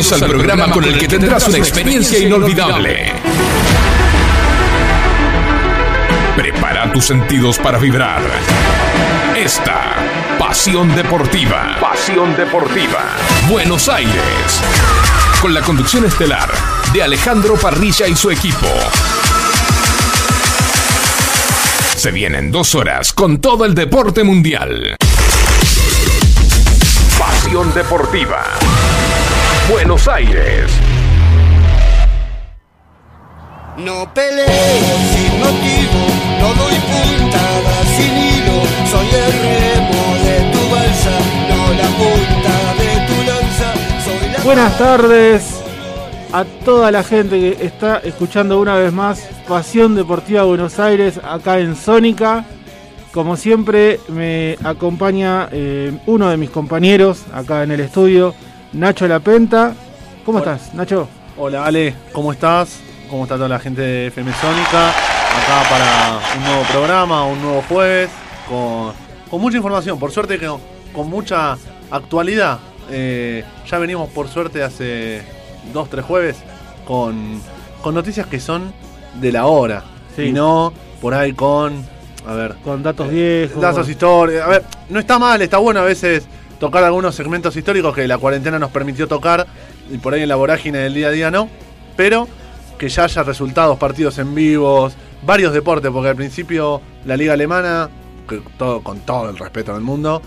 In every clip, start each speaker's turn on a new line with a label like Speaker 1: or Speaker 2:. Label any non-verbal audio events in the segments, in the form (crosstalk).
Speaker 1: Bienvenidos al programa con el que tendrás una experiencia inolvidable. Prepara tus sentidos para vibrar. Esta Pasión Deportiva. Pasión Deportiva. Buenos Aires. Con la conducción estelar de Alejandro Parrilla y su equipo. Se vienen dos horas con todo el deporte mundial. Pasión Deportiva. Buenos Aires.
Speaker 2: No peleo sin motivo, no doy puntada sin hilo, soy el remo de tu balsa, no la punta de tu lanza, soy la
Speaker 3: Buenas tardes a toda la gente que está escuchando una vez más Pasión Deportiva Buenos Aires acá en Sónica. Como siempre me acompaña eh, uno de mis compañeros acá en el estudio, Nacho Lapenta. ¿Cómo
Speaker 4: Hola.
Speaker 3: estás, Nacho?
Speaker 4: Hola Ale, ¿cómo estás? ¿Cómo está toda la gente de FM Sónica? Acá para un nuevo programa, un nuevo jueves, con, con mucha información, por suerte que con, mucha actualidad. Eh, ya venimos por suerte hace dos, tres jueves con, con noticias que son de la hora.
Speaker 3: Sí.
Speaker 4: Y no por ahí con, a ver,
Speaker 3: Con datos viejos.
Speaker 4: datos históricos. A ver, no está mal, está bueno a veces tocar algunos segmentos históricos que la cuarentena nos permitió tocar y por ahí en la vorágine del día a día no. Pero que ya haya resultados, partidos en vivos, varios deportes, porque al principio la liga alemana, que todo, con todo el respeto del mundo,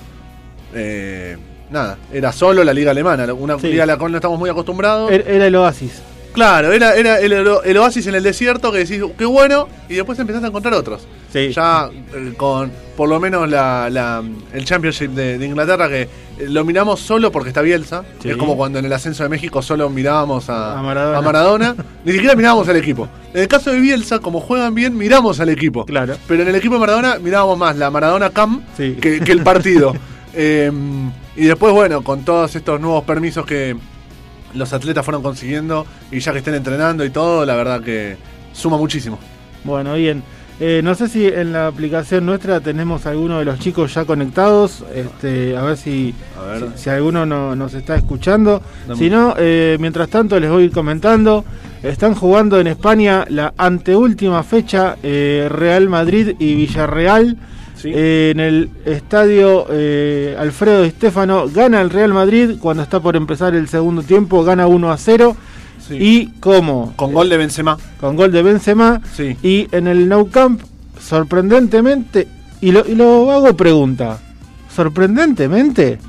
Speaker 4: eh, nada, era solo la liga alemana, una
Speaker 3: Sí.
Speaker 4: liga a la cual no estamos muy acostumbrados.
Speaker 3: Er- Era el oasis.
Speaker 4: Claro, era, era el, el oasis en el desierto que decís, qué bueno, y después empezás a encontrar otros.
Speaker 3: Sí.
Speaker 4: Ya eh, con por lo menos la, la- el Championship de, de Inglaterra, que eh, lo miramos solo porque está Bielsa.
Speaker 3: Sí.
Speaker 4: Es como cuando en el ascenso de México solo mirábamos a,
Speaker 3: A Maradona.
Speaker 4: a Maradona. Ni siquiera mirábamos al equipo. En el caso de Bielsa, como juegan bien, miramos al equipo.
Speaker 3: Claro.
Speaker 4: Pero en el equipo de Maradona mirábamos más la Maradona Cam
Speaker 3: Sí.
Speaker 4: que, que el partido. (laughs) Eh, y después, bueno, con todos estos nuevos permisos que los atletas fueron consiguiendo y ya que estén entrenando y todo, la verdad que suma muchísimo.
Speaker 3: Bueno, bien. Eh, no sé si en la aplicación nuestra tenemos alguno de los chicos ya conectados. Este, a ver si,
Speaker 4: A ver.
Speaker 3: si, si alguno no- nos está escuchando.
Speaker 4: Dame
Speaker 3: Si no, eh, mientras tanto les voy a ir comentando. Están jugando en España la anteúltima fecha eh, Real Madrid y Villarreal.
Speaker 4: Sí.
Speaker 3: Eh, en el estadio eh, Alfredo Di Stefano gana el Real Madrid cuando está por empezar el segundo tiempo, gana 1 a 0.
Speaker 4: Sí.
Speaker 3: Y como
Speaker 4: con gol de Benzema.
Speaker 3: con gol de Benzema.
Speaker 4: Sí.
Speaker 3: Y en el Nou Camp, sorprendentemente, y lo, y lo hago pregunta, sorprendentemente,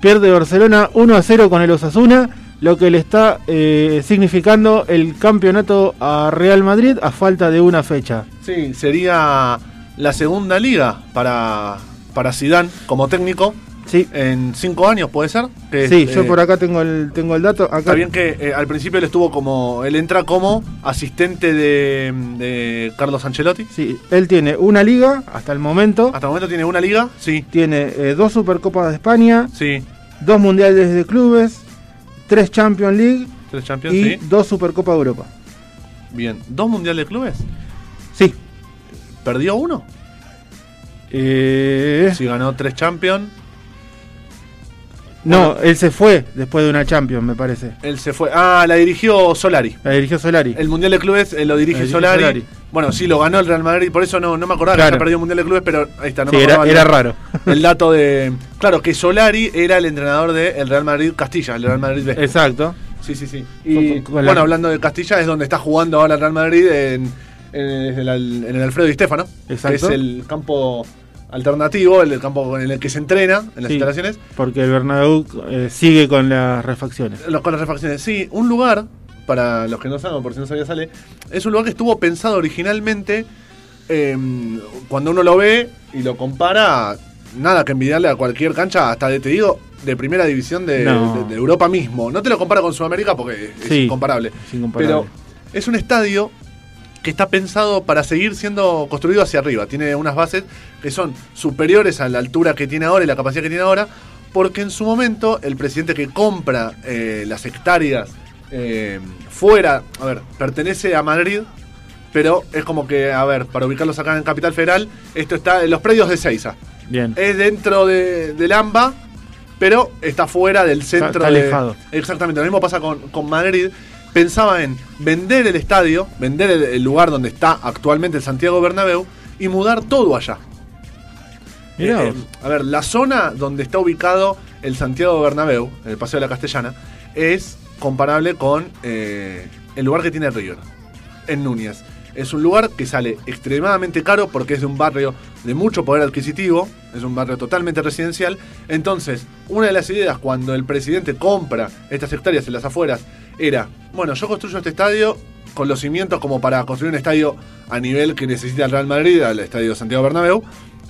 Speaker 3: pierde Barcelona 1 a 0 con el Osasuna, lo que le está eh, significando el campeonato a Real Madrid a falta de una fecha.
Speaker 4: Sí, sería la segunda liga para, para Zidane como técnico
Speaker 3: Sí,
Speaker 4: en cinco años, ¿puede ser? Que,
Speaker 3: sí,
Speaker 4: eh,
Speaker 3: yo por acá tengo el, tengo el dato. Acá
Speaker 4: Está bien que eh, al principio él estuvo como. Él entra como asistente de, de Carlos Ancelotti.
Speaker 3: Sí, él tiene una liga hasta el momento,
Speaker 4: Hasta el momento tiene una liga. Sí,
Speaker 3: tiene eh, dos Supercopas de España,
Speaker 4: sí.
Speaker 3: dos Mundiales de Clubes, tres Champions League
Speaker 4: Tres Champions,
Speaker 3: y
Speaker 4: sí.
Speaker 3: dos Supercopa de Europa.
Speaker 4: Bien. ¿Dos mundiales de clubes? ¿Perdió uno?
Speaker 3: Eh,
Speaker 4: Sí, ganó tres Champions.
Speaker 3: no, él se fue después de una Champions, me parece.
Speaker 4: Él se fue. Ah, la dirigió Solari.
Speaker 3: La dirigió Solari.
Speaker 4: El Mundial de Clubes eh, lo dirige
Speaker 3: Lo dirige
Speaker 4: Solari.
Speaker 3: Solari.
Speaker 4: Bueno, sí, lo ganó el Real Madrid. Por eso no, no me acordaba
Speaker 3: Claro.
Speaker 4: que perdido el Mundial de Clubes, pero ahí está. No
Speaker 3: Sí,
Speaker 4: me
Speaker 3: era, era raro. (laughs)
Speaker 4: El dato de. (laughs) Claro, que Solari era el entrenador del Real Madrid Castilla, el Real Madrid B.
Speaker 3: Exacto.
Speaker 4: Sí, sí, sí. Y bueno, hablando de Castilla, es donde está jugando ahora el Real Madrid en, en el, en el Alfredo Di Stefano,
Speaker 3: Exacto.
Speaker 4: que es el campo alternativo, el campo en el que se entrena en las
Speaker 3: Sí.
Speaker 4: instalaciones.
Speaker 3: Porque el Bernabéu eh, sigue con las refacciones.
Speaker 4: Los- con las refacciones. Sí, un lugar, para los que no saben, por si no sabía sale, es un lugar que estuvo pensado originalmente, eh, cuando uno lo ve y lo compara, nada que envidiarle a cualquier cancha, hasta de, te digo, de primera división de,
Speaker 3: No.
Speaker 4: de- de Europa mismo. No te lo compara con Sudamérica porque es
Speaker 3: Sí,
Speaker 4: incomparable.
Speaker 3: es incomparable.
Speaker 4: Pero es un estadio que está pensado para seguir siendo construido hacia arriba. Tiene unas bases que son superiores a la altura que tiene ahora y la capacidad que tiene ahora, porque en su momento el presidente que compra eh, las hectáreas eh, fuera, a ver, pertenece a Madrid, pero es como que, a ver, para ubicarlos acá en Capital Federal, esto está en los predios de Seiza.
Speaker 3: Bien.
Speaker 4: Es dentro de, del AMBA, pero está fuera del centro
Speaker 3: está alejado.
Speaker 4: Exactamente, lo mismo pasa con, con Madrid. Pensaba en vender el estadio, vender el, el lugar donde está actualmente el Santiago Bernabéu y mudar todo allá.
Speaker 3: Mirá
Speaker 4: Eh,
Speaker 3: vos.
Speaker 4: a ver, la zona donde está ubicado el Santiago Bernabéu, el Paseo de la Castellana, es comparable con eh, el lugar que tiene River, en Núñez. Es un lugar que sale extremadamente caro porque es de un barrio de mucho poder adquisitivo, es un barrio totalmente residencial. Entonces, una de las ideas cuando el presidente compra estas hectáreas en las afueras era, bueno, yo construyo este estadio con los cimientos como para construir un estadio a nivel que necesita el Real Madrid, al estadio Santiago Bernabéu,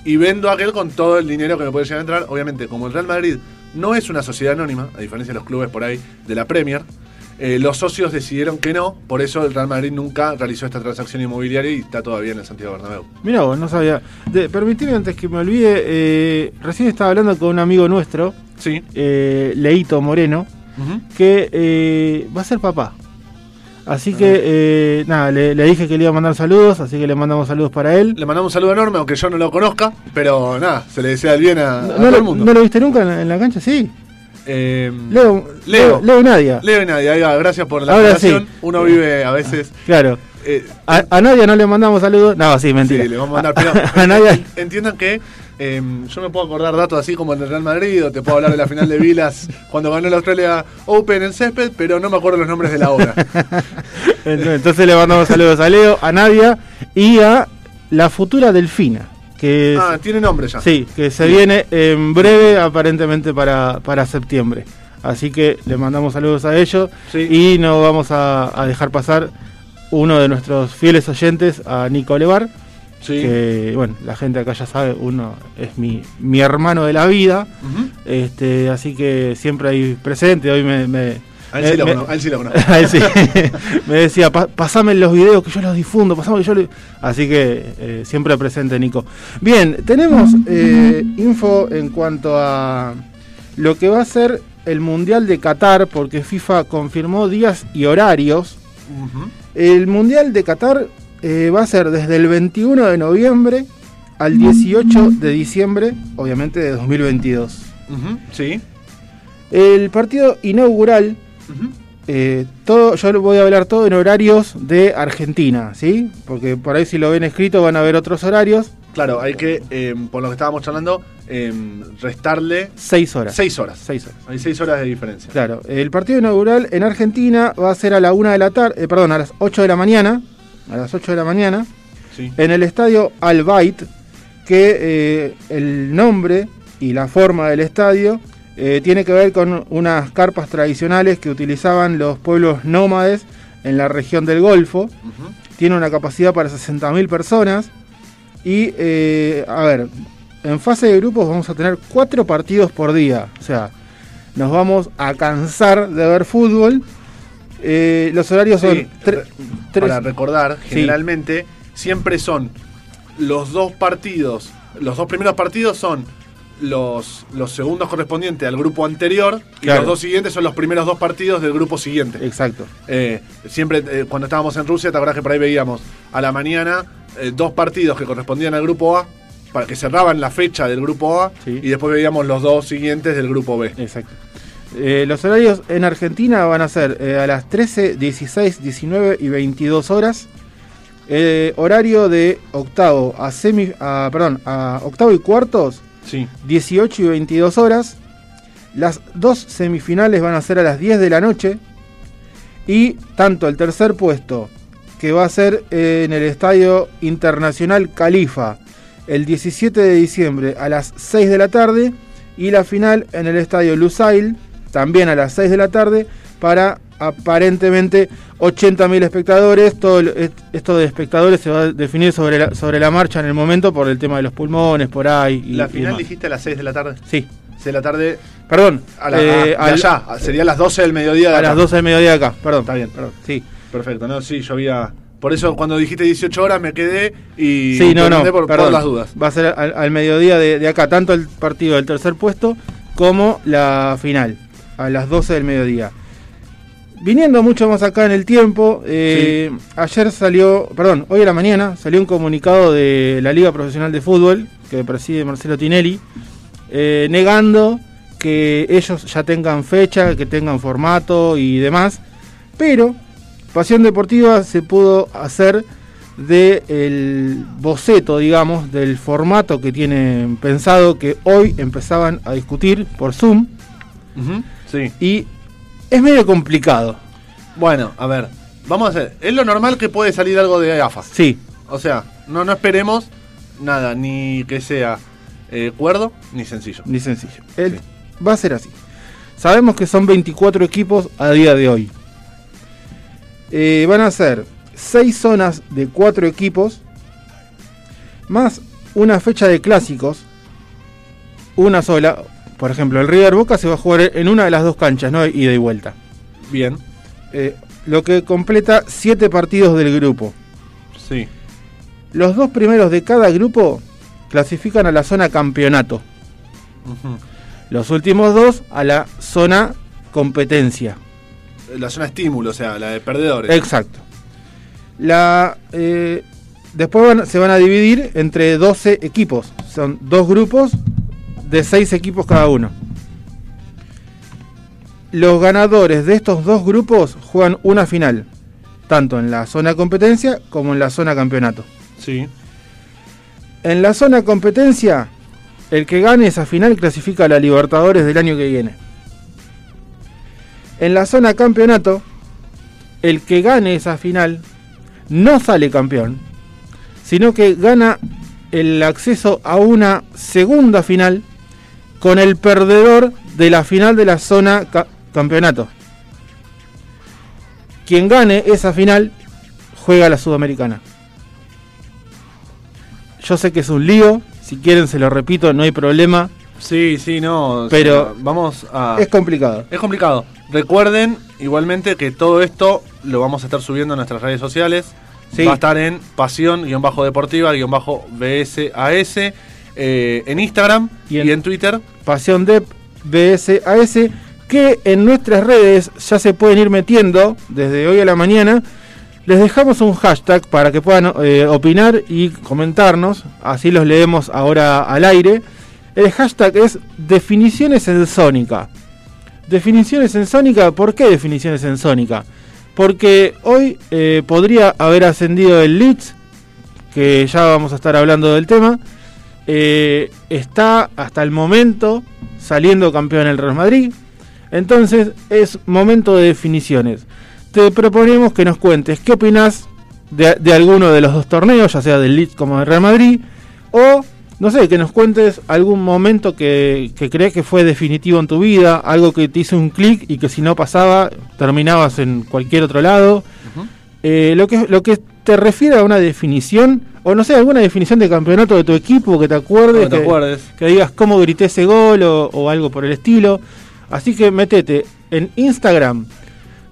Speaker 4: y vendo aquel con todo el dinero que me puede llegar a entrar. Obviamente, como el Real Madrid no es una sociedad anónima, a diferencia de los clubes por ahí de la Premier, eh, los socios decidieron que no, por eso el Real Madrid nunca realizó esta transacción inmobiliaria y está todavía en el Santiago Bernabéu.
Speaker 3: Mira vos, no sabía. De, permitime antes que me olvide, eh, recién estaba hablando con un amigo nuestro,
Speaker 4: Sí.
Speaker 3: eh, Leito Moreno, Que eh, va a ser papá. Así que, eh, nada, le, le dije que le iba a mandar saludos, así que le mandamos saludos para él.
Speaker 4: Le mandamos un saludo enorme, aunque yo no lo conozca, pero nada, se le desea el bien a, a
Speaker 3: ¿No,
Speaker 4: todo el mundo.
Speaker 3: ¿No lo viste nunca en la, en la cancha? Sí.
Speaker 4: Eh,
Speaker 3: Leo,
Speaker 4: Leo.
Speaker 3: Leo, Leo y Nadia.
Speaker 4: Leo y Nadia, ahí va, gracias por la
Speaker 3: sí.
Speaker 4: Uno vive a veces.
Speaker 3: Claro.
Speaker 4: eh,
Speaker 3: A, a Nadia no le mandamos saludos. No, sí, mentira.
Speaker 4: Sí, le vamos a mandar. Pero
Speaker 3: a, (laughs) a Nadia.
Speaker 4: entiendan que eh, yo me puedo acordar datos así como en el Real Madrid, o te puedo hablar de la final de Vilas (laughs) cuando ganó la Australia Open en césped, pero no me acuerdo los nombres de la hora. (laughs)
Speaker 3: Entonces le mandamos saludos a Leo, a Nadia y a la futura Delfina. Que
Speaker 4: Ah, tiene nombre ya.
Speaker 3: Sí, que se viene en breve, aparentemente para, para septiembre. Así que le mandamos saludos a ellos
Speaker 4: Sí.
Speaker 3: y no vamos a, a dejar pasar uno de nuestros fieles oyentes, a Nico Levar,
Speaker 4: Sí.
Speaker 3: que bueno, la gente acá ya sabe, uno es mi, mi hermano de la vida, este, así que siempre ahí presente, hoy me... me-
Speaker 4: A él sí
Speaker 3: me-
Speaker 4: lo conozco, (laughs) sí (laughs)
Speaker 3: sí. decía, "Pa- pasame los videos que yo los difundo, pasame que yo los-". Así que eh, siempre presente, Nico. Bien, tenemos eh, info en cuanto a lo que va a ser el Mundial de Qatar, porque FIFA confirmó días y horarios. El Mundial de Qatar eh, va a ser desde el 21 de noviembre al 18 de diciembre, obviamente de 2022.
Speaker 4: Ujú. Sí.
Speaker 3: El partido inaugural
Speaker 4: Ujú.
Speaker 3: Eh, todo, yo voy a hablar todo en horarios de Argentina, ¿sí? Porque por ahí si lo ven escrito van a ver otros horarios.
Speaker 4: Claro, hay que, eh, por lo que estábamos charlando, eh, restarle
Speaker 3: Seis horas.
Speaker 4: seis horas.
Speaker 3: Seis horas.
Speaker 4: Hay seis horas de diferencia.
Speaker 3: Claro, el partido inaugural en Argentina va a ser a la una de la tarde, perdón, a las 8 de la mañana, a las 8 de la mañana,
Speaker 4: Sí.
Speaker 3: en el estadio Al Bayt, que eh, el nombre y la forma del estadio eh, tiene que ver con unas carpas tradicionales que utilizaban los pueblos nómades en la región del Golfo. Tiene una capacidad para 60.000 personas. Y, eh, a ver, en fase de grupos vamos a tener cuatro partidos por día. O sea, nos vamos a cansar de ver fútbol. Eh, los horarios son
Speaker 4: Sí,
Speaker 3: tres-
Speaker 4: Para recordar,
Speaker 3: Sí.
Speaker 4: generalmente siempre son los dos partidos. Los dos primeros partidos son los, los segundos correspondientes al grupo anterior y los dos siguientes son los primeros dos partidos del grupo siguiente.
Speaker 3: Exacto.
Speaker 4: Eh, siempre eh, cuando estábamos en Rusia, te acuerdas que por ahí veíamos a la mañana eh, dos partidos que correspondían al grupo A, para que cerraban la fecha del grupo A,
Speaker 3: Sí.
Speaker 4: y después veíamos los dos siguientes del grupo B.
Speaker 3: Exacto. Eh, los horarios en Argentina van a ser eh, a las 13, 16, 19 y 22 horas. Eh, horario de octavo a semi, a, perdón, a octavo y cuartos
Speaker 4: Sí.
Speaker 3: 18 y 22 horas. Las dos semifinales van a ser a las 10 de la noche. Y tanto el tercer puesto, que va a ser en el Estadio Internacional Califa, el 17 de diciembre a las 6 de la tarde. Y la final en el Estadio Lusail, también a las 6 de la tarde, para aparentemente 80.000 espectadores. Todo esto de espectadores se va a definir sobre la, sobre la marcha en el momento por el tema de los pulmones, por ahí. y-
Speaker 4: La final dijiste a las 6 de la tarde.
Speaker 3: Sí,
Speaker 4: 6 de la tarde
Speaker 3: perdón.
Speaker 4: a, la,
Speaker 3: eh,
Speaker 4: a- de
Speaker 3: al-
Speaker 4: allá. Sería a las 12 del mediodía de
Speaker 3: a
Speaker 4: acá.
Speaker 3: las 12 del mediodía de acá, perdón.
Speaker 4: Está bien.
Speaker 3: Perdón, sí.
Speaker 4: Perfecto, no, sí, yo había. Por eso cuando dijiste 18 horas me quedé y
Speaker 3: Sí, no, no,
Speaker 4: por, por las dudas.
Speaker 3: Va a ser al, al mediodía de, de acá, tanto el partido del tercer puesto como la final, a las 12 del mediodía. Viniendo mucho más acá en el tiempo, eh, ayer salió, perdón, hoy a la mañana salió un comunicado de la Liga Profesional de Fútbol, que preside Marcelo Tinelli, eh, negando que ellos ya tengan fecha, que tengan formato y demás, pero Pasión Deportiva se pudo hacer del el boceto, digamos, del formato que tienen pensado que hoy empezaban a discutir por Zoom
Speaker 4: Ujú, Sí.
Speaker 3: y es medio complicado.
Speaker 4: Bueno, a ver. Vamos a hacer. Es lo normal que puede salir algo de AFA.
Speaker 3: Sí,
Speaker 4: O sea, no, no esperemos nada, ni que sea eh, cuerdo ni sencillo.
Speaker 3: ni sencillo. El-
Speaker 4: Sí.
Speaker 3: Va a ser así. Sabemos que son 24 equipos a día de hoy. Eh, van a ser 6 zonas de 4 equipos, más una fecha de clásicos, una sola. Por ejemplo, el River Boca se va a jugar en una de las dos canchas, no ida y vuelta.
Speaker 4: Bien.
Speaker 3: Eh, lo que completa 7 partidos del grupo.
Speaker 4: Sí.
Speaker 3: Los dos primeros de cada grupo clasifican a la zona campeonato. Los últimos dos a la zona competencia.
Speaker 4: La zona estímulo, o sea, la de perdedores.
Speaker 3: Exacto. La, eh, después van- se van a dividir entre 12 equipos. Son dos grupos de 6 equipos cada uno. Los ganadores de estos dos grupos juegan una final, tanto en la zona competencia como en la zona campeonato.
Speaker 4: Sí.
Speaker 3: En la zona competencia, el que gane esa final clasifica a la Libertadores del año que viene. En la zona campeonato, el que gane esa final no sale campeón, sino que gana el acceso a una segunda final con el perdedor de la final de la zona ca- campeonato. Quien gane esa final juega la Sudamericana. Yo sé que es un lío, si quieren se lo repito, no hay problema,
Speaker 4: Sí, sí, no.
Speaker 3: Pero-
Speaker 4: vamos a.
Speaker 3: es complicado.
Speaker 4: Es complicado. Recuerden igualmente que todo esto lo vamos a estar subiendo en nuestras redes sociales.
Speaker 3: Sí.
Speaker 4: Va a estar en pasión-deportiva-bsas eh, en Instagram
Speaker 3: Y
Speaker 4: y
Speaker 3: en-
Speaker 4: en, Twitter.
Speaker 3: Pasión de BSAS, que en nuestras redes ya se pueden ir metiendo desde hoy a la mañana. Les dejamos un hashtag para que puedan eh, opinar y comentarnos, así los leemos ahora al aire. El hashtag es definiciones en Sónica. Definiciones en Sónica, ¿por qué definiciones en Sónica? Porque hoy eh, podría haber ascendido el Leeds, que ya vamos a estar hablando del tema. Eh, está hasta el momento saliendo campeón el Real Madrid. Entonces es momento de definiciones. Te proponemos que nos cuentes qué opinas de, de alguno de los dos torneos, ya sea del Leeds como del Real Madrid, o no sé, que nos cuentes algún momento que, que crees que fue definitivo en tu vida, algo que te hizo un clic y que si no pasaba terminabas en cualquier otro lado. Eh, lo, que, lo que te refiere a una definición, o no sé, alguna definición de campeonato de tu equipo que te acuerdes,
Speaker 4: te
Speaker 3: que,
Speaker 4: acuerdes.
Speaker 3: que digas cómo grité ese gol o, o algo por el estilo. Así que metete en Instagram,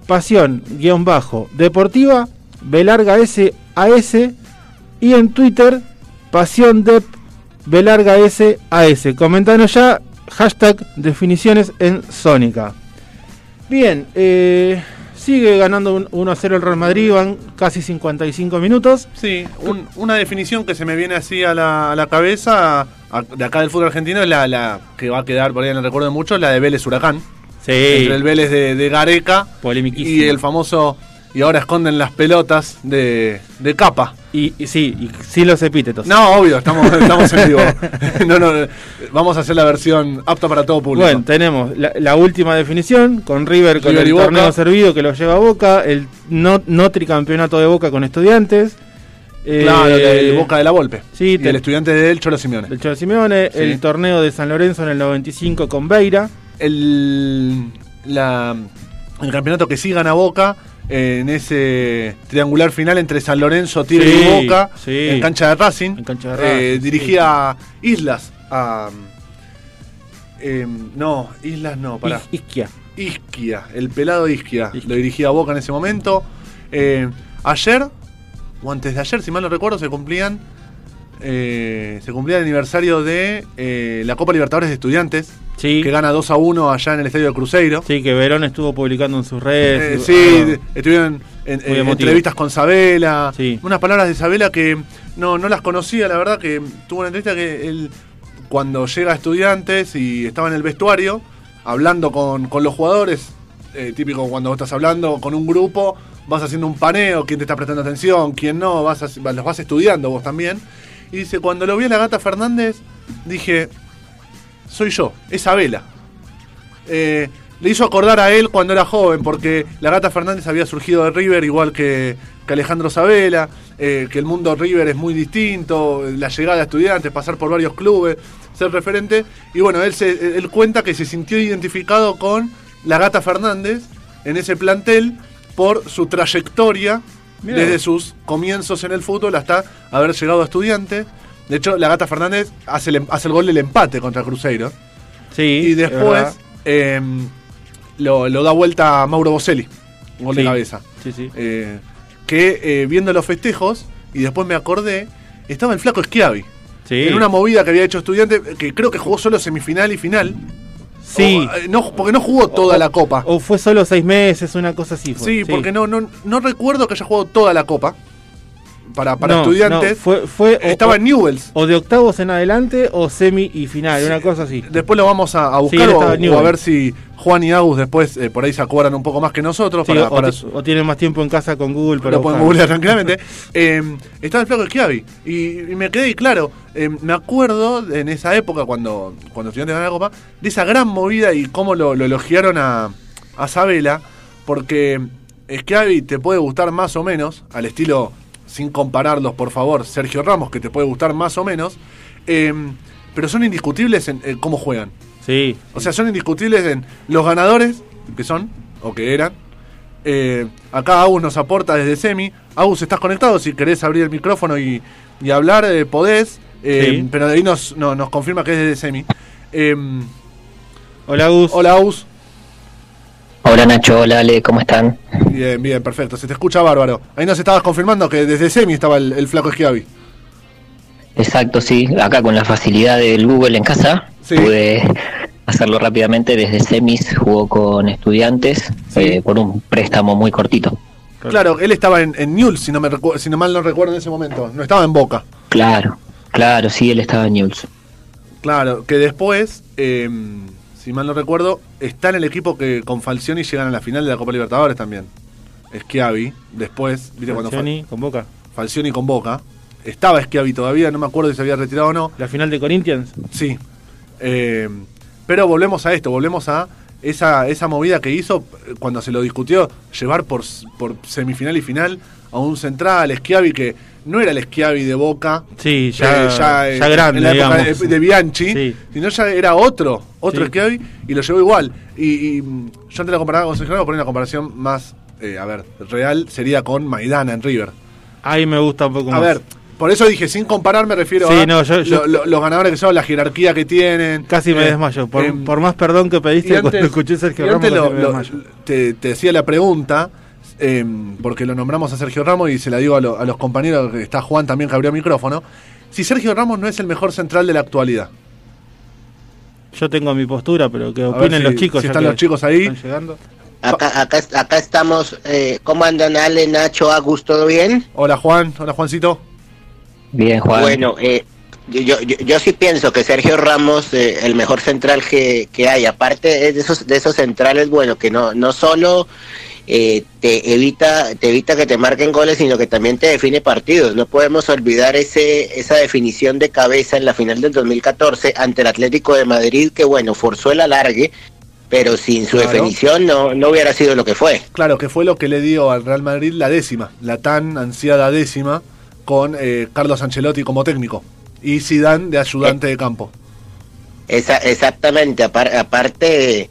Speaker 3: pasión guion bajo deportiva, B larga S A S, y en Twitter, pasión de B larga S A S. Comentanos ya, hashtag definiciones en Sónica. Bien, eh, sigue ganando un 1 a 0 el Real Madrid, van casi 55 minutos.
Speaker 4: Sí, un- una definición que se me viene así a la, a la cabeza a- de acá del fútbol argentino es la, la que va a quedar por ahí en el recuerdo de muchos, la de Vélez Huracán.
Speaker 3: Sí,
Speaker 4: Entre el Vélez de, de Gareca y el famoso. Y ahora esconden las pelotas de, de capa.
Speaker 3: Y, y sí, y sin los epítetos.
Speaker 4: No, obvio, estamos, estamos en vivo. (laughs) No, no, vamos a hacer la versión apta para todo público.
Speaker 3: Bueno, tenemos la, la última definición con River con
Speaker 4: River
Speaker 3: el
Speaker 4: Boca.
Speaker 3: torneo servido que lo lleva a Boca, el no, no tricampeonato de Boca con estudiantes. eh,
Speaker 4: claro, el Boca de la Volpe.
Speaker 3: sí,
Speaker 4: y
Speaker 3: te-
Speaker 4: el estudiante de él, Cholo Simeone.
Speaker 3: del Cholo Simeone,
Speaker 4: Sí.
Speaker 3: el torneo de San Lorenzo en el 95 con Beira.
Speaker 4: el, la- el campeonato que sí gana Boca eh, en ese triangular final entre San Lorenzo, Tigre
Speaker 3: Sí,
Speaker 4: y Boca
Speaker 3: sí.
Speaker 4: en cancha de Racing.
Speaker 3: En cancha de
Speaker 4: Eh, dirigía Islas a. em, no, Islas no, para.
Speaker 3: I- Isquia.
Speaker 4: Isquia, el pelado Isquia.
Speaker 3: Isquia.
Speaker 4: Lo dirigía a Boca en ese momento. Eh, ayer, o antes de ayer, si mal no recuerdo, se cumplían. Eh, se cumplía el aniversario de eh, la Copa Libertadores de Estudiantes,
Speaker 3: Sí,
Speaker 4: que gana 2 a 1 allá en el estadio de Cruzeiro.
Speaker 3: sí, que Verón estuvo publicando en sus
Speaker 4: Eh,
Speaker 3: redes.
Speaker 4: sí,
Speaker 3: Ah,
Speaker 4: de- estuvieron en, entrevistas con Sabela.
Speaker 3: Sí.
Speaker 4: Unas palabras de Sabela que no, no las conocía, la verdad, que tuvo una entrevista que él, cuando llega a estudiantes y estaba en el vestuario, hablando con, con los jugadores, eh, típico cuando vos estás hablando con un grupo, vas haciendo un paneo, quién te está prestando atención, quién no, vas a- los vas estudiando vos también. Y dice, cuando lo vi a la gata Fernández, dije, soy yo, es Abela. Eh, le hizo acordar a él cuando era joven, porque la gata Fernández había surgido de River igual que, que Alejandro Sabela, eh, que el mundo River es muy distinto, la llegada de estudiantes, pasar por varios clubes, ser referente. Y bueno, él, se, él cuenta que se sintió identificado con la gata Fernández en ese plantel por su trayectoria
Speaker 3: Mirá
Speaker 4: desde sus comienzos en el fútbol hasta haber llegado a estudiantes. De hecho, la gata Fernández hace el, hace el gol del empate contra Cruzeiro.
Speaker 3: Sí.
Speaker 4: Y
Speaker 3: es
Speaker 4: después eh, lo, lo da vuelta a Mauro Boselli, gol de cabeza.
Speaker 3: Sí, sí.
Speaker 4: Eh, que eh, viendo los festejos, y después me acordé, estaba el flaco Schiavi.
Speaker 3: Sí.
Speaker 4: En una movida que había hecho estudiante, que creo que jugó solo semifinal y final.
Speaker 3: Sí.
Speaker 4: O, eh, no, porque no jugó toda
Speaker 3: O-
Speaker 4: la copa.
Speaker 3: O fue solo seis meses, una cosa así. Fue.
Speaker 4: sí, porque no, no, no recuerdo que haya jugado toda la copa. Para, para
Speaker 3: No,
Speaker 4: estudiantes.
Speaker 3: no, fue, fue
Speaker 4: estaba
Speaker 3: o,
Speaker 4: en Newells.
Speaker 3: o de octavos en adelante o semi y final, una cosa así.
Speaker 4: Después lo vamos a, a
Speaker 3: Sí,
Speaker 4: buscar
Speaker 3: él
Speaker 4: o, a ver si Juan y Agus después eh, por ahí se acuerdan un poco más que nosotros.
Speaker 3: Sí,
Speaker 4: para-
Speaker 3: o,
Speaker 4: para
Speaker 3: ti-
Speaker 4: su-
Speaker 3: o tienen más tiempo en casa con Google, pero
Speaker 4: lo pueden googlear tranquilamente. (laughs) Eh, estaba el flaco Schiavi. Y, y me quedé y claro, eh, me acuerdo en esa época cuando, cuando estudiantes ganan la copa, de esa gran movida y cómo lo, lo elogiaron a, a Sabela, porque Schiavi te puede gustar más o menos, al estilo, sin compararlos por favor, Sergio Ramos, que te puede gustar más o menos, eh, pero son indiscutibles en, en cómo juegan.
Speaker 3: Sí.
Speaker 4: O sea, son indiscutibles en los ganadores, que son, o que eran. Eh, acá Agus nos aporta desde Semi. Agus, estás conectado, si querés abrir el micrófono y, y hablar, eh, podés. Eh,
Speaker 3: Sí.
Speaker 4: Pero de ahí nos, no- nos confirma que es desde Semi. Eh,
Speaker 3: Hola, Gus.
Speaker 4: hola Agus.
Speaker 5: Hola Nacho, hola Ale, ¿cómo están?
Speaker 4: Bien, bien, perfecto. Se te escucha bárbaro. Ahí nos estabas confirmando que desde Semi estaba el, el flaco Schiavi.
Speaker 5: Exacto, sí, acá con la facilidad del Google en casa,
Speaker 4: Sí.
Speaker 5: pude hacerlo rápidamente desde semis, jugó con estudiantes
Speaker 4: Sí.
Speaker 5: eh, por un préstamo muy cortito.
Speaker 4: Claro, él estaba en, en Newell's, si no, me si no mal no recuerdo en ese momento. No estaba en Boca.
Speaker 5: Claro, claro, sí, él estaba en Newell's.
Speaker 4: Claro, que después, eh, si mal no recuerdo, está en el equipo que con Falcioni llegan a la final de la Copa Libertadores también. Schiavi, después, viste cuando
Speaker 3: Falcioni con Boca.
Speaker 4: Fa- Falcioni con Boca. Estaba Schiavi todavía, no me acuerdo si se había retirado o no.
Speaker 3: La final de Corinthians.
Speaker 4: Sí. Eh, pero volvemos a esto, volvemos a esa, esa movida que hizo eh, cuando se lo discutió, llevar por, por semifinal y final a un central, Schiavi, que no era el Schiavi de Boca,
Speaker 3: Sí, ya,
Speaker 4: eh,
Speaker 3: ya,
Speaker 4: eh,
Speaker 3: grande,
Speaker 4: en la época de, de Bianchi,
Speaker 3: Sí.
Speaker 4: sino ya era otro, otro
Speaker 3: Sí.
Speaker 4: Schiavi, y lo llevó igual. Y, y, mm, yo antes la comparaba con Sergio por una comparación más, eh, a ver, real, sería con Maidana en River.
Speaker 3: Ahí me gusta un poco
Speaker 4: A
Speaker 3: más.
Speaker 4: ver, por eso dije, sin comparar me refiero
Speaker 3: Sí,
Speaker 4: a
Speaker 3: no, yo- yo-
Speaker 4: lo- lo- los ganadores que son, la jerarquía que tienen.
Speaker 3: Casi me
Speaker 4: Eh,
Speaker 3: desmayo. Por, por más perdón que pediste
Speaker 4: antes-
Speaker 3: cuando escuché Sergio Ramos,
Speaker 4: antes lo-
Speaker 3: casi me
Speaker 4: lo-
Speaker 3: desmayo.
Speaker 4: te, te decía la pregunta, em, porque lo nombramos a Sergio Ramos y se la digo a, lo- a los compañeros, que está Juan también que abrió micrófono, si Sergio Ramos no es el mejor central de la actualidad.
Speaker 3: Yo tengo mi postura, pero que opinen
Speaker 4: si-
Speaker 3: los chicos.
Speaker 4: si están los chicos ahí.
Speaker 3: Están llegando.
Speaker 6: Acá, acá, acá estamos. Eh, ¿Cómo andan Ale, Nacho, Agus? ¿Todo bien?
Speaker 4: Hola Juan, hola Juancito.
Speaker 5: Bien, Juan.
Speaker 6: Bueno, eh, yo, yo, yo sí pienso que Sergio Ramos, eh, el mejor central que, que hay, aparte es de esos, de esos centrales, bueno, que no, no solo eh, te evita te evita que te marquen goles, sino que también te define partidos. No podemos olvidar ese esa definición de cabeza en la final del 2014 ante el Atlético de Madrid, que bueno, forzó el alargue, pero sin su
Speaker 4: Claro.
Speaker 6: definición no, no hubiera sido lo que fue.
Speaker 4: Claro, que fue lo que le dio al Real Madrid la décima, la tan ansiada décima, con eh, Carlos Ancelotti como técnico y Zidane de ayudante de campo.
Speaker 6: Esa, exactamente, apar- aparte,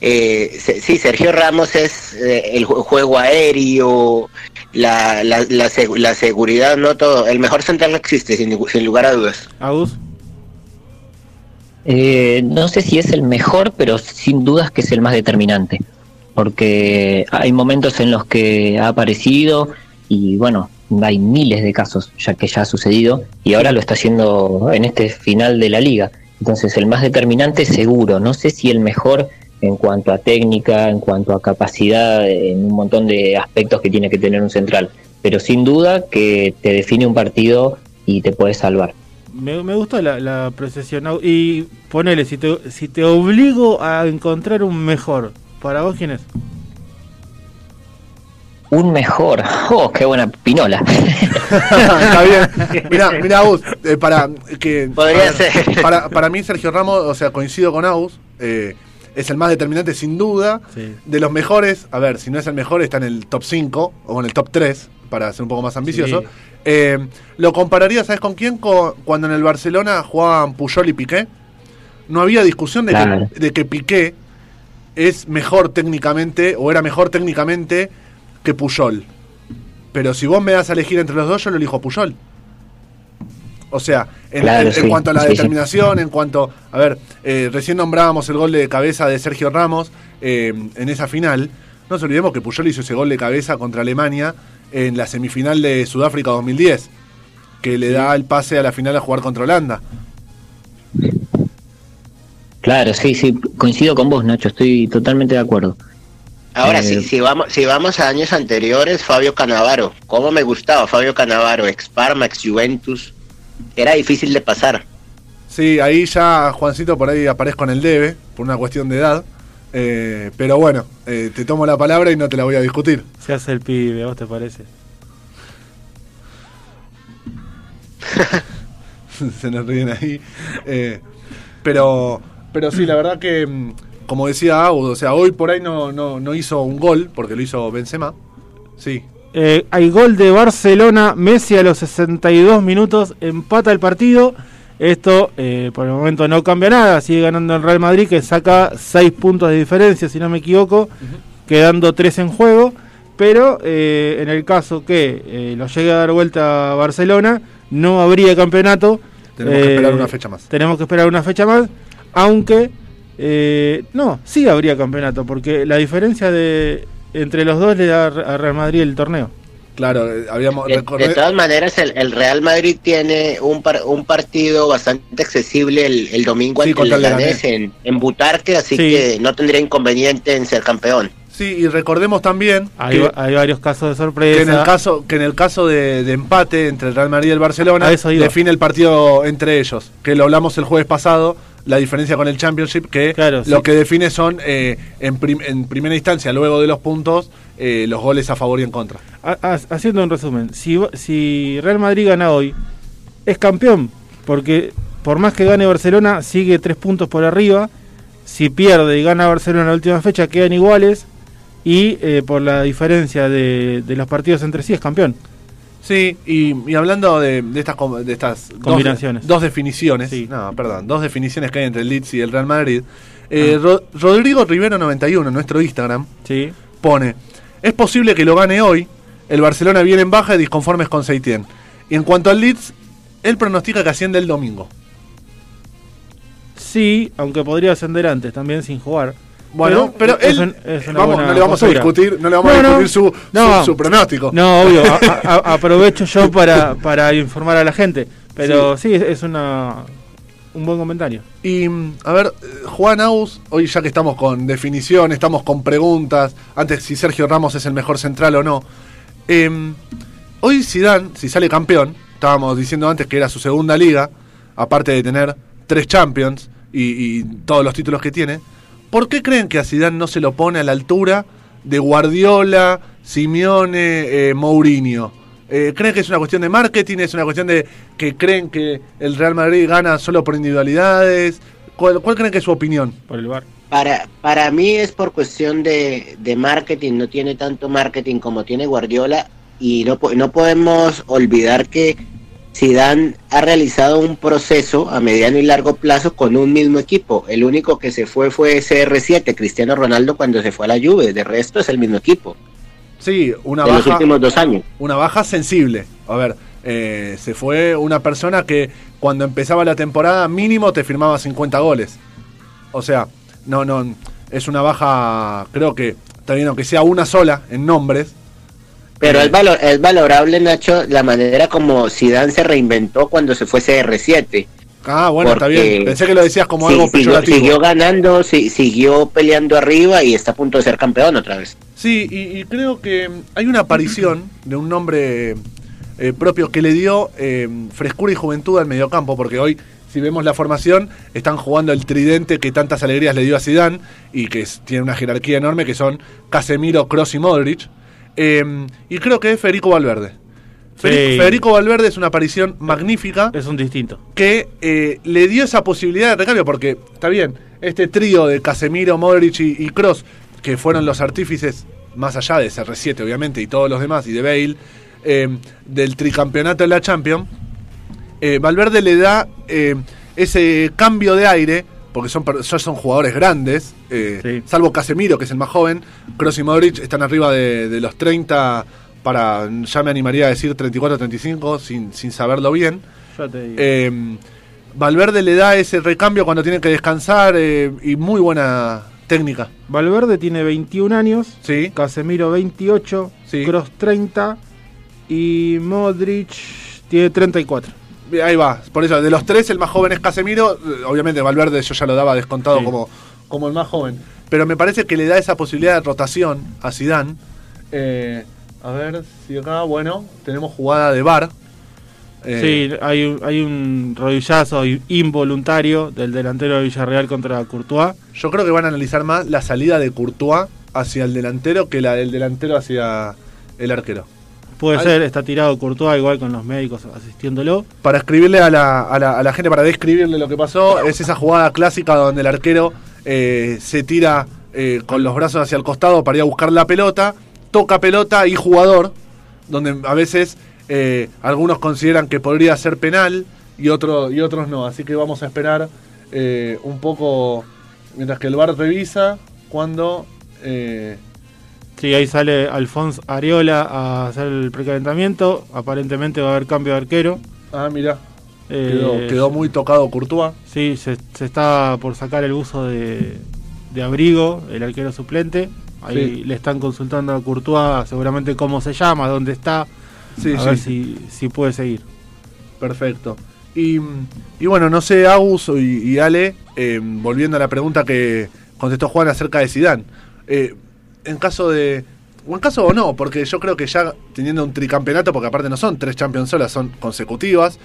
Speaker 6: eh, sí, Sergio Ramos es eh, el ju- juego aéreo, la, la, la, seg- la seguridad, no todo. El mejor central existe, sin lugar a dudas.
Speaker 3: Agus,
Speaker 5: Eh, no sé si es el mejor, pero sin dudas que es el más determinante. Porque hay momentos en los que ha aparecido y bueno, hay miles de casos ya que ya ha sucedido y ahora lo está haciendo en este final de la liga. Entonces el más determinante seguro, no sé si el mejor en cuanto a técnica, en cuanto a capacidad, en un montón de aspectos que tiene que tener un central, pero sin duda que te define un partido y te puede salvar.
Speaker 3: me, me gustó la, la apreciación. Au- Y ponele, si te, si te obligo a encontrar un mejor, ¿para vos quién es?
Speaker 5: Un mejor. (laughs) Oh, qué buena pinola. (laughs)
Speaker 4: Está bien. Mira, mira, Agus, eh, para que
Speaker 6: Podría
Speaker 4: a ver,
Speaker 6: ser.
Speaker 4: Para, para mí Sergio Ramos, o sea, coincido con Agus, eh, es el más determinante sin duda.
Speaker 3: Sí.
Speaker 4: De los mejores, a ver, si no es el mejor, está en el top 5 o en el top 3, para ser un poco más ambicioso.
Speaker 3: Sí.
Speaker 4: Eh, lo compararía, ¿sabes con quién? Con- cuando en el Barcelona jugaban Puyol y Piqué. No había discusión de,
Speaker 5: Claro.
Speaker 4: que, de que Piqué es mejor técnicamente, o era mejor técnicamente que Puyol. Pero si vos me das a elegir entre los dos, yo lo elijo a Puyol. O sea, en,
Speaker 5: Claro,
Speaker 4: en- en
Speaker 5: sí,
Speaker 4: cuanto a la
Speaker 5: sí, sí.
Speaker 4: determinación, en cuanto. A ver, eh, recién nombrábamos el gol de cabeza de Sergio Ramos eh, en esa final. No nos olvidemos que Puyol hizo ese gol de cabeza contra Alemania en la semifinal de Sudáfrica 2010, que le da el pase a la final a jugar contra Holanda.
Speaker 5: Claro, sí, sí, coincido con vos, Nacho, estoy totalmente de acuerdo.
Speaker 6: Ahora,
Speaker 5: Eh,
Speaker 6: si, si, vamos, si vamos a años anteriores, Fabio Canavaro. ¿Cómo me gustaba Fabio Canavaro? Ex Parma, ex Juventus. Era difícil de pasar.
Speaker 4: Sí, ahí ya Juancito por ahí aparezco en el debe, por una cuestión de edad. Eh, pero bueno, eh, te tomo la palabra y no te la voy a discutir.
Speaker 3: Se hace el pibe, ¿a vos te parece? (laughs)
Speaker 4: se nos ríen ahí. Eh, pero, pero sí, la verdad que, mm, como decía Audo, o sea, hoy por ahí no, no, no hizo un gol, porque lo hizo Benzema. Sí,
Speaker 3: Eh, hay gol de Barcelona, Messi a los 62 minutos, empata el partido. Esto eh, por el momento no cambia nada, sigue ganando el Real Madrid que saca 6 puntos de diferencia, si no me equivoco, quedando 3 en juego. Pero eh, en el caso que lo llegue a dar vuelta a Barcelona, no habría campeonato.
Speaker 4: tenemos que esperar una fecha más.
Speaker 3: Tenemos que esperar una fecha más, aunque no, sí habría campeonato, porque la diferencia de entre los dos le da a Real Madrid el torneo.
Speaker 4: Claro, eh, habíamos
Speaker 6: De, de todas maneras, el, el Real Madrid tiene un, par- un partido bastante accesible el, el domingo
Speaker 4: Sí,
Speaker 6: ante el Leganés en, en Butarque, así
Speaker 3: Sí.
Speaker 6: que no tendría inconveniente en ser campeón.
Speaker 4: Sí, y recordemos también
Speaker 3: Hay,
Speaker 4: que,
Speaker 3: hay varios casos de
Speaker 4: que
Speaker 3: sorpresa.
Speaker 4: en el caso que en el caso de, de empate entre el Real Madrid y el Barcelona define el partido entre ellos, que lo hablamos el jueves pasado, la diferencia con el Championship, que
Speaker 3: Claro,
Speaker 4: lo
Speaker 3: sí.
Speaker 4: que define son eh, en, prim- en primera instancia, luego de los puntos, eh, los goles a favor y en contra.
Speaker 3: Ha- ha- haciendo un resumen, si, si Real Madrid gana hoy, es campeón, porque por más que gane Barcelona, sigue tres puntos por arriba. Si pierde y gana Barcelona en la última fecha, quedan iguales. Y eh, por la diferencia de, de los partidos entre sí, es campeón.
Speaker 4: Sí, y, y hablando de, de estas, de estas dos-
Speaker 3: Combinaciones.
Speaker 4: Dos, definiciones,
Speaker 3: Sí.
Speaker 4: no, perdón, dos definiciones que hay entre el Leeds y el Real Madrid. eh, Ro- Rodrigo Rivero 91, en nuestro Instagram,
Speaker 3: Sí.
Speaker 4: pone, es posible que lo gane hoy, el Barcelona viene en baja y disconformes con Seitien. Y en cuanto al Leeds, él pronostica que asciende el domingo.
Speaker 3: Sí, aunque podría ascender antes también sin jugar.
Speaker 4: Bueno, pero, él,
Speaker 3: un- es una
Speaker 4: vamos, no le vamos
Speaker 3: postura.
Speaker 4: a discutir, no le vamos
Speaker 3: No,
Speaker 4: a discutir su,
Speaker 3: No.
Speaker 4: su, su pronóstico.
Speaker 3: No, obvio, (laughs) a- aprovecho yo para, para informar a la gente. Pero sí, es, es una un buen comentario.
Speaker 4: Y a ver, Juan Aus, hoy ya que estamos con definición, estamos con preguntas, antes si Sergio Ramos es el mejor central o no. em, hoy Zidane, si sale campeón, estábamos diciendo antes que era su segunda liga, aparte de tener tres Champions y, y todos los títulos que tiene, ¿por qué creen que a Zidane no se lo pone a la altura de Guardiola, Simeone, eh, Mourinho? Eh, ¿Creen que es una cuestión de marketing? ¿Es una cuestión de que creen que el Real Madrid gana solo por individualidades? ¿Cuál, cuál creen que es su opinión?
Speaker 3: Por el bar.
Speaker 6: Para, para mí es por cuestión de, de marketing, no tiene tanto marketing como tiene Guardiola y no, no podemos olvidar que Zidane ha realizado un proceso a mediano y largo plazo con un mismo equipo. El único que se fue fue CR7, Cristiano Ronaldo cuando se fue a la Juve, de resto es el mismo equipo
Speaker 4: Sí, una
Speaker 6: de los
Speaker 4: baja,
Speaker 6: últimos dos años.
Speaker 4: una baja sensible. A ver, eh, se fue una persona que cuando empezaba la temporada mínimo te firmaba 50 goles. O sea, no, no, es una baja, creo que, está bien, aunque sea una sola en nombres.
Speaker 6: Pero es, valor, es valorable, Nacho, la manera como Zidane se reinventó cuando se fue CR7.
Speaker 4: Ah, bueno, está bien. Pensé que lo decías como
Speaker 6: Sí,
Speaker 4: algo
Speaker 6: siguió,
Speaker 4: peyorativo.
Speaker 6: siguió ganando, sí, siguió peleando arriba y está a punto de ser campeón otra vez.
Speaker 4: Sí, y, y creo que hay una aparición de un nombre eh, propio que le dio eh, frescura y juventud al mediocampo, porque hoy, si vemos la formación, están jugando el tridente que tantas alegrías le dio a Zidane y que es- tiene una jerarquía enorme, que son Casemiro, Kroos y Modric. Eh, y creo que es Federico Valverde. Federico,
Speaker 3: Sí.
Speaker 4: Federico Valverde es una aparición magnífica
Speaker 3: Es un distinto.
Speaker 4: que eh, le dio esa posibilidad de recambio, porque está bien, este trío de Casemiro, Modric y, y Cross, que fueron los artífices, más allá de CR7 obviamente, y todos los demás, y de Bale, eh, del tricampeonato de la Champions, eh, Valverde le da eh, ese cambio de aire, porque son, per- son son jugadores grandes, eh,
Speaker 3: Sí.
Speaker 4: salvo Casemiro, que es el más joven, Kroos y Modric están arriba de, de los 30, para, ya me animaría a decir 34, 35, sin, sin saberlo bien.
Speaker 3: Ya te digo.
Speaker 4: Eh, Valverde le da ese recambio cuando tiene que descansar eh, y muy buena técnica.
Speaker 3: Valverde tiene 21 años,
Speaker 4: Sí,
Speaker 3: Casemiro 28,
Speaker 4: Sí.
Speaker 3: Cross 30 y Modric tiene 34.
Speaker 4: Ahí va. Por eso, de los tres, el más joven es Casemiro. Eh, Obviamente, Valverde yo ya lo daba descontado
Speaker 3: Sí.
Speaker 4: como, como el más joven. Pero me parece que le da esa posibilidad de rotación a Zidane. Eh, a ver si acá, bueno, tenemos jugada de bar. Eh,
Speaker 3: Sí, hay un, hay un rodillazo involuntario del delantero de Villarreal contra Courtois.
Speaker 4: Yo creo que van a analizar más la salida de Courtois hacia el delantero que la del delantero hacia el arquero.
Speaker 3: Puede
Speaker 4: Al-
Speaker 3: ser, está tirado Courtois igual con los médicos asistiéndolo.
Speaker 4: para escribirle a la, a la- a la gente, para describirle lo que pasó, es esa jugada clásica donde el arquero eh, se tira eh, con los brazos hacia el costado para ir a buscar la pelota, toca pelota y jugador, donde a veces eh, algunos consideran que podría ser penal y, otro, y otros no. Así que vamos a esperar un poco, mientras que el VAR revisa, cuando... eh,
Speaker 3: Sí, ahí sale Alfonso Areola a hacer el precalentamiento. Aparentemente va a haber cambio de arquero.
Speaker 4: ah, mira,
Speaker 3: Eh,
Speaker 4: quedó, quedó muy tocado Courtois.
Speaker 3: Sí, se, se está por sacar el uso de, de abrigo, el arquero suplente. Ahí
Speaker 4: Sí.
Speaker 3: le están consultando a Courtois seguramente cómo se llama, dónde está,
Speaker 4: Sí,
Speaker 3: a
Speaker 4: sí.
Speaker 3: ver si, si puede seguir.
Speaker 4: Perfecto. Y, y bueno, no sé, Agus y, y Ale, eh, volviendo a la pregunta que contestó Juan acerca de Sidán. En caso de. O en caso o no, porque yo creo que ya teniendo un tricampeonato, porque aparte no son tres Champions solas, son consecutivas,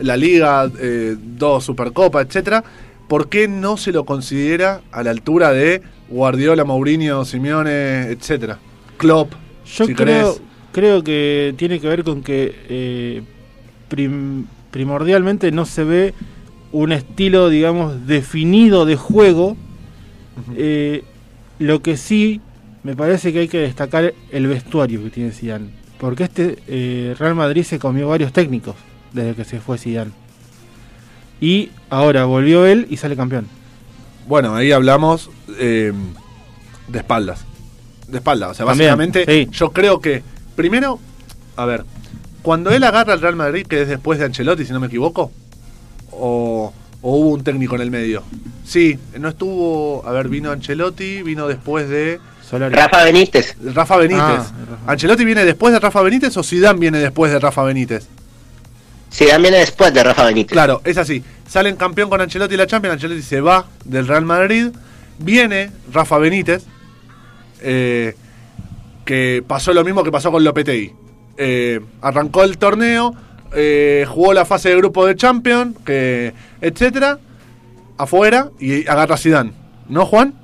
Speaker 4: la Liga, eh, dos Supercopa, etcétera, ¿por qué no se lo considera a la altura de Guardiola, Mourinho, Simeone, etcétera? Klopp,
Speaker 3: Yo
Speaker 4: si
Speaker 3: creo,
Speaker 4: querés.
Speaker 3: creo que tiene que ver con que eh, prim- primordialmente no se ve un estilo, digamos, definido de juego. Eh, lo que sí me parece que hay que destacar el vestuario que tiene Zidane, porque este eh, Real Madrid se comió varios técnicos desde que se fue Zidane. Y ahora volvió él y sale campeón.
Speaker 4: Bueno, ahí hablamos eh, de espaldas. De espaldas. O sea,
Speaker 3: También,
Speaker 4: básicamente,
Speaker 3: sí.
Speaker 4: yo creo que. Primero, a ver, cuando él agarra al Real Madrid, que es después de Ancelotti, si no me equivoco, o, o hubo un técnico en el medio. Sí, no estuvo. A ver, vino Ancelotti, vino después de.
Speaker 3: Solari.
Speaker 6: Rafa Benítez.
Speaker 4: Rafa Benítez.
Speaker 3: Ah, Rafa.
Speaker 4: ¿Ancelotti viene después de Rafa Benítez o Zidane viene después de Rafa Benítez?
Speaker 6: Zidane viene después de Rafa Benítez.
Speaker 4: Claro, es así. Salen campeón con Ancelotti y la Champions. Ancelotti se va del Real Madrid. Viene Rafa Benítez. eh, que pasó lo mismo que pasó con Lopetegui. Eh, arrancó el torneo. eh, jugó la fase de grupo de Champions. Que, etcétera. Afuera. Y agarra a Zidane. ¿No, Juan?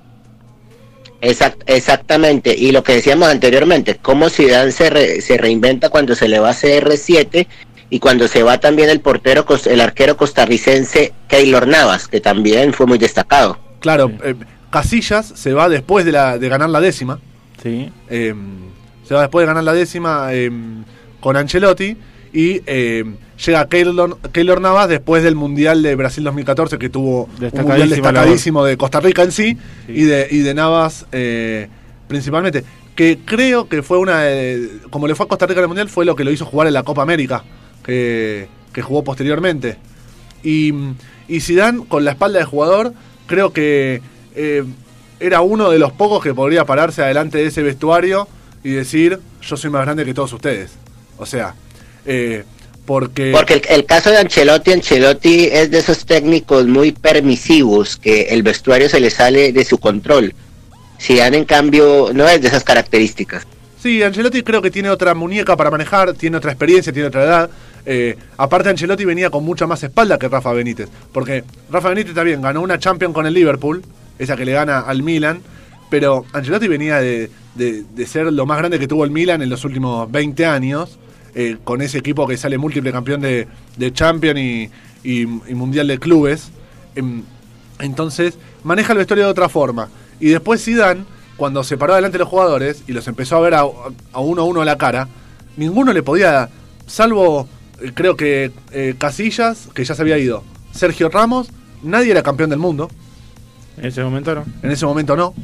Speaker 6: Exact- exactamente. Y lo que decíamos anteriormente, cómo Zidane se, re- se reinventa cuando se le va a CR7 y cuando se va también el portero, el arquero costarricense Keylor Navas, que también fue muy destacado.
Speaker 4: Claro,
Speaker 3: Sí.
Speaker 4: eh, Casillas se va después de, la, de ganar la décima.
Speaker 3: Sí.
Speaker 4: Eh, se va después de ganar la décima eh, con Ancelotti y eh, llega Keylor, Keylor Navas después del Mundial de Brasil 2014 que tuvo un Mundial destacadísimo de Costa Rica en sí,
Speaker 3: Sí.
Speaker 4: Y, de, y de Navas eh, principalmente. Que creo que fue una... de- como le fue a Costa Rica en el Mundial fue lo que lo hizo jugar en la Copa América que, que jugó posteriormente. Y, y Zidane, con la espalda de jugador, creo que eh, era uno de los pocos que podría pararse adelante de ese vestuario y decir, yo soy más grande que todos ustedes. O sea, eh, porque...
Speaker 6: Porque el, el caso de Ancelotti, Ancelotti es de esos técnicos muy permisivos que el vestuario se le sale de su control. Zidane en cambio no es de esas características.
Speaker 4: Sí, Sí, Ancelotti creo que tiene otra muñeca para manejar, tiene otra experiencia, tiene otra edad. Eh, aparte, Ancelotti venía con mucha más espalda que Rafa Benítez. Porque Rafa Benítez también ganó una Champions con el Liverpool, esa que le gana al Milan. Pero Ancelotti venía de, de- de ser lo más grande que tuvo el Milan en los últimos 20 años. Eh, con ese equipo que sale múltiple campeón de, de Champions y, y- y Mundial de Clubes. Em, entonces, maneja el vestuario de otra forma. Y después Zidane, cuando se paró delante de los jugadores y los empezó a ver a, a uno a uno a la cara, ninguno le podía, salvo eh, creo que eh, Casillas, que ya se había ido, Sergio Ramos, nadie era campeón del mundo,
Speaker 3: En ese momento no.
Speaker 4: en ese momento no.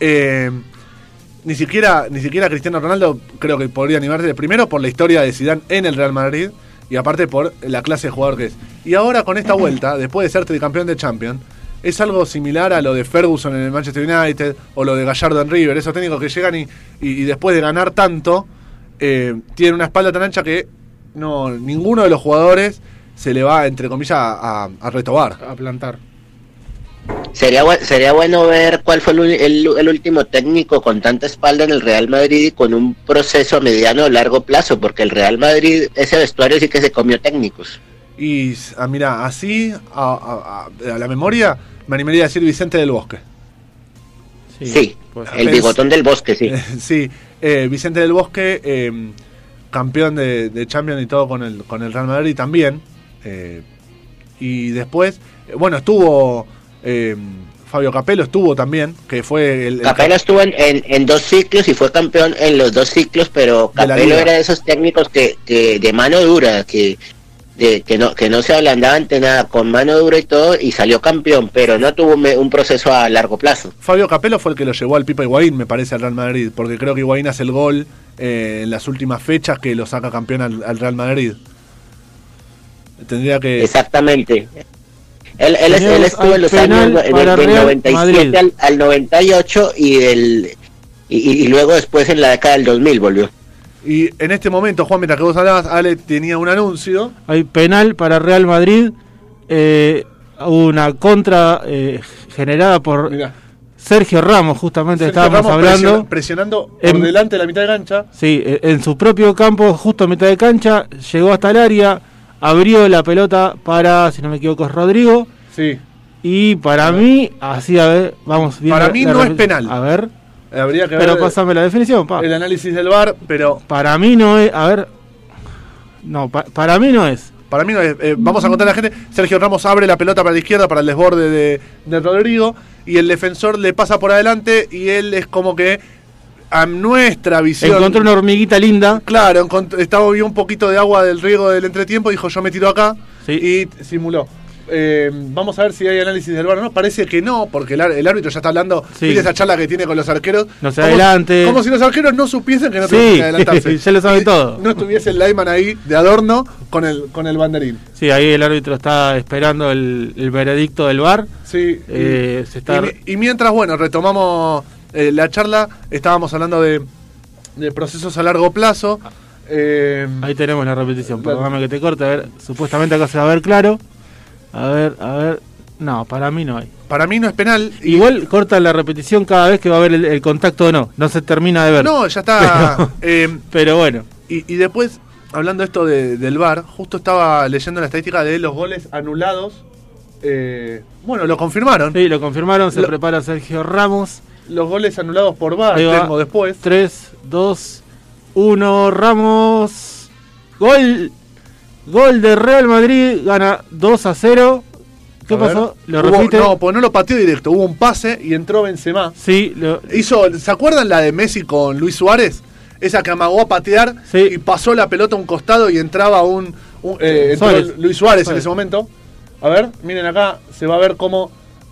Speaker 4: Eh, ni siquiera, ni siquiera Cristiano Ronaldo creo que podría animarse, primero por la historia de Zidane en el Real Madrid y aparte por la clase de jugador que es. Y ahora con esta vuelta, después de ser tricampeón de Champions, es algo similar a lo de Ferguson en el Manchester United o lo de Gallardo en River, esos técnicos que llegan y, y- y después de ganar tanto, eh, tienen una espalda tan ancha que no ninguno de los jugadores se le va, entre comillas, a, a- retobar.
Speaker 3: A plantar.
Speaker 6: Sería, sería bueno ver cuál fue el, el- el último técnico con tanta espalda en el Real Madrid y con un proceso a mediano o largo plazo, porque el Real Madrid, ese vestuario sí que se comió técnicos.
Speaker 4: Y ah, mira, así a, a- a- a la memoria me animaría a decir Vicente del Bosque.
Speaker 6: Sí,
Speaker 3: pues,
Speaker 6: el bigotón del bosque, sí. (laughs)
Speaker 4: sí, eh, Vicente del Bosque, eh, campeón de, de Champions y todo con el, con el Real Madrid también. eh, y después, eh, bueno, estuvo eh, Fabio Capello, estuvo también, que fue el... el-
Speaker 6: Capello estuvo en, en- en dos ciclos y fue campeón en los dos ciclos, pero Capello era de esos técnicos que, que de mano dura, que de, que no que no se ablandaba ante nada, con mano dura y todo, y salió campeón, pero no tuvo un, un proceso a largo plazo.
Speaker 4: Fabio Capello fue el que lo llevó al Pipa Higuaín, me parece, al Real Madrid, porque creo que Higuaín hace el gol eh, en las últimas fechas que lo saca campeón al, al Real Madrid. Tendría que...
Speaker 6: Exactamente. Él, él, él estuvo en los años del
Speaker 3: Real
Speaker 6: 97
Speaker 3: Madrid.
Speaker 6: al, al 98 y, del, y, y- y luego después en la década del 2000 volvió.
Speaker 4: Y en este momento, Juan, mientras que vos hablabas, Ale tenía un anuncio.
Speaker 3: Hay penal para Real Madrid. eh, hubo una contra eh, generada por
Speaker 4: Mirá,
Speaker 3: Sergio Ramos, justamente
Speaker 4: Sergio
Speaker 3: estábamos
Speaker 4: Ramos
Speaker 3: hablando.
Speaker 4: presiona- presionando por
Speaker 3: En-
Speaker 4: delante de la mitad de cancha.
Speaker 3: Sí, eh, en su propio campo, justo a mitad de cancha, llegó hasta el área, abrió la pelota para, si no me equivoco, es Rodrigo.
Speaker 4: Sí.
Speaker 3: Y para mí, así a ver, vamos viendo
Speaker 4: Para mí no es penal.
Speaker 3: A ver,
Speaker 4: Habría que
Speaker 3: pero
Speaker 4: ver
Speaker 3: pásame la definición, pa.
Speaker 4: el análisis del VAR, pero
Speaker 3: Para mí no es, a ver. No, pa- para mí no es.
Speaker 4: para mí no es. eh, vamos a contar a la gente. Sergio Ramos abre la pelota para la izquierda, para el desborde de, de Rodrigo. Y el defensor le pasa por adelante. Y él es como que a nuestra visión.
Speaker 3: Encontró una hormiguita linda.
Speaker 4: Claro, estaba vio un poquito de agua del riego del entretiempo, dijo yo me tiro acá
Speaker 3: Sí.
Speaker 4: y simuló. Eh, vamos a ver si hay análisis del VAR o no. Parece que no, porque el, árbitro ya está hablando.
Speaker 3: Sí.
Speaker 4: ¿Viste esa charla que tiene con los arqueros?
Speaker 3: No se
Speaker 4: Como-
Speaker 3: adelante.
Speaker 4: Como si los arqueros no supiesen que no
Speaker 3: Sí,
Speaker 4: tenían que adelantarse. (laughs)
Speaker 3: ya lo saben
Speaker 4: Y
Speaker 3: todo.
Speaker 4: No estuviese el Lyman ahí de adorno con el, con el banderín.
Speaker 3: Sí, ahí el árbitro está esperando el, el veredicto del VAR.
Speaker 4: Sí. y-
Speaker 3: Eh, se está-
Speaker 4: y, mi- y mientras, bueno, retomamos eh, la charla, estábamos hablando de, de procesos a largo plazo. Eh,
Speaker 3: Ahí tenemos la repetición. Perdóname que te corte. A ver, supuestamente acá se va a ver claro. A ver, a ver. No, para mí no hay.
Speaker 4: para mí no es penal. y-
Speaker 3: Igual cortan la repetición cada vez que va a haber el, el contacto o no. No se termina de ver.
Speaker 4: No, ya está.
Speaker 3: Pero- (laughs)
Speaker 4: eh,
Speaker 3: Pero bueno.
Speaker 4: y, y después, hablando esto de- del VAR, justo estaba leyendo la estadística de los goles anulados. Eh, bueno, lo confirmaron.
Speaker 3: Sí, lo confirmaron. Se
Speaker 4: Lo-
Speaker 3: prepara Sergio Ramos.
Speaker 4: Los goles anulados por VAR, tengo después.
Speaker 3: 3, 2, 1. Ramos. Gol. Gol de Real Madrid. Gana 2 a 0. ¿Qué
Speaker 4: A ver.
Speaker 3: pasó? ¿Lo
Speaker 4: Hubo-
Speaker 3: repite?
Speaker 4: No, pues no lo pateó directo. Hubo un pase y entró Benzema.
Speaker 3: Sí, lo-
Speaker 4: Hizo, ¿Se acuerdan la de Messi con Luis Suárez? Esa que amagó a patear
Speaker 3: Sí.
Speaker 4: y pasó la pelota a un costado y entraba un, un- eh, entró. Luis Suárez, en ese momento. A ver, miren acá, se va a ver cómo.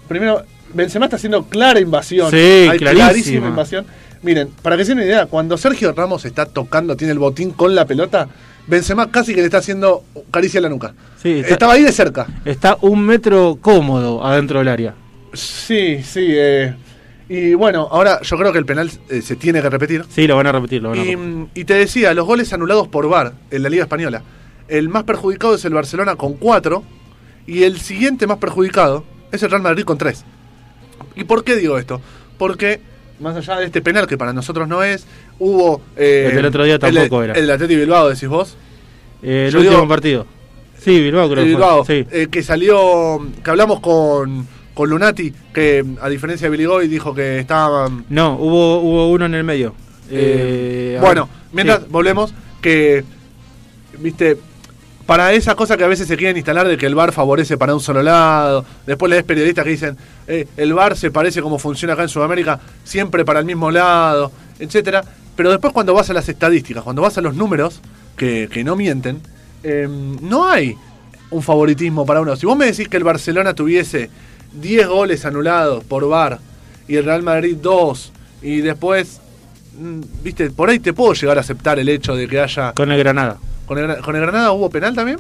Speaker 4: Primero, Benzema está haciendo clara invasión.
Speaker 3: Sí,
Speaker 4: Hay
Speaker 3: clarísima.
Speaker 4: clarísima invasión. Miren, para que se den una idea, cuando Sergio Ramos está tocando, tiene el botín con la pelota, Benzema casi que le está haciendo caricia a la nuca.
Speaker 3: Sí, está-
Speaker 4: Estaba ahí de cerca.
Speaker 3: está un metro cómodo adentro del área.
Speaker 4: Sí, sí. eh, y bueno, ahora yo creo que el penal eh, se tiene que repetir.
Speaker 3: Sí, lo van a repetir. Lo van a
Speaker 4: Y,
Speaker 3: repetir.
Speaker 4: y te decía, los goles anulados por VAR en la Liga Española. El más perjudicado es el Barcelona con 4 y el siguiente más perjudicado es el Real Madrid con 3. ¿Y por qué digo esto? Porque más allá de este penal que para nosotros no es, hubo... eh,
Speaker 3: El del otro día tampoco
Speaker 4: el,
Speaker 3: era.
Speaker 4: El Atleti Bilbao, decís vos.
Speaker 3: Eh, el
Speaker 4: Yo
Speaker 3: último
Speaker 4: digo-
Speaker 3: partido. Sí, Bilbao creo
Speaker 4: El
Speaker 3: que fue.
Speaker 4: Bilbao,
Speaker 3: Sí.
Speaker 4: eh, que salió, que hablamos con, con Lunati, que a diferencia de Billy Goy dijo que estaban...
Speaker 3: No, hubo, hubo uno en el medio.
Speaker 4: eh, bueno, mientras
Speaker 3: sí.
Speaker 4: volvemos, que, viste, para esa cosa que a veces se quieren instalar de que el bar favorece para un solo lado, después lees periodistas que dicen, eh, el bar se parece como funciona acá en Sudamérica, siempre para el mismo lado, etcétera Pero después cuando vas a las estadísticas, cuando vas a los números, que, que no mienten, eh, no hay un favoritismo para uno. Si vos me decís que el Barcelona tuviese 10 goles anulados por VAR y el Real Madrid 2 y después, mm, viste, por ahí te puedo llegar a aceptar el hecho de que haya...
Speaker 3: Con el Granada.
Speaker 4: ¿Con el, Gra- con el Granada hubo penal también?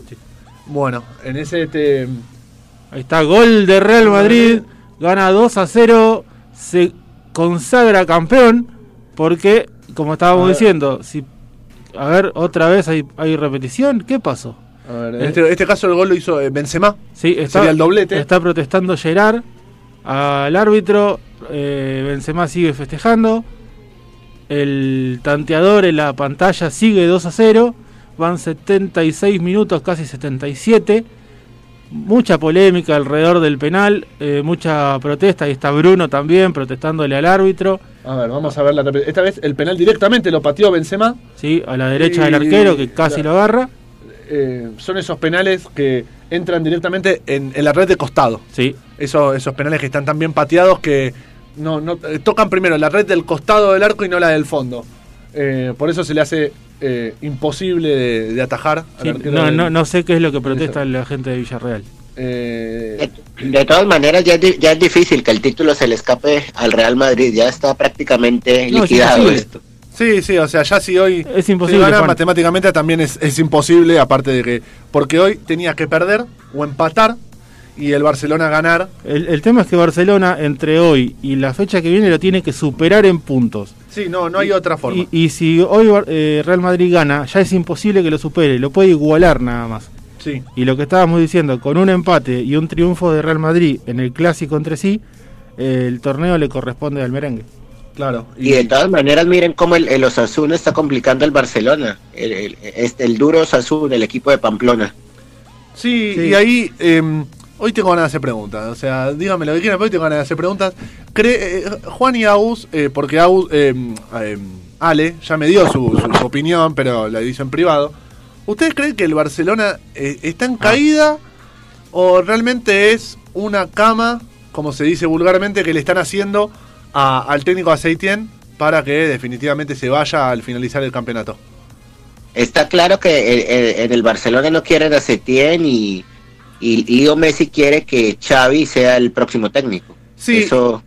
Speaker 4: Bueno, en ese te...
Speaker 3: Ahí está, gol de Real Madrid. Gana 2 a 0. Se consagra campeón. Porque, como estábamos diciendo, si. A ver, otra vez hay, hay repetición. ¿Qué pasó?
Speaker 4: A ver, en este, este caso el gol lo hizo eh, Benzema.
Speaker 3: Sí, está,
Speaker 4: Sería el doblete.
Speaker 3: está protestando Gerard al árbitro. Eh, Benzema sigue festejando. El tanteador en la pantalla sigue 2 a 0. Van 76 minutos, casi 77. Mucha polémica alrededor del penal, eh, mucha protesta. Ahí está Bruno también protestándole al árbitro.
Speaker 4: A ver, vamos a ver la. Esta vez el penal directamente lo pateó Benzema.
Speaker 3: ¿sí? A la derecha
Speaker 4: Y-
Speaker 3: del arquero que casi
Speaker 4: la-
Speaker 3: lo agarra.
Speaker 4: Eh, son esos penales que entran directamente en, en la red de costado.
Speaker 3: Sí,
Speaker 4: Eso- esos penales que están tan bien pateados que no, no eh, tocan primero la red del costado del arco y no la del fondo. Eh, por eso se le hace eh, imposible de, de atajar.
Speaker 3: sí, no,
Speaker 4: del-
Speaker 3: no, no sé qué es lo que protesta la gente de Villarreal.
Speaker 4: Eh,
Speaker 6: De, de todas maneras, ya es, ya es difícil que el título se le escape al Real Madrid. Ya está prácticamente
Speaker 3: No,
Speaker 6: liquidado
Speaker 3: imposible.
Speaker 6: esto.
Speaker 4: Sí, sí, o sea, ya si hoy
Speaker 3: Es
Speaker 4: se
Speaker 3: imposible,
Speaker 4: gana matemáticamente también es, es imposible, aparte de que. Porque hoy tenía que perder o empatar y el Barcelona ganar.
Speaker 3: El, el tema es que Barcelona entre hoy y la fecha que viene lo tiene que superar en puntos.
Speaker 4: Sí, no, no hay otra forma.
Speaker 3: Y, y si hoy eh, Real Madrid gana, ya es imposible que lo supere, lo puede igualar nada más.
Speaker 4: Sí,
Speaker 3: Y lo que estábamos diciendo, con un empate y un triunfo de Real Madrid en el clásico entre sí, eh, el torneo le corresponde al merengue.
Speaker 4: claro.
Speaker 6: Y de todas maneras, miren cómo el, el Osasuna está complicando al Barcelona. El, el- el duro Osasuna, el equipo de Pamplona.
Speaker 4: Sí,
Speaker 3: Sí.
Speaker 4: y ahí eh, hoy tengo ganas de hacer preguntas. O sea, díganme lo que quieran, pero hoy tengo ganas de hacer preguntas. Cre- eh, Juan y Agus, eh, porque Agus, eh, eh, Ale ya me dio su, su- su opinión, pero la hizo en privado. ¿Ustedes creen que el Barcelona eh, está en caída o realmente es una cama, como se dice vulgarmente, que le están haciendo a- al técnico Aceitien para que definitivamente se vaya al finalizar el campeonato?
Speaker 6: Está claro que el- el- en el Barcelona no quieren a Setién y, y Leo Messi quiere que Xavi sea el próximo técnico.
Speaker 4: Sí.
Speaker 6: Eso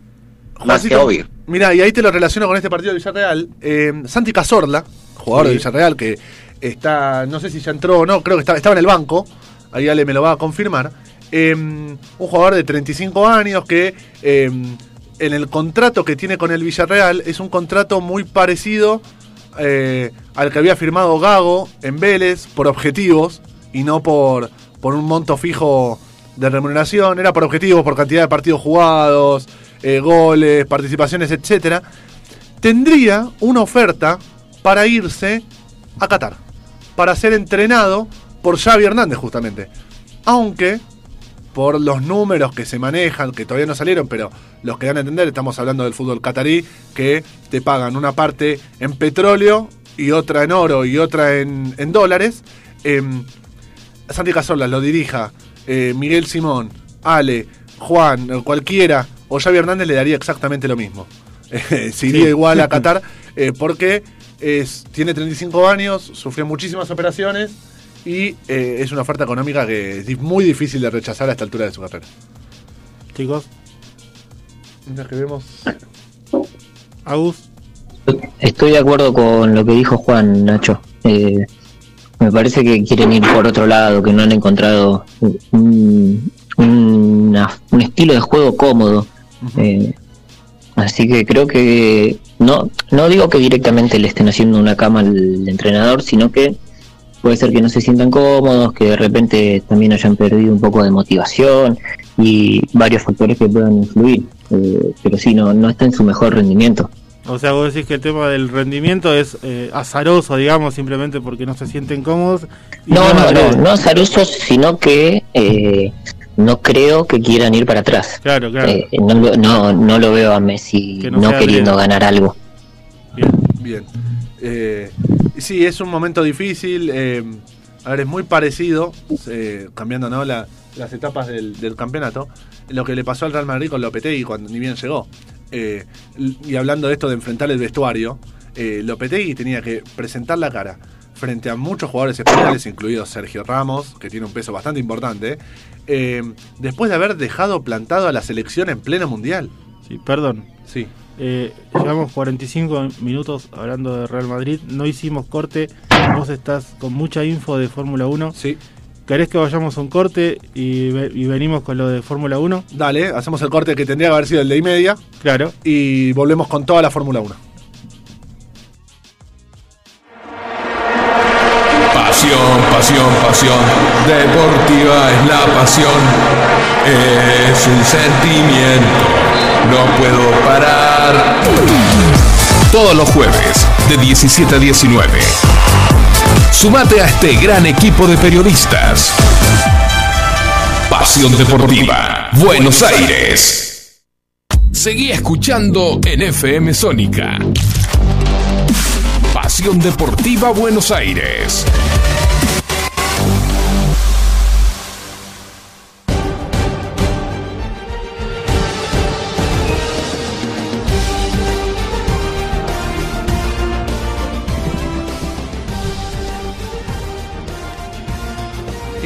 Speaker 6: más que
Speaker 4: Juancito,
Speaker 6: obvio.
Speaker 4: Mira, y ahí te lo relaciono con este partido de Villarreal. Eh, Santi Cazorla, jugador
Speaker 3: Sí.
Speaker 4: de Villarreal, que está, no sé si ya entró o no, creo que estaba, estaba en el banco. Ahí Ale me lo va a confirmar. Eh, un jugador de 35 años que eh, en el contrato que tiene con el Villarreal es un contrato muy parecido eh, al que había firmado Gago en Vélez por objetivos y no por, por un monto fijo de remuneración. Era por objetivos, por cantidad de partidos jugados, eh, goles, participaciones, etcétera. Tendría una oferta para irse a Qatar, para ser entrenado por Xavi Hernández justamente. Aunque por los números que se manejan, que todavía no salieron, pero los que dan a entender, estamos hablando del fútbol catarí, que te pagan una parte en petróleo y otra en oro y otra en, dólares. Em, Santi Cazorla lo dirija eh, Miguel Simón, Ale, Juan, cualquiera, o Xavi Hernández le daría exactamente lo mismo. (laughs) Eh, se iría
Speaker 3: Sí.
Speaker 4: igual a Qatar (laughs) eh, porque es, tiene 35 años, sufrió muchísimas operaciones y eh, es una oferta económica que es muy difícil de rechazar a esta altura de su carrera.
Speaker 3: Chicos,
Speaker 4: Mientras que vemos.
Speaker 3: Agus,
Speaker 5: Estoy de acuerdo con lo que dijo Juan, Nacho. Eh, me parece que quieren ir por otro lado, que no han encontrado un, una- un estilo de juego cómodo. Eh, así que creo que no, no digo que directamente le estén haciendo una cama al entrenador, sino que puede ser que no se sientan cómodos, que de repente también hayan perdido un poco de motivación y varios factores que puedan influir. Eh, pero sí, no, no está en su mejor rendimiento.
Speaker 3: O sea, vos decís que el tema del rendimiento es eh, azaroso, digamos, simplemente porque no se sienten cómodos. y
Speaker 5: No, no,
Speaker 3: vale.
Speaker 5: no, no azarosos, sino que eh, no creo que quieran ir para atrás.
Speaker 3: Claro, claro.
Speaker 5: Eh, no, lo- no, no lo veo a Messi
Speaker 3: Que no
Speaker 5: no, queriendo
Speaker 3: bien.
Speaker 5: ganar algo.
Speaker 3: Bien.
Speaker 4: Bien. Eh, sí, es un momento difícil. eh, a ver, es muy parecido, eh, cambiando ¿no? la- las etapas del, del campeonato, lo que le pasó al Real Madrid con Lopetegui cuando ni bien llegó. Eh, y hablando de esto de enfrentar el vestuario, eh, Lopetegui tenía que presentar la cara frente a muchos jugadores españoles, incluido Sergio Ramos, que tiene un peso bastante importante, eh, después de haber dejado plantado a la selección en pleno mundial.
Speaker 3: Sí, perdón.
Speaker 4: Sí.
Speaker 3: Eh, llevamos 45 minutos hablando de Real Madrid. No hicimos corte. Vos estás con mucha info de Fórmula 1.
Speaker 4: Sí.
Speaker 3: ¿Querés que vayamos a un corte y, ve- y venimos con lo de Fórmula 1?
Speaker 4: Dale, hacemos el corte que tendría que haber sido el de y media.
Speaker 3: Claro.
Speaker 4: y volvemos con toda la Fórmula 1.
Speaker 1: Pasión, pasión, pasión. Deportiva es la pasión. Es un sentimiento. No puedo parar. Todos los jueves, de 17 a 19. Sumate a este gran equipo de periodistas. Pasión Deportiva, Buenos Aires. Seguí escuchando en FM Sónica. Pasión Deportiva Buenos Aires.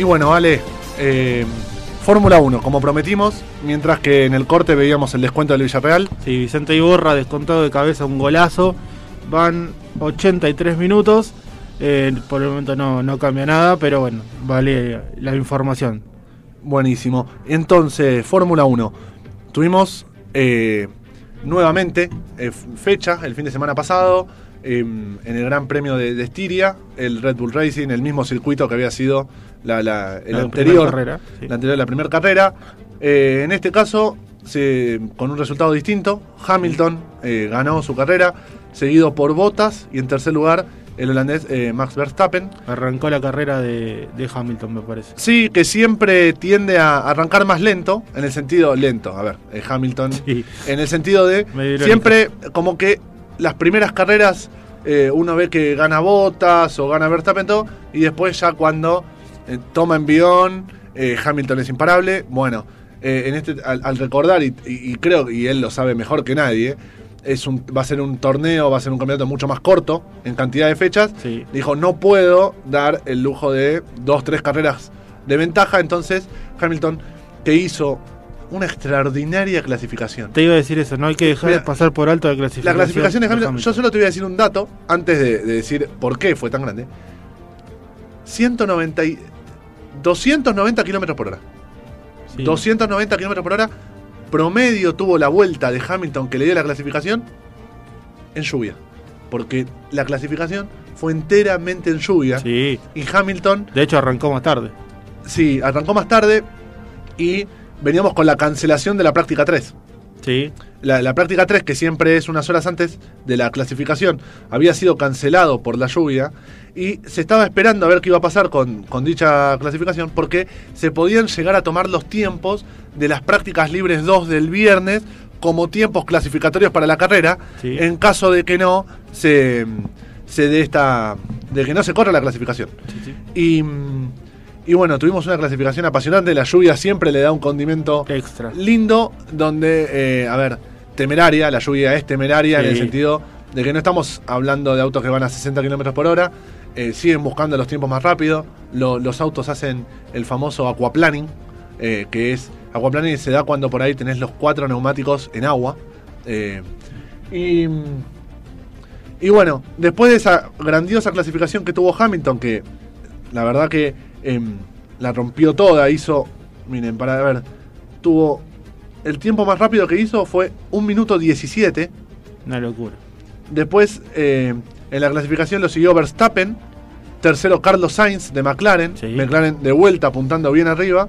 Speaker 4: Y bueno, vale, eh, Fórmula 1, como prometimos, mientras que en el corte veíamos el descuento del Villarreal.
Speaker 3: Sí, Vicente Iborra descontado de cabeza un golazo. Van 83 minutos. Eh, por el momento no, no cambia nada, pero bueno, vale la información.
Speaker 4: Buenísimo. Entonces, Fórmula 1. Tuvimos eh, nuevamente eh, fecha el fin de semana pasado eh, en el Gran Premio de, de Estiria, el Red Bull Racing, el mismo circuito que había sido la, la- el
Speaker 3: La
Speaker 4: anterior,
Speaker 3: carrera, sí.
Speaker 4: la anterior, la primera carrera. Eh, en este caso, se- con un resultado distinto, Hamilton eh, ganó su carrera, seguido por Bottas y en tercer lugar el holandés eh, Max Verstappen.
Speaker 3: Arrancó la carrera de, de Hamilton, me parece.
Speaker 4: Sí, que siempre tiende a arrancar más lento, en el sentido lento, a ver, eh, Hamilton,
Speaker 3: Sí.
Speaker 4: en el sentido de siempre como que las primeras carreras eh, uno ve que gana Botas o gana Verstappen todo, y después ya cuando eh, toma envión, eh, Hamilton es imparable. Bueno, eh, en este al, al recordar, y, y- y creo, y él lo sabe mejor que nadie, es un, va a ser un torneo, va a ser un campeonato mucho más corto en cantidad de fechas.
Speaker 3: Sí.
Speaker 4: Dijo, no puedo dar el lujo de dos, tres carreras de ventaja. Entonces, Hamilton, que hizo una extraordinaria clasificación.
Speaker 3: Te iba a decir eso, no hay que dejar
Speaker 4: Mira,
Speaker 3: de pasar por alto la
Speaker 4: La
Speaker 3: clasificación.
Speaker 4: clasificación de Hamilton, yo solo te voy a decir un dato antes de, de decir por qué fue tan grande. 190 y- 290 kilómetros por hora.
Speaker 3: Sí.
Speaker 4: 290 kilómetros por hora. Promedio tuvo la vuelta de Hamilton que le dio la clasificación en lluvia. Porque la clasificación fue enteramente en lluvia.
Speaker 3: Sí,
Speaker 4: Y Hamilton,
Speaker 3: de hecho arrancó más tarde.
Speaker 4: sí, arrancó más tarde y veníamos con la cancelación de la práctica 3.
Speaker 3: Sí,
Speaker 4: La, la práctica 3, que siempre es unas horas antes de la clasificación, había sido cancelado por la lluvia y se estaba esperando a ver qué iba a pasar con, con dicha clasificación porque se podían llegar a tomar los tiempos de las prácticas libres 2 del viernes como tiempos clasificatorios para la carrera
Speaker 3: Sí.
Speaker 4: en caso de que no se, se dé esta de que no se corra la clasificación.
Speaker 3: sí, sí.
Speaker 4: Y, y bueno, tuvimos una clasificación apasionante, la lluvia siempre le da un condimento
Speaker 3: Extra.
Speaker 4: lindo donde, eh, a ver, temeraria, la lluvia es temeraria en el sentido de que no estamos hablando de autos que van a 60 kilómetros por hora, eh, siguen buscando los tiempos más rápidos, lo- los autos hacen el famoso aquaplaning, eh, que es, aquaplaning se da cuando por ahí tenés los cuatro neumáticos en agua, eh, y, y bueno, después de esa grandiosa clasificación que tuvo Hamilton, que la verdad que em, la rompió toda, hizo, miren, para ver, tuvo el tiempo más rápido que hizo fue 1 minuto 17.
Speaker 3: Una locura.
Speaker 4: Después eh, en la clasificación lo siguió Verstappen. Tercero Carlos Sainz de McLaren.
Speaker 3: Sí.
Speaker 4: McLaren de vuelta apuntando bien arriba.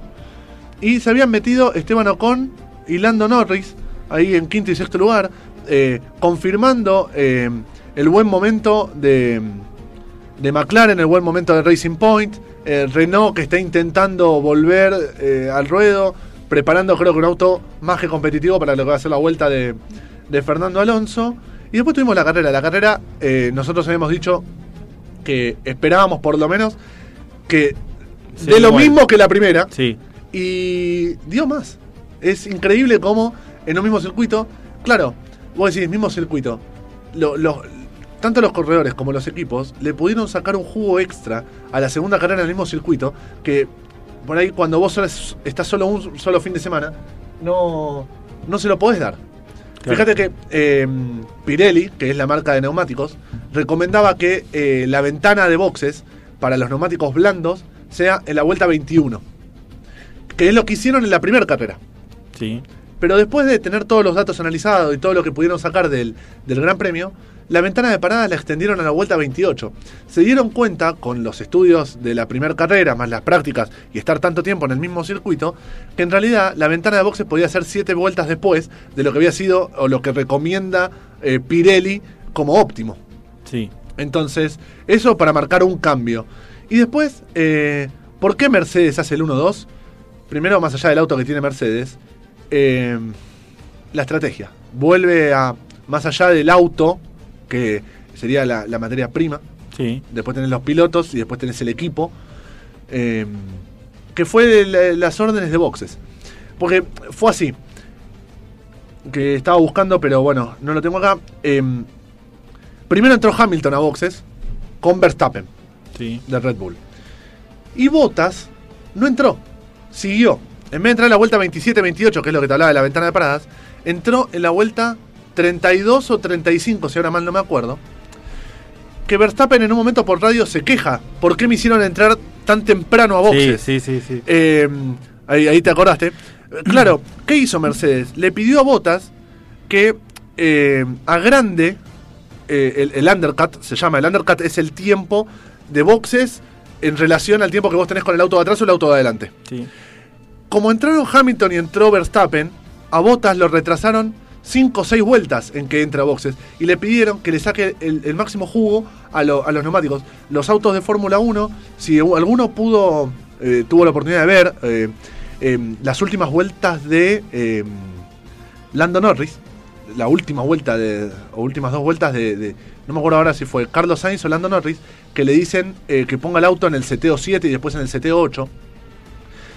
Speaker 4: Y se habían metido Esteban Ocon y Lando Norris ahí en quinto y sexto lugar. eh, confirmando eh, el buen momento de, de McLaren, el buen momento de Racing Point, eh, Renault que está intentando volver eh, al ruedo, preparando creo que un auto más que competitivo para lo que va a ser la vuelta de, de Fernando Alonso. Y después tuvimos la carrera. La carrera, eh, nosotros habíamos dicho que esperábamos por lo menos que
Speaker 3: Sí,
Speaker 4: de lo
Speaker 3: igual.
Speaker 4: mismo que la primera.
Speaker 3: Sí.
Speaker 4: Y dio más. Es increíble cómo en un mismo circuito, claro, vos decís, mismo circuito, lo- lo- tanto los corredores como los equipos le pudieron sacar un jugo extra a la segunda carrera en el mismo circuito, que por ahí cuando vos estás solo un solo fin de semana, no, no se lo podés dar.
Speaker 3: Claro.
Speaker 4: Fíjate que eh, Pirelli, que es la marca de neumáticos, recomendaba que eh, la ventana de boxes para los neumáticos blandos sea en la vuelta 21. Que es lo que hicieron en la primera carrera.
Speaker 3: Sí.
Speaker 4: Pero después de tener todos los datos analizados y todo lo que pudieron sacar del, del Gran Premio, la ventana de parada la extendieron a la vuelta 28. Se dieron cuenta, con los estudios de la primera carrera, más las prácticas y estar tanto tiempo en el mismo circuito, que en realidad la ventana de boxes podía ser 7 vueltas después de lo que había sido o lo que recomienda eh, Pirelli como óptimo.
Speaker 3: Sí.
Speaker 4: Entonces, eso para marcar un cambio. Y después, eh, ¿por qué Mercedes hace el 1-2? Primero, más allá del auto que tiene Mercedes, eh, la estrategia. Vuelve a, más allá del auto, que sería la, la materia prima,
Speaker 3: Sí.
Speaker 4: después tenés los pilotos y después tenés el equipo, eh, que fue la- las órdenes de boxes. Porque fue así, que estaba buscando, pero bueno, no lo tengo acá. Eh, primero entró Hamilton a boxes con Verstappen
Speaker 3: Sí.
Speaker 4: de Red Bull. Y Bottas no entró, siguió. En vez de entrar en la vuelta 27-28, que es lo que te hablaba de la ventana de paradas, entró en la vuelta 32 o 35, si ahora mal no me acuerdo. Que Verstappen en un momento por radio se queja. ¿Por qué me hicieron entrar tan temprano a
Speaker 3: Sí,
Speaker 4: boxes?
Speaker 3: sí, sí, sí.
Speaker 4: Eh, ahí, ahí te acordaste. (clears throat) Claro, ¿qué hizo Mercedes? Le pidió a Bottas que eh, agrande eh, el, el undercut, se llama. El undercut es el tiempo de boxes en relación al tiempo que vos tenés con el auto de atrás o el auto de adelante.
Speaker 3: Sí.
Speaker 4: Como entraron Hamilton y entró Verstappen, a Bottas lo retrasaron 5 o 6 vueltas en que entra a boxes y le pidieron que le saque el, máximo jugo a, lo- a los neumáticos. Los autos de Fórmula 1, si alguno pudo, eh, tuvo la oportunidad de ver eh, eh, las últimas vueltas de eh, Lando Norris, la última vuelta de, o últimas dos vueltas de, de- no me acuerdo ahora si fue Carlos Sainz o Lando Norris, que le dicen eh, que ponga el auto en el CTO 7 y después en el CTO 8.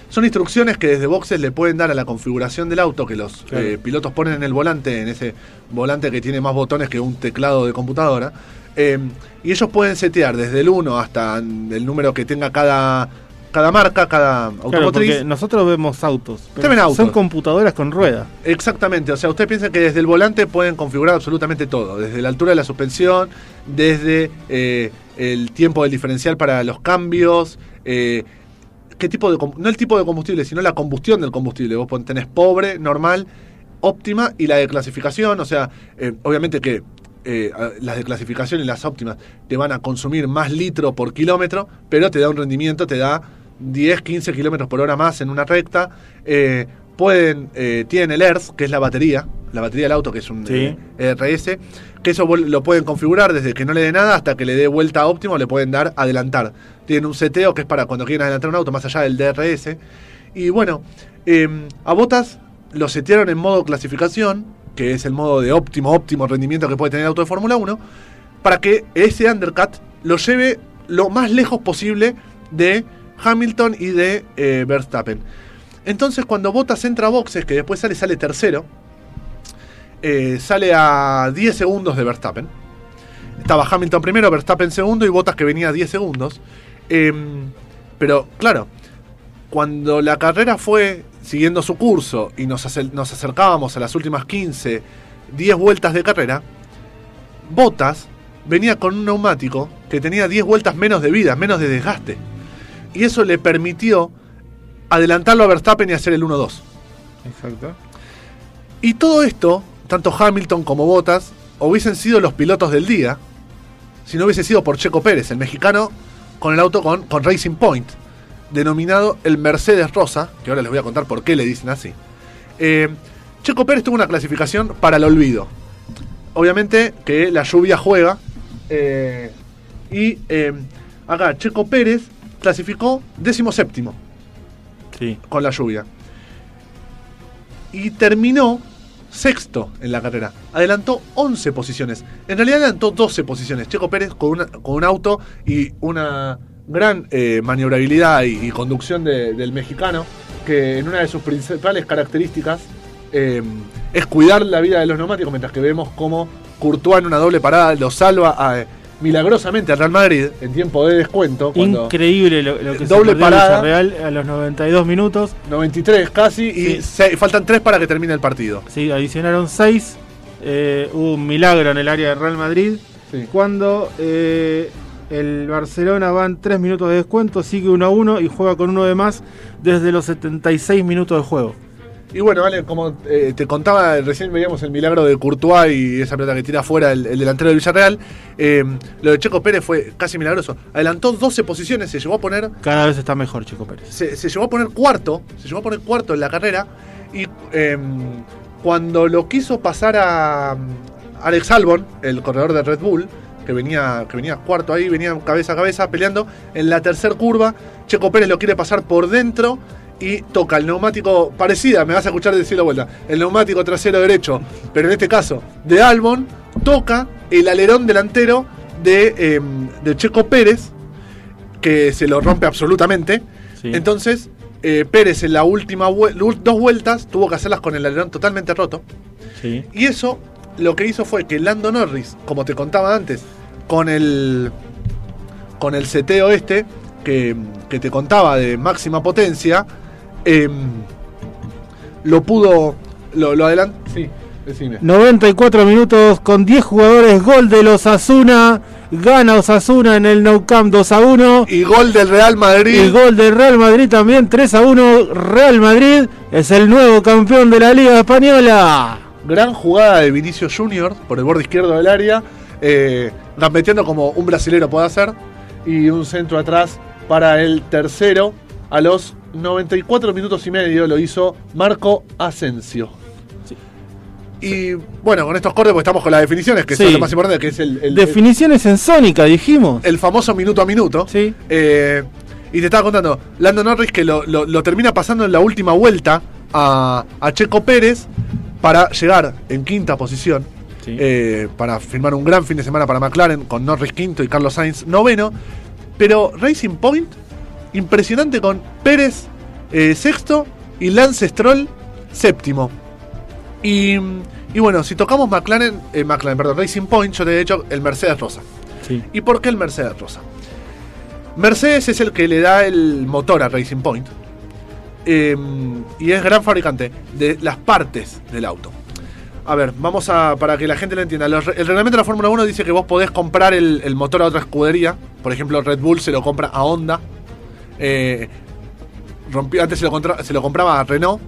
Speaker 4: Son instrucciones que desde boxes le pueden dar a la configuración del auto que los
Speaker 3: Claro.
Speaker 4: eh, pilotos ponen en el volante, en ese volante que tiene más botones que un teclado de computadora. Eh, y ellos pueden setear desde el 1 hasta el número que tenga cada, cada marca, cada automotriz.
Speaker 3: nosotros vemos autos. pero
Speaker 4: ven autos.
Speaker 3: Son computadoras con rueda.
Speaker 4: Exactamente, o sea, ustedes piensan que desde el volante pueden configurar absolutamente todo, desde la altura de la suspensión, desde eh, el tiempo del diferencial para los cambios, eh, qué tipo de no el tipo de combustible, sino la combustión del combustible. Vos tenés pobre, normal, óptima y la de clasificación, o sea, eh, obviamente que eh, las de clasificación y las óptimas te van a consumir más litro por kilómetro, pero te da un rendimiento, te da 10, 15 kilómetros por hora más en una recta. Eh, pueden, tienen el ERS, que es la batería, la batería del auto, que es un
Speaker 3: Sí.
Speaker 4: RS, que eso lo pueden configurar desde que no le dé nada hasta que le dé vuelta óptima, le pueden dar adelantar. Tienen un seteo que es para cuando quieren adelantar un auto, más allá del DRS. Y bueno, eh, a Botas lo setearon en modo clasificación, que es el modo de óptimo, óptimo rendimiento que puede tener el auto de Fórmula 1, para que ese undercut lo lleve lo más lejos posible de Hamilton y de eh, Verstappen. Entonces cuando Bottas entra a boxes, que después sale, sale tercero, eh, sale a 10 segundos de Verstappen. Estaba Hamilton primero, Verstappen segundo y Bottas que venía a 10 segundos. Em, pero claro, cuando la carrera fue siguiendo su curso y nos, acer- nos acercábamos a las últimas 15, 10 vueltas de carrera, Bottas venía con un neumático que tenía 10 vueltas menos de vida, menos de desgaste. Y eso le permitió adelantarlo a Verstappen y hacer el 1-2.
Speaker 3: Exacto.
Speaker 4: Y todo esto, tanto Hamilton como Bottas, hubiesen sido los pilotos del día si no hubiese sido por Checo Pérez, el mexicano con el auto con, con Racing Point, denominado el Mercedes Rosa, que ahora les voy a contar por qué le dicen así. Eh, Checo Pérez tuvo una clasificación para el olvido. obviamente que la lluvia juega. eh, y eh, acá Checo Pérez clasificó décimo séptimo
Speaker 3: Sí.
Speaker 4: con la lluvia. Y terminó sexto en la carrera. Adelantó 11 posiciones. En realidad adelantó 12 posiciones. Checo Pérez con, una- con un auto y una gran eh, maniobrabilidad y, conducción de- del mexicano, que en una de sus principales características eh, es cuidar la vida de los neumáticos, mientras que vemos cómo Courtois en una doble parada lo salva a, milagrosamente al Real Madrid en tiempo de descuento. Cuando
Speaker 3: Increíble lo, lo que
Speaker 4: Doble
Speaker 3: se
Speaker 4: parada.
Speaker 3: Villarreal a los 92 minutos.
Speaker 4: 93 casi y
Speaker 3: Sí.
Speaker 4: se- faltan 3 para que termine el partido.
Speaker 3: Sí, adicionaron 6. hubo un milagro en el área de Real Madrid.
Speaker 4: Sí.
Speaker 3: Cuando eh, el Barcelona van 3 minutos de descuento, sigue 1 a 1 y juega con uno de más desde los 76 minutos de juego.
Speaker 4: Y bueno, vale, como eh, te contaba, recién veíamos el milagro de Courtois y esa pelota que tira afuera el, el delantero del Villarreal. eh, lo de Checo Pérez fue casi milagroso. Adelantó 12 posiciones, se llegó a poner
Speaker 3: Cada vez está mejor Chico Pérez.
Speaker 4: se, se llegó a poner cuarto, se llegó a poner cuarto en la carrera y eh, cuando lo quiso pasar a um, Alex Albon, el corredor de Red Bull, que venía, que venía cuarto ahí, venía cabeza a cabeza peleando, en la tercera curva, Checo Pérez lo quiere pasar por dentro y toca el neumático parecida, me vas a escuchar decirlo vuelta, el neumático trasero derecho, pero en este caso de Albon, toca el alerón delantero de, eh, de Checo Pérez, que se lo rompe absolutamente.
Speaker 3: Sí.
Speaker 4: Entonces, eh, Pérez en la última dos vueltas tuvo que hacerlas con el alerón totalmente roto.
Speaker 3: Sí.
Speaker 4: Y eso lo que hizo fue que Lando Norris, como te contaba antes, con el con el seteo este que, que te contaba de máxima potencia, em, lo pudo. Lo, lo. Sí, decime.
Speaker 3: 94 minutos con 10 jugadores, gol de los Osasuna, gana Osasuna en el Nou Camp 2 a 1
Speaker 4: Y gol del Real Madrid.
Speaker 3: y gol del Real Madrid también 3 a 1, Real Madrid es el nuevo campeón de la Liga Española.
Speaker 4: Gran jugada de Vinicius Junior por el borde izquierdo del área, eh, metiendo como un brasilero puede hacer. Y un centro atrás para el tercero. A los 94 minutos y medio lo hizo Marco Asensio. Y bueno, con estos cortes, pues estamos con las definiciones, que
Speaker 3: Sí.
Speaker 4: son lo más importante, que es el, el-
Speaker 3: Definiciones en Sónica, dijimos.
Speaker 4: el famoso minuto a minuto.
Speaker 3: Sí.
Speaker 4: Eh, y te estaba contando, Lando Norris que lo, lo- lo termina pasando en la última vuelta a, a Checo Pérez para llegar en quinta posición.
Speaker 3: Sí.
Speaker 4: eh, para firmar un gran fin de semana para McLaren con Norris quinto y Carlos Sainz noveno. Pero Racing Point, impresionante con Pérez eh, sexto y Lance Stroll séptimo. Y, y bueno, si tocamos McLaren, eh, McLaren, perdón, Racing Point, yo te he dicho el Mercedes Rosa.
Speaker 3: Sí.
Speaker 4: ¿Y por qué el Mercedes Rosa? Mercedes es el que le da el motor a Racing Point. eh, y es gran fabricante de las partes del auto. A ver, vamos a. para que la gente lo entienda. Los el reglamento de la Fórmula 1 dice que vos podés comprar el, el motor a otra escudería. Por ejemplo, Red Bull se lo compra a Honda. Eh, rompió, antes se lo, compraba a Renault.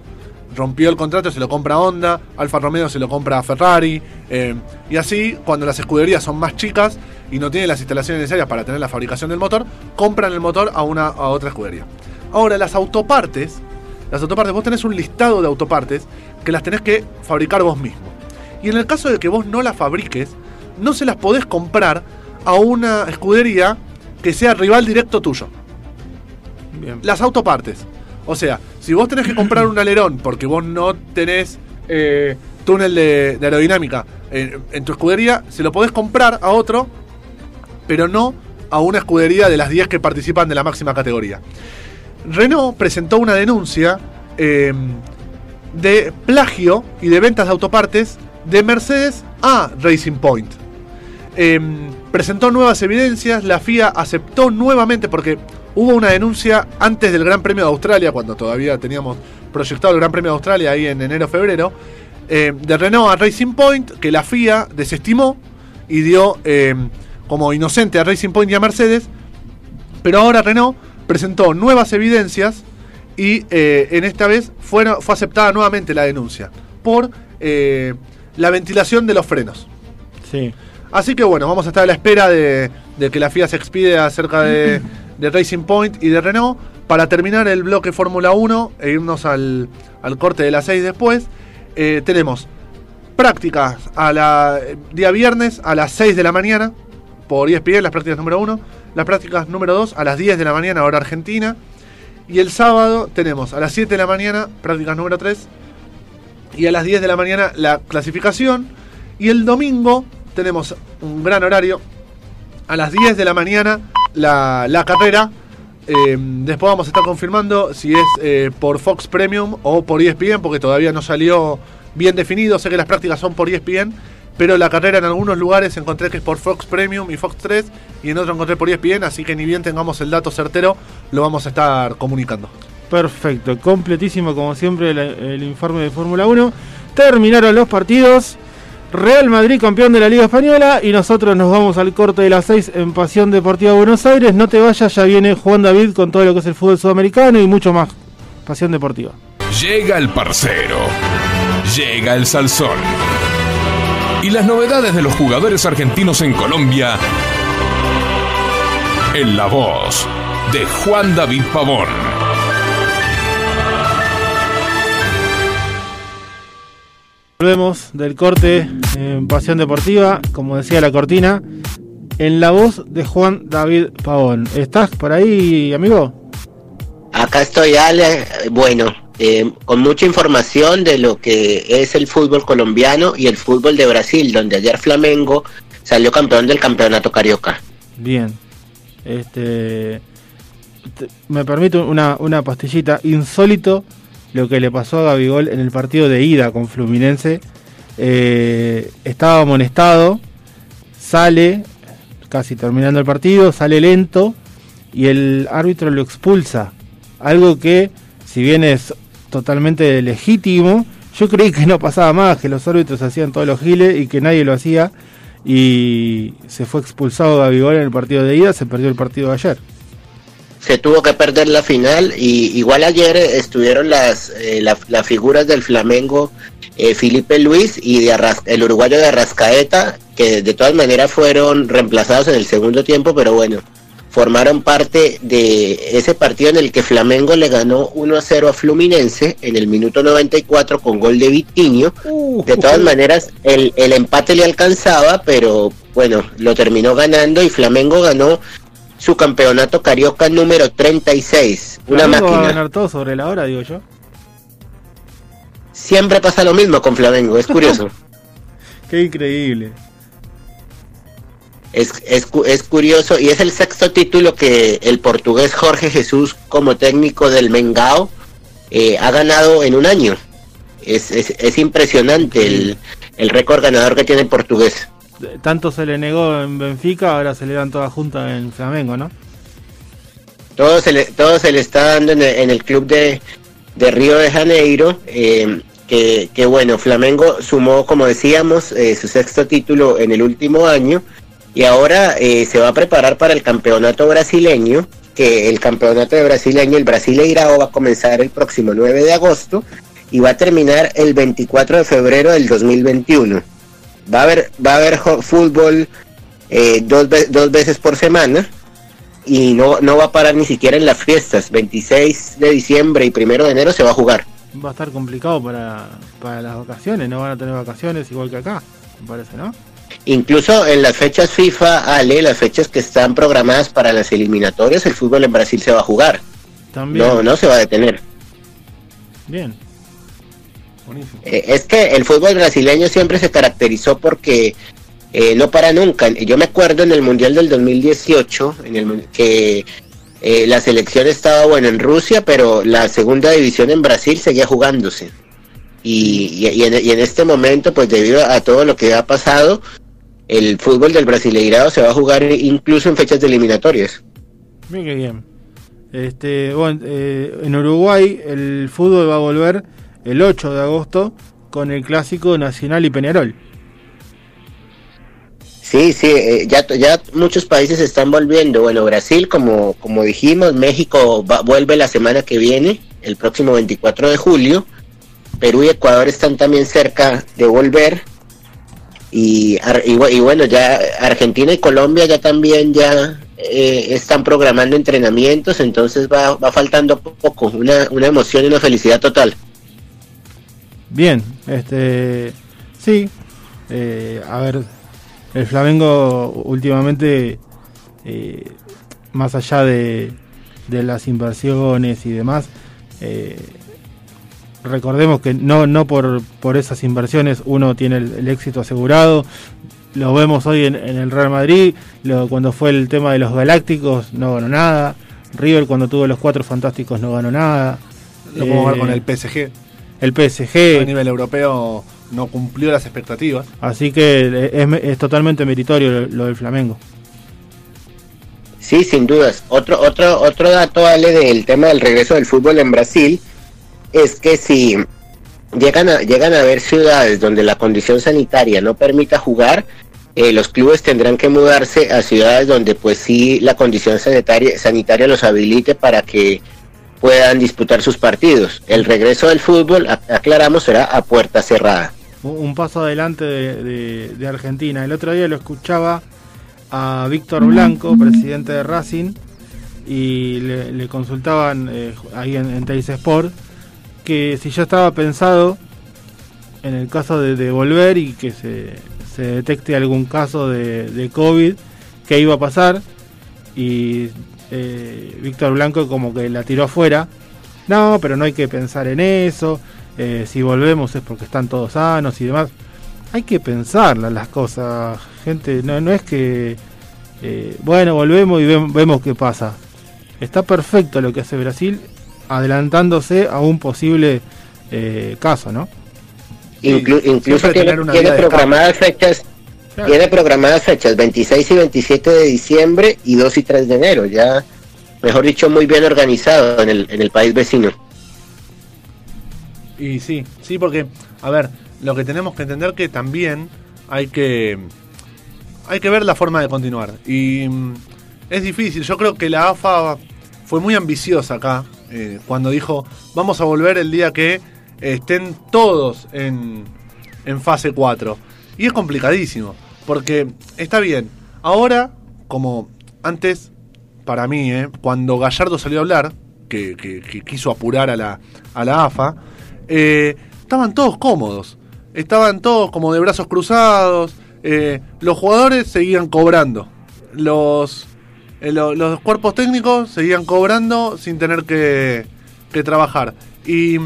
Speaker 4: Rompió el contrato, se lo compra a Honda. Alfa Romeo se lo compra a Ferrari. eh, y así, cuando las escuderías son más chicas y no tienen las instalaciones necesarias para tener la fabricación del motor, compran el motor a, una, otra escudería. Ahora, las autopartes. Las autopartes, vos tenés un listado de autopartes que las tenés que fabricar vos mismo. Y en el caso de que vos no las fabriques, no se las podés comprar a una escudería que sea rival directo tuyo. Las autopartes. O sea, si vos tenés que comprar un alerón porque vos no tenés eh, túnel de, aerodinámica en, tu escudería, se lo podés comprar a otro, pero no a una escudería de las 10 que participan de la máxima categoría. Renault presentó una denuncia eh, de plagio y de ventas de autopartes de Mercedes a Racing Point. Eh, presentó nuevas evidencias, la FIA aceptó nuevamente porque hubo una denuncia antes del Gran Premio de Australia, cuando todavía teníamos proyectado el Gran Premio de Australia ahí en enero-febrero, eh, de Renault a Racing Point, que la FIA desestimó y dio eh, como inocente a Racing Point y a Mercedes, pero ahora Renault presentó nuevas evidencias y eh, en esta vez fueron- fue aceptada nuevamente la denuncia por eh, la ventilación de los frenos.
Speaker 3: Sí.
Speaker 4: Así que bueno, vamos a estar a la espera de, de que la FIA se expide acerca de, (clears throat) de Racing Point y de Renault para terminar el bloque Fórmula 1 e irnos al, al corte de las 6 después. eh, tenemos prácticas a la día viernes a las 6 de la mañana por ESPN, las prácticas número 1. Las prácticas número 2 a las 10 de la mañana, hora argentina. Y el sábado tenemos a las 7 de la mañana, prácticas número 3. Y a las 10 de la mañana la clasificación. Y el domingo tenemos un gran horario. A las 10 de la mañana la, la carrera. Eh, después vamos a estar confirmando si es eh, por Fox Premium o por ESPN, porque todavía no salió bien definido. Sé que las prácticas son por ESPN, pero la carrera en algunos lugares encontré que es por Fox Premium y Fox 3, y en otro encontré por ESPN, así que ni bien tengamos el dato certero, lo vamos a estar comunicando.
Speaker 3: Perfecto, completísimo como siempre el, el informe de Fórmula 1. Terminaron los partidos. Real Madrid campeón de la Liga Española y nosotros nos vamos al corte de las 6 en Pasión Deportiva Buenos Aires. No te vayas, ya viene Juan David con todo lo que es el fútbol sudamericano y mucho más. Pasión Deportiva.
Speaker 1: Llega el parcero. Llega el salsón. Y las novedades de los jugadores argentinos en Colombia en la voz de Juan David Pavón.
Speaker 3: Volvemos del corte en Pasión Deportiva, como decía la cortina, en la voz de Juan David Pavón. ¿Estás por ahí, amigo?
Speaker 6: Acá estoy, Ale. Bueno, eh, con mucha información de lo que es el fútbol colombiano y el fútbol de Brasil, donde ayer Flamengo salió campeón del campeonato carioca.
Speaker 3: Bien. Este. te- Me permito una, una pastillita. Insólito lo que le pasó a Gabigol en el partido de ida con Fluminense. Eh, estaba amonestado, sale, casi terminando el partido, sale lento y el árbitro lo expulsa. Algo que, si bien es totalmente legítimo, yo creí que no pasaba más, que los árbitros hacían todos los giles y que nadie lo hacía. Y se fue expulsado Gabigol en el partido de ida, se perdió el partido de ayer.
Speaker 6: Se tuvo que perder la final y igual ayer estuvieron las eh, la- las figuras del Flamengo eh, Felipe Luis y de Arras- el uruguayo de Arrascaeta que de todas maneras fueron reemplazados en el segundo tiempo pero bueno formaron parte de ese partido en el que Flamengo le ganó 1 a 0 a Fluminense en el minuto 94 con gol de Vitinho. De todas maneras el, el empate le alcanzaba pero bueno lo terminó ganando y Flamengo ganó su campeonato carioca número 36. Una
Speaker 3: Flamengo va a
Speaker 6: máquina.
Speaker 3: ganar todo sobre la hora, digo yo.
Speaker 6: Siempre pasa lo mismo con Flamengo, es curioso. (laughs)
Speaker 3: Qué increíble.
Speaker 6: es, es, es curioso y es el sexto título que el portugués Jorge Jesús como técnico del Mengao eh, ha ganado en un año. Es, es, es impresionante el, el récord ganador que tiene el portugués.
Speaker 3: Tanto se le negó en Benfica, ahora se le dan todas juntas en Flamengo, ¿no?
Speaker 6: Todo se le, todo se le está dando en el, club de, de Río de Janeiro. eh, que, que bueno, Flamengo sumó, como decíamos, eh, su sexto título en el último año y ahora eh, se va a preparar para el campeonato brasileño, que el campeonato de brasileño, el Brasileirao, va a comenzar el próximo 9 de agosto y va a terminar el 24 de febrero del 2021. Va a haber, va a haber fútbol eh, dos, dos veces por semana y no, no va a parar ni siquiera en las fiestas. 26 de diciembre y 1 de enero se va a jugar.
Speaker 3: Va a estar complicado para, para las vacaciones, no van a tener vacaciones igual que acá, me parece, ¿no?
Speaker 6: Incluso en las fechas FIFA, Ale, las fechas que están programadas para las eliminatorias, el fútbol en Brasil se va a jugar.
Speaker 3: También.
Speaker 6: No, no se va a detener.
Speaker 3: Bien. Buenísimo.
Speaker 6: Eh, es que el fútbol brasileño siempre se caracterizó porque eh, no para nunca. Yo me acuerdo en el Mundial del 2018 en el, que eh, la selección estaba bueno en Rusia, pero la segunda división en Brasil seguía jugándose. Y, y- y en, y en este momento, pues debido a todo lo que ha pasado, el fútbol del Brasileirado se va a jugar incluso en fechas de eliminatorias.
Speaker 3: Bien que bien. Este, bueno, eh, en Uruguay el fútbol va a volver el 8 de agosto con el clásico Nacional y Peñarol.
Speaker 6: Sí, sí, eh, ya, ya muchos países están volviendo. Bueno, Brasil, como, como dijimos, México va- vuelve la semana que viene, el próximo 24 de julio. Perú y Ecuador están también cerca de volver. Y, y bueno, ya Argentina y Colombia ya también ya eh, están programando entrenamientos, entonces va, va faltando poco, una, una emoción y una felicidad total.
Speaker 3: Bien, este Sí, eh, a ver, el Flamengo últimamente, eh, más allá de, de las inversiones y demás, eh, recordemos que no, no por, por esas inversiones uno tiene el, el éxito asegurado. Lo vemos hoy en, en el Real Madrid, lo- cuando fue el tema de los Galácticos no ganó nada. River cuando tuvo los cuatro fantásticos no ganó nada.
Speaker 4: Lo podemos ver con el PSG.
Speaker 3: El
Speaker 4: A
Speaker 3: PSG.
Speaker 4: nivel europeo no cumplió las expectativas.
Speaker 3: Así que es, es totalmente meritorio lo, lo del Flamengo.
Speaker 6: Sí, sin dudas. Otro, otro, otro dato, Ale, del tema del regreso del fútbol en Brasil, es que si llegan a, llegan a haber ciudades donde la condición sanitaria no permita jugar, eh, los clubes tendrán que mudarse a ciudades donde pues sí la condición sanitaria, sanitaria los habilite para que puedan disputar sus partidos. El regreso del fútbol, aclaramos, será a puerta cerrada.
Speaker 3: Un paso adelante de, de- de Argentina. El otro día lo escuchaba a Víctor Blanco, presidente de Racing, y le, consultaban eh, ahí en, en Sport que si ya estaba pensado en el caso de, volver y que se, detecte algún caso de COVID, qué iba a pasar. Y eh, Víctor Blanco como que la tiró afuera. No, pero no hay que pensar en eso. eh, si volvemos es porque están todos sanos y demás. Hay que pensarlas las cosas, gente. No, no es que, eh, bueno, volvemos y vem- vemos qué pasa. Está perfecto lo que hace Brasil, adelantándose a un posible eh, caso, ¿no?
Speaker 6: Inclu- incluso tiene, programadas fechas
Speaker 3: Claro.
Speaker 6: Tiene programadas fechas 26 y 27 de diciembre y 2 y 3 de enero. Ya, mejor dicho, muy bien organizado en el, en el país vecino.
Speaker 4: Y sí, sí, porque, a ver, lo que tenemos que entender que también hay que hay que ver la forma de continuar. Y mm, es difícil. Yo creo que la AFA fue muy ambiciosa acá eh, cuando dijo vamos a volver el día que estén todos en, en fase 4. Y es complicadísimo. Porque está bien. Ahora, como antes, para mí, eh, cuando Gallardo salió a hablar, que, quiso apurar a la, a la AFA, eh, estaban todos cómodos. Estaban todos como de brazos cruzados. eh, los jugadores seguían cobrando. Los, lo- los cuerpos técnicos seguían cobrando sin tener que, que trabajar. Y,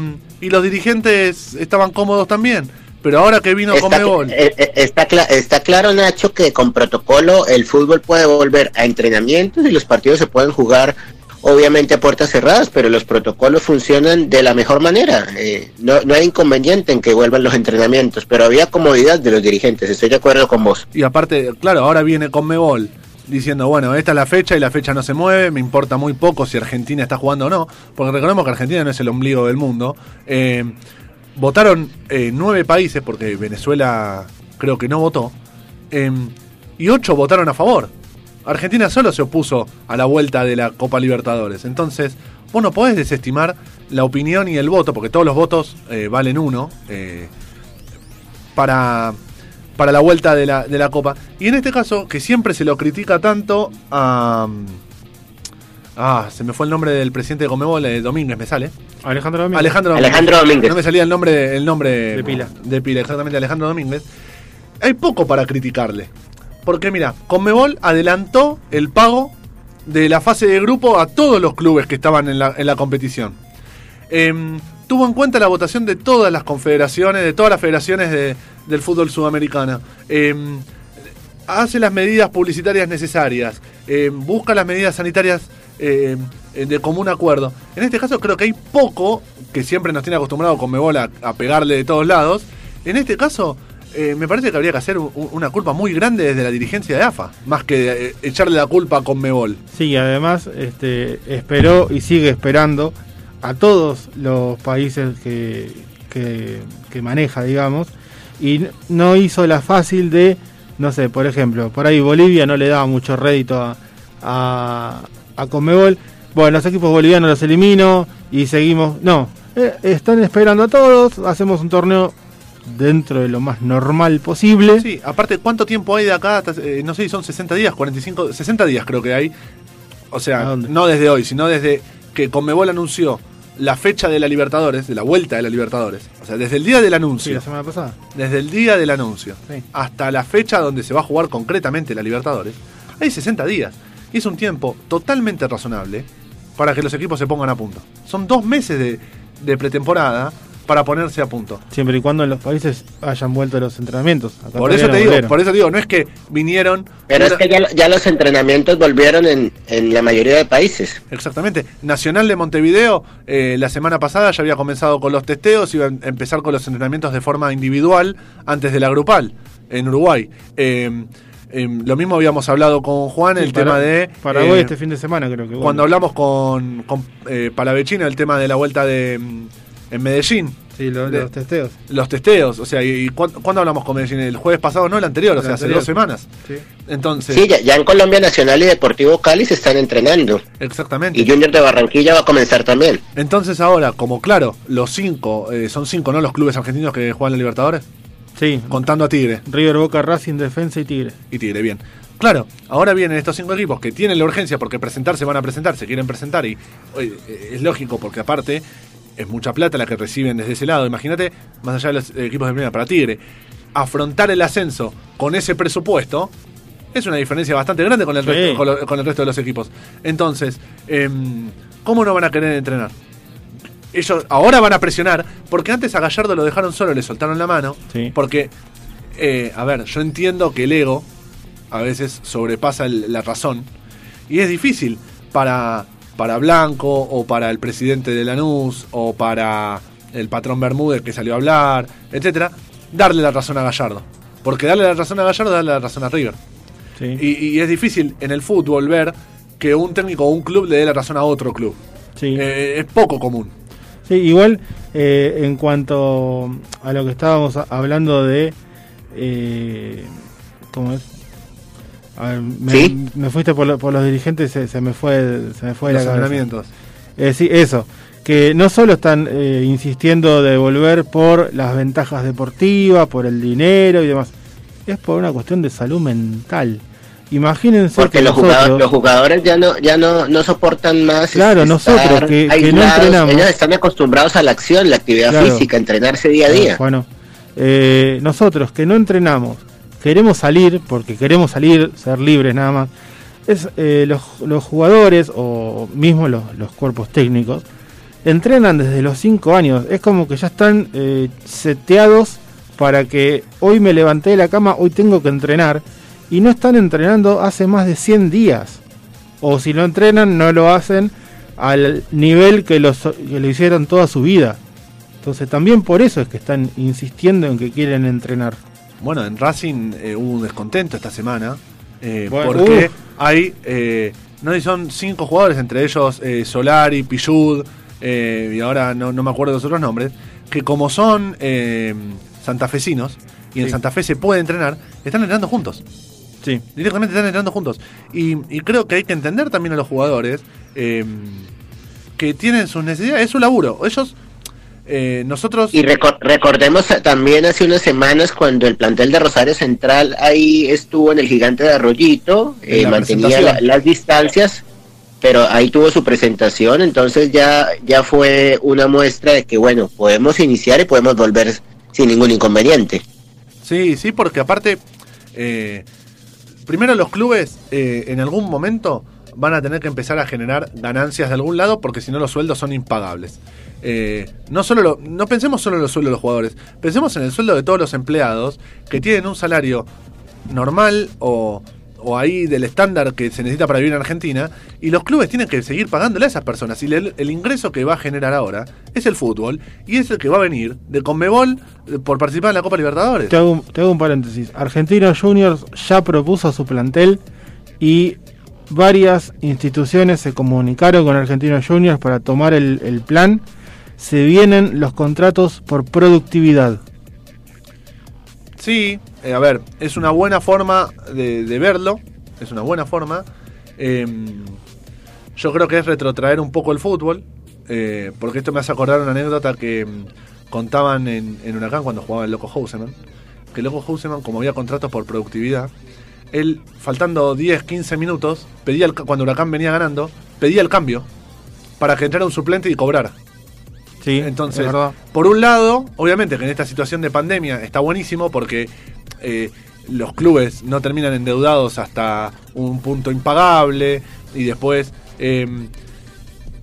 Speaker 4: y los dirigentes estaban cómodos también. Pero ahora que vino
Speaker 6: Está,
Speaker 4: Conmebol...
Speaker 6: eh, eh, está, está claro, Nacho, que con protocolo el fútbol puede volver a entrenamientos y los partidos se pueden jugar, obviamente, a puertas cerradas, pero los protocolos funcionan de la mejor manera. Eh, no, no hay inconveniente en que vuelvan los entrenamientos, pero había comodidad de los dirigentes, estoy de acuerdo con vos.
Speaker 4: Y aparte, claro, ahora viene Conmebol diciendo, bueno, esta es la fecha y la fecha no se mueve, me importa muy poco si Argentina está jugando o no, porque recordemos que Argentina no es el ombligo del mundo. Eh, votaron eh, nueve países, porque Venezuela creo que no votó, eh, y ocho votaron a favor. Argentina solo se opuso a la vuelta de la Copa Libertadores. Entonces, vos no podés desestimar la opinión y el voto, porque todos los votos eh, valen uno. eh, para, para la vuelta de la, de la Copa. Y en este caso, que siempre se lo critica tanto a... Ah, se me fue el nombre del presidente de Comebol, eh, Domínguez, me sale.
Speaker 3: Alejandro Domínguez.
Speaker 4: Alejandro Domínguez.
Speaker 6: Alejandro Domínguez.
Speaker 4: No me salía el nombre, el nombre
Speaker 3: De pila.
Speaker 4: De pila, exactamente, Alejandro Domínguez. Hay poco para criticarle. Porque mira, Conmebol adelantó el pago de la fase de grupo a todos los clubes que estaban en la, en la competición. Em, tuvo en cuenta la votación de todas las confederaciones, de todas las federaciones de- del fútbol sudamericano. Em, hace las medidas publicitarias necesarias, em, busca las medidas sanitarias em, eh, de común acuerdo. En este caso creo que hay poco, que siempre nos tiene acostumbrado con Mebola a pegarle de todos lados. En este caso, eh, me parece que habría que hacer un- una culpa muy grande desde la dirigencia de AFA, más que eh, echarle la culpa a Conmebol.
Speaker 3: Sí, además este, esperó y sigue esperando a todos los países que, que, maneja, digamos, y no hizo la fácil de, no sé, por ejemplo, por ahí Bolivia no le daba mucho rédito a, a Conmebol. Bueno, los equipos bolivianos los elimino y seguimos. No, eh, están esperando a todos, hacemos un torneo dentro de lo más normal posible.
Speaker 4: Sí, aparte, ¿cuánto tiempo hay de acá? hasta, eh, no sé si son 60 días, 45, 60 días creo que hay. O
Speaker 3: ¿A
Speaker 4: sea, no desde hoy, sino desde que Conmebol anunció la fecha de la Libertadores, de la vuelta de la Libertadores, o sea, desde el día del
Speaker 3: Sí,
Speaker 4: anuncio,
Speaker 3: la semana pasada.
Speaker 4: desde el día del anuncio
Speaker 3: Sí.
Speaker 4: hasta la fecha donde se va a jugar concretamente la Libertadores, hay 60 días. Y es un tiempo totalmente razonable para que los equipos se pongan a punto. Son dos meses de, de pretemporada para ponerse a punto.
Speaker 3: Siempre y cuando en los países hayan vuelto los entrenamientos. Acá
Speaker 4: Por eso te digo,
Speaker 3: volvieron.
Speaker 4: por eso digo, no es que vinieron.
Speaker 6: Pero es que ya, ya los entrenamientos volvieron en, en la mayoría de países.
Speaker 4: Exactamente. Nacional de Montevideo, eh, la semana pasada ya había comenzado con los testeos, iba a empezar con los entrenamientos de forma individual antes de la grupal en Uruguay. Eh, eh, lo mismo habíamos hablado con Juan,
Speaker 3: Sí,
Speaker 4: el
Speaker 3: para-
Speaker 4: tema de...
Speaker 3: Paraguay
Speaker 4: eh,
Speaker 3: este fin de semana creo que
Speaker 4: Cuando hablamos con, con eh, Palavecino, el tema de la vuelta de mm, en Medellín,
Speaker 3: Sí, lo-
Speaker 4: de-
Speaker 3: los testeos.
Speaker 4: los testeos, o sea, ¿y, y cuándo, cuándo hablamos con Medellín? El jueves pasado, no el anterior, o sea, hace dos semanas.
Speaker 3: Sí.
Speaker 4: Entonces,
Speaker 6: Sí, ya, ya en Colombia Nacional y Deportivo Cali se están entrenando.
Speaker 4: exactamente.
Speaker 6: Y Junior de Barranquilla va a comenzar también.
Speaker 4: Entonces ahora, como claro, los cinco, eh, son cinco, ¿no? Los clubes argentinos que juegan la Libertadores,
Speaker 3: Sí,
Speaker 4: contando a Tigre
Speaker 3: River, Boca, Racing, Defensa y Tigre.
Speaker 4: y Tigre, bien. Claro, ahora vienen estos cinco equipos que tienen la urgencia porque presentarse van a presentar, se quieren presentar y oye, es lógico porque aparte es mucha plata la que reciben desde ese lado. Imagínate, más allá de los equipos de primera para Tigre, afrontar el ascenso con ese presupuesto es una diferencia bastante grande con el,
Speaker 3: Sí.
Speaker 4: resto, con, lo- con el resto de los equipos. Entonces, em, ¿cómo no van a querer entrenar? Ellos ahora van a presionar, porque antes a Gallardo lo dejaron solo, le soltaron la mano,
Speaker 3: Sí.
Speaker 4: porque, eh, a ver, yo entiendo que el ego a veces sobrepasa el- la razón, y es difícil para, para Blanco, o para el presidente de Lanús, o para el patrón Bermúdez que salió a hablar, etcétera, darle la razón a Gallardo. Porque darle la razón a Gallardo darle la razón a River.
Speaker 3: Sí.
Speaker 4: Y, y es difícil en el fútbol ver que un técnico o un club le dé la razón a otro club.
Speaker 3: Sí.
Speaker 4: Eh, es poco común.
Speaker 3: Sí, igual eh, en cuanto a lo que estábamos hablando de... Eh, ¿Cómo es? A ver, me,
Speaker 6: Sí.
Speaker 3: me fuiste por, lo- por los dirigentes, se, se me fue, se me fue
Speaker 4: los entrenamientos.
Speaker 3: Eh, sí, eso. Que no solo están eh, insistiendo de volver por las ventajas deportivas, por el dinero y demás. Es por una cuestión de salud mental. Imagínense
Speaker 6: Porque
Speaker 3: que
Speaker 6: los,
Speaker 3: nosotros...
Speaker 6: jugadores, los jugadores ya no ya no, no soportan más.
Speaker 3: Claro, nosotros que- que no entrenamos.
Speaker 6: Ellos están acostumbrados a la acción, la actividad
Speaker 3: Claro.
Speaker 6: física, entrenarse día a día.
Speaker 3: Bueno, eh, nosotros que no entrenamos, queremos salir, porque queremos salir, ser libres nada más. Es, eh, los, los jugadores o mismo los, los cuerpos técnicos entrenan desde los 5 años. Es como que ya están eh, seteados para que hoy me levanté de la cama, hoy tengo que entrenar. Y no están entrenando hace más de 100 días. O si lo entrenan, no lo hacen al nivel que, los, que lo hicieron toda su vida. Entonces también por eso es que están insistiendo en que quieren entrenar.
Speaker 4: Bueno, en Racing eh, hubo un descontento esta semana. eh,
Speaker 3: Bueno,
Speaker 4: porque
Speaker 3: uf.
Speaker 4: hay. eh, no sé, son cinco jugadores, entre ellos eh, Solari, Pichud, eh, y ahora no, no me acuerdo los otros nombres. Que como son eh, santafesinos y en
Speaker 3: Sí.
Speaker 4: Santa Fe se puede entrenar, están entrenando juntos.
Speaker 3: Sí.
Speaker 4: Directamente están entrenando juntos. Y, y creo que hay que entender también a los jugadores eh, que tienen sus necesidades, es su laburo. Ellos, eh, nosotros...
Speaker 6: Y recor- recordemos también hace unas semanas cuando el plantel de Rosario Central ahí estuvo en el gigante de Arroyito, eh,
Speaker 4: la
Speaker 6: mantenía la- las distancias, pero ahí tuvo su presentación, entonces ya, ya fue una muestra de que bueno, podemos iniciar y podemos volver sin ningún inconveniente.
Speaker 4: Sí, sí, porque aparte, eh, primero los clubes eh, en algún momento van a tener que empezar a generar ganancias de algún lado porque si no los sueldos son impagables. Eh, no, solo lo- no pensemos solo en los sueldos de los jugadores, pensemos en el sueldo de todos los empleados que tienen un salario normal o, o ahí del estándar que se necesita para vivir en Argentina y los clubes tienen que seguir pagándole a esas personas y el, el ingreso que va a generar ahora es el fútbol y es el que va a venir de Conmebol eh, por participar en la Copa Libertadores.
Speaker 3: Te hago, un- te hago un paréntesis. Argentinos Juniors ya propuso su plantel y varias instituciones se comunicaron con Argentinos Juniors para tomar el, el plan. Se vienen los contratos por productividad.
Speaker 4: Sí, eh, a ver, es una buena forma de, de verlo, es una buena forma. Eh, yo creo que es retrotraer un poco el fútbol, eh, porque esto me hace acordar una anécdota que mm, contaban en, en Huracán cuando jugaba el Loco Houseman, que el Loco Houseman, como había contratos por productividad, él, faltando 10, 15 minutos, pedía el cuando Huracán venía ganando, pedía el cambio para que entrara un suplente y cobrara.
Speaker 3: Sí,
Speaker 4: Entonces, por un lado, obviamente que en esta situación de pandemia está buenísimo porque eh, los clubes no terminan endeudados hasta un punto impagable y después... eh,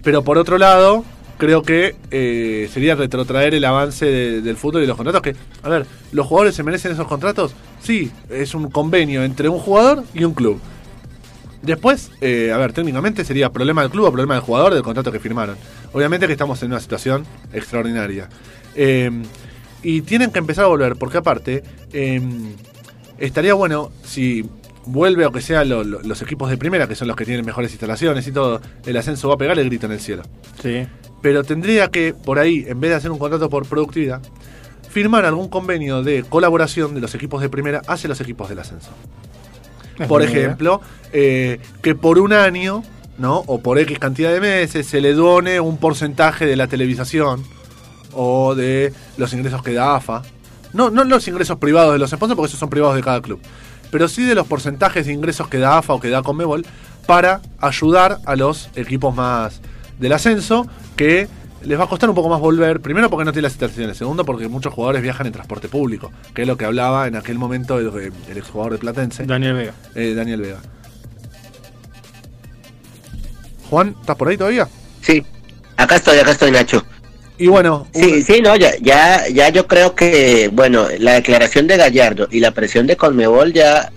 Speaker 4: pero por otro lado, creo que eh, sería retrotraer el avance de- del fútbol y los contratos. Que, a ver, ¿los jugadores se merecen esos contratos? Sí, es un convenio entre un jugador y un club. Después, eh, a ver, técnicamente sería problema del club o problema del jugador del contrato que firmaron. Obviamente que estamos en una situación extraordinaria. Eh, y tienen que empezar a volver, porque aparte, eh, estaría bueno si vuelve o que sea lo- lo- los equipos de primera, que son los que tienen mejores instalaciones y todo, el ascenso va a pegar el grito en el cielo.
Speaker 3: Sí.
Speaker 4: Pero tendría que, por ahí, en vez de hacer un contrato por productividad, firmar algún convenio de colaboración de los equipos de primera hacia los equipos del ascenso.
Speaker 3: Es
Speaker 4: Por ejemplo, eh, que por un año, ¿no? O por X cantidad de meses se le done un porcentaje de la televisación o de los ingresos que da AFA. No, no los ingresos privados de los sponsors, porque esos son privados de cada club. Pero sí de los porcentajes de ingresos que da AFA o que da Conmebol para ayudar a los equipos más del ascenso que les va a costar un poco más volver. Primero porque no tiene las instalaciones. Segundo porque muchos jugadores viajan en transporte público. Que es lo que hablaba en aquel momento el, el exjugador de Platense.
Speaker 3: Daniel Vega.
Speaker 4: Eh, Daniel Vega. Juan, ¿estás por ahí todavía?
Speaker 6: Sí, acá estoy, acá estoy, Nacho.
Speaker 4: Y bueno,
Speaker 6: Sí,
Speaker 4: un-
Speaker 6: sí, no, ya, ya, ya yo creo que, bueno, la declaración de Gallardo y la presión de Conmebol ya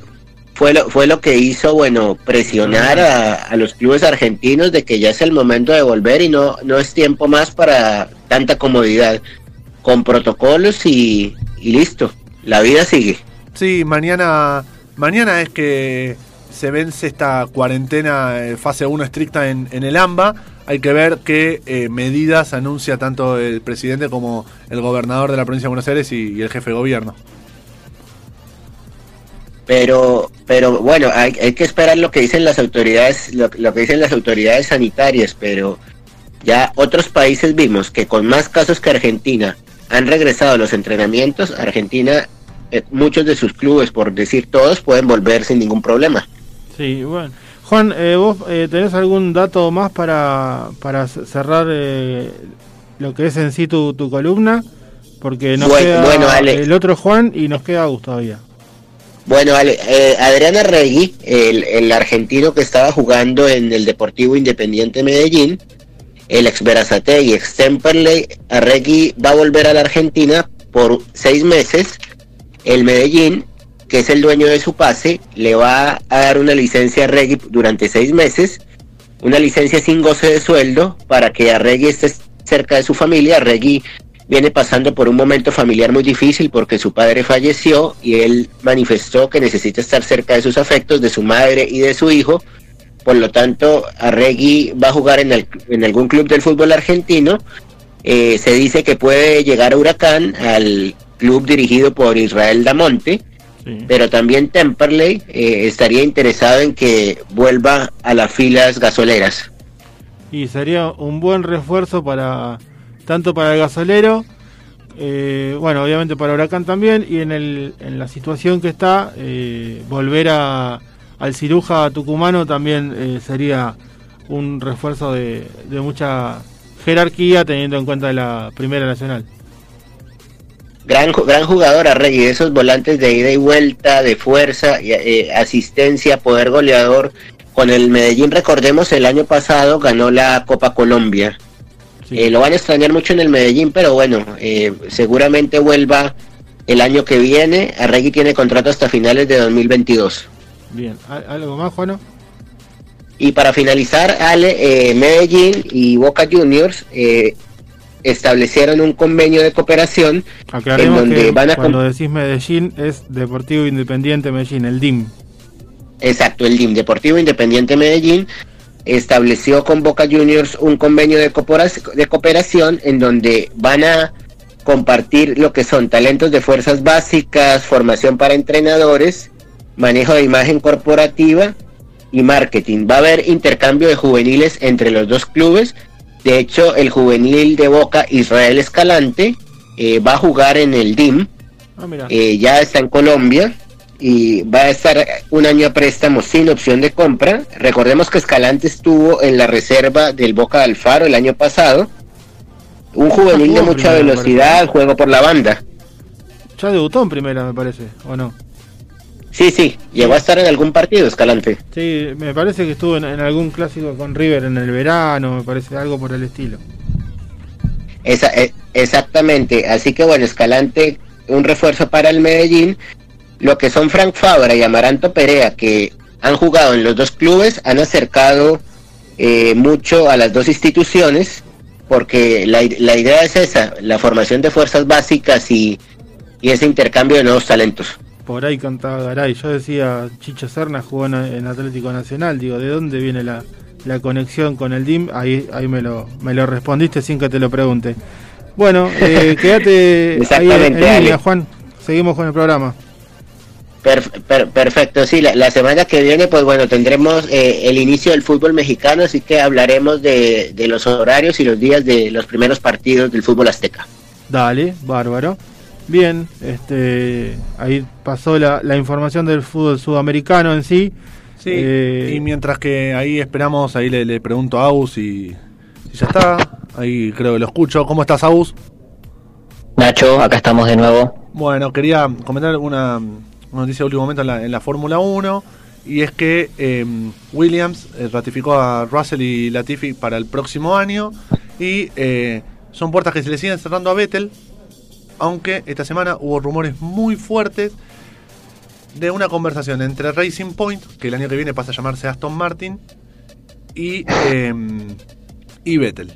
Speaker 6: fue lo, fue lo que hizo, bueno, presionar a, a los clubes argentinos de que ya es el momento de volver y no, no es tiempo más para tanta comodidad, con protocolos y, y listo, la vida sigue.
Speaker 4: sí, mañana, mañana es que se vence esta cuarentena eh, fase 1 estricta en, en el AMBA. Hay que ver qué eh, medidas anuncia tanto el presidente como el gobernador de la provincia de Buenos Aires y, y el jefe de gobierno.
Speaker 6: Pero, pero bueno, hay, hay que esperar lo que dicen las autoridades, lo, lo que dicen las autoridades sanitarias, pero ya otros países vimos que con más casos que Argentina han regresado a los entrenamientos, Argentina, eh, muchos de sus clubes, por decir todos, pueden volver sin ningún problema.
Speaker 3: Sí, bueno. Juan, eh, ¿vos eh, tenés algún dato más para, para cerrar eh, lo que es en sí tu, tu columna? Porque nos
Speaker 6: Bueno,
Speaker 3: queda
Speaker 6: bueno, Ale.
Speaker 3: el otro Juan y nos queda Gus todavía.
Speaker 6: Bueno, Ale, eh, Adrián Arregui, el, el argentino que estaba jugando en el Deportivo Independiente Medellín, el ex Verazate y ex Temperley, Arregui va a volver a la Argentina por seis meses. El Medellín, que es el dueño de su pase, le va a dar una licencia a Arregui durante seis meses, una licencia sin goce de sueldo para que Arregui esté cerca de su familia. Arregui viene pasando por un momento familiar muy difícil porque su padre falleció y él manifestó que necesita estar cerca de sus afectos, de su madre y de su hijo. Por lo tanto, Arregui va a jugar en, el- en algún club del fútbol argentino. Eh, se dice que puede llegar a Huracán, al club dirigido por Israel Damonte,
Speaker 3: Sí.
Speaker 6: pero también Temperley eh, estaría interesado en que vuelva a las filas gasoleras.
Speaker 3: Y sería un buen refuerzo para tanto para el gasolero, eh, bueno, obviamente para Huracán también, y en, el, en la situación que está, eh, volver a, al ciruja tucumano también eh, sería un refuerzo de, de mucha jerarquía teniendo en cuenta la Primera Nacional.
Speaker 6: Gran, gran jugador Arregui, esos volantes de ida y vuelta, de fuerza, eh, asistencia, poder goleador. Con el Medellín, recordemos, el año pasado ganó la Copa Colombia.
Speaker 3: Sí.
Speaker 6: Eh, lo van a extrañar mucho en el Medellín, pero bueno, eh, seguramente vuelva el año que viene. Arregui tiene contrato hasta finales de 2022.
Speaker 3: Bien, ¿Al- ¿algo más, Juano?
Speaker 6: Y para finalizar, Ale, eh, Medellín y Boca Juniors eh, establecieron un convenio de cooperación
Speaker 3: Aclaremos
Speaker 6: En donde
Speaker 3: que
Speaker 6: van a
Speaker 3: cuando decís Medellín es Deportivo Independiente Medellín, el DIM.
Speaker 6: Exacto, el DIM Deportivo Independiente Medellín estableció con Boca Juniors un convenio de cooperación en donde van a compartir lo que son talentos de fuerzas básicas, formación para entrenadores, manejo de imagen corporativa y marketing. Va a haber intercambio de juveniles entre los dos clubes. De hecho, el juvenil de Boca, Israel Escalante, eh, va a jugar en el DIM.
Speaker 3: Ah, mira.
Speaker 6: Eh, ya está en Colombia y va a estar un año a préstamo sin opción de compra. Recordemos que Escalante estuvo en la reserva del Boca de Alfaro el año pasado Un juvenil de mucha
Speaker 3: primera,
Speaker 6: velocidad, juego por la banda.
Speaker 3: Ya debutó en primera, me parece, ¿o no?
Speaker 6: Sí, sí, llegó a estar en algún partido, Escalante.
Speaker 3: Sí, me parece que estuvo en, en algún clásico con River en el verano, me parece algo por el estilo.
Speaker 6: Esa, eh, exactamente, así que bueno, Escalante, un refuerzo para el Medellín. Lo que son Frank Fabra y Amaranto Perea, que han jugado en los dos clubes, han acercado eh, mucho a las dos instituciones, porque la, la idea es esa, la formación de fuerzas básicas y, y ese intercambio de nuevos talentos.
Speaker 3: Por ahí cantaba Garay. Yo decía, Chicho Serna jugó en, en Atlético Nacional. Digo, ¿de dónde viene la, la conexión con el DIM? Ahí, ahí me, lo, me lo respondiste sin que te lo pregunte. Bueno, eh, (laughs) quédate ahí en,
Speaker 6: Exactamente,
Speaker 3: en línea, Juan. Seguimos con el programa.
Speaker 6: Per- per- perfecto, sí, la, la semana que viene, pues bueno, tendremos eh, el inicio del fútbol mexicano, así que hablaremos de, de los horarios y los días de los primeros partidos del fútbol azteca.
Speaker 3: Dale, bárbaro. Bien, este, ahí pasó la, la información del fútbol sudamericano en sí.
Speaker 4: Sí,
Speaker 3: Eh,
Speaker 4: y mientras que ahí esperamos, ahí le, le pregunto a Aus si, si ya está. Ahí creo que lo escucho. ¿Cómo estás, Aus?
Speaker 5: Nacho, acá estamos de nuevo.
Speaker 4: Bueno, quería comentar una, una noticia de último momento en la, en la Fórmula 1. Y es que eh, Williams eh, ratificó a Russell y Latifi para el próximo año. Y eh, son puertas que se le siguen cerrando a Vettel. Aunque esta semana hubo rumores muy fuertes de una conversación entre Racing Point, que el año que viene pasa a llamarse Aston Martin, y, eh, y Vettel.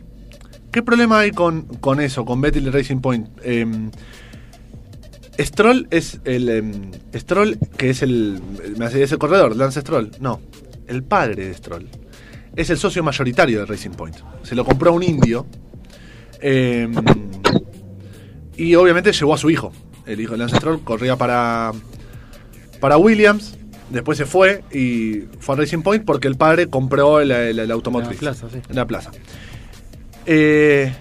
Speaker 4: ¿Qué problema hay con, con eso, con Vettel y Racing Point? Eh, Stroll es el. em, Stroll, que es el. Me hace ese corredor, Lance Stroll. No, el padre de Stroll. Es el socio mayoritario de Racing Point. Se lo compró a un indio. em, y obviamente llevó a su hijo. El hijo de Lance Stroll corría para. Para Williams. Después se fue y fue a Racing Point porque el padre compró el, el- el automotriz.
Speaker 3: En la plaza, sí.
Speaker 4: En la plaza. Eh,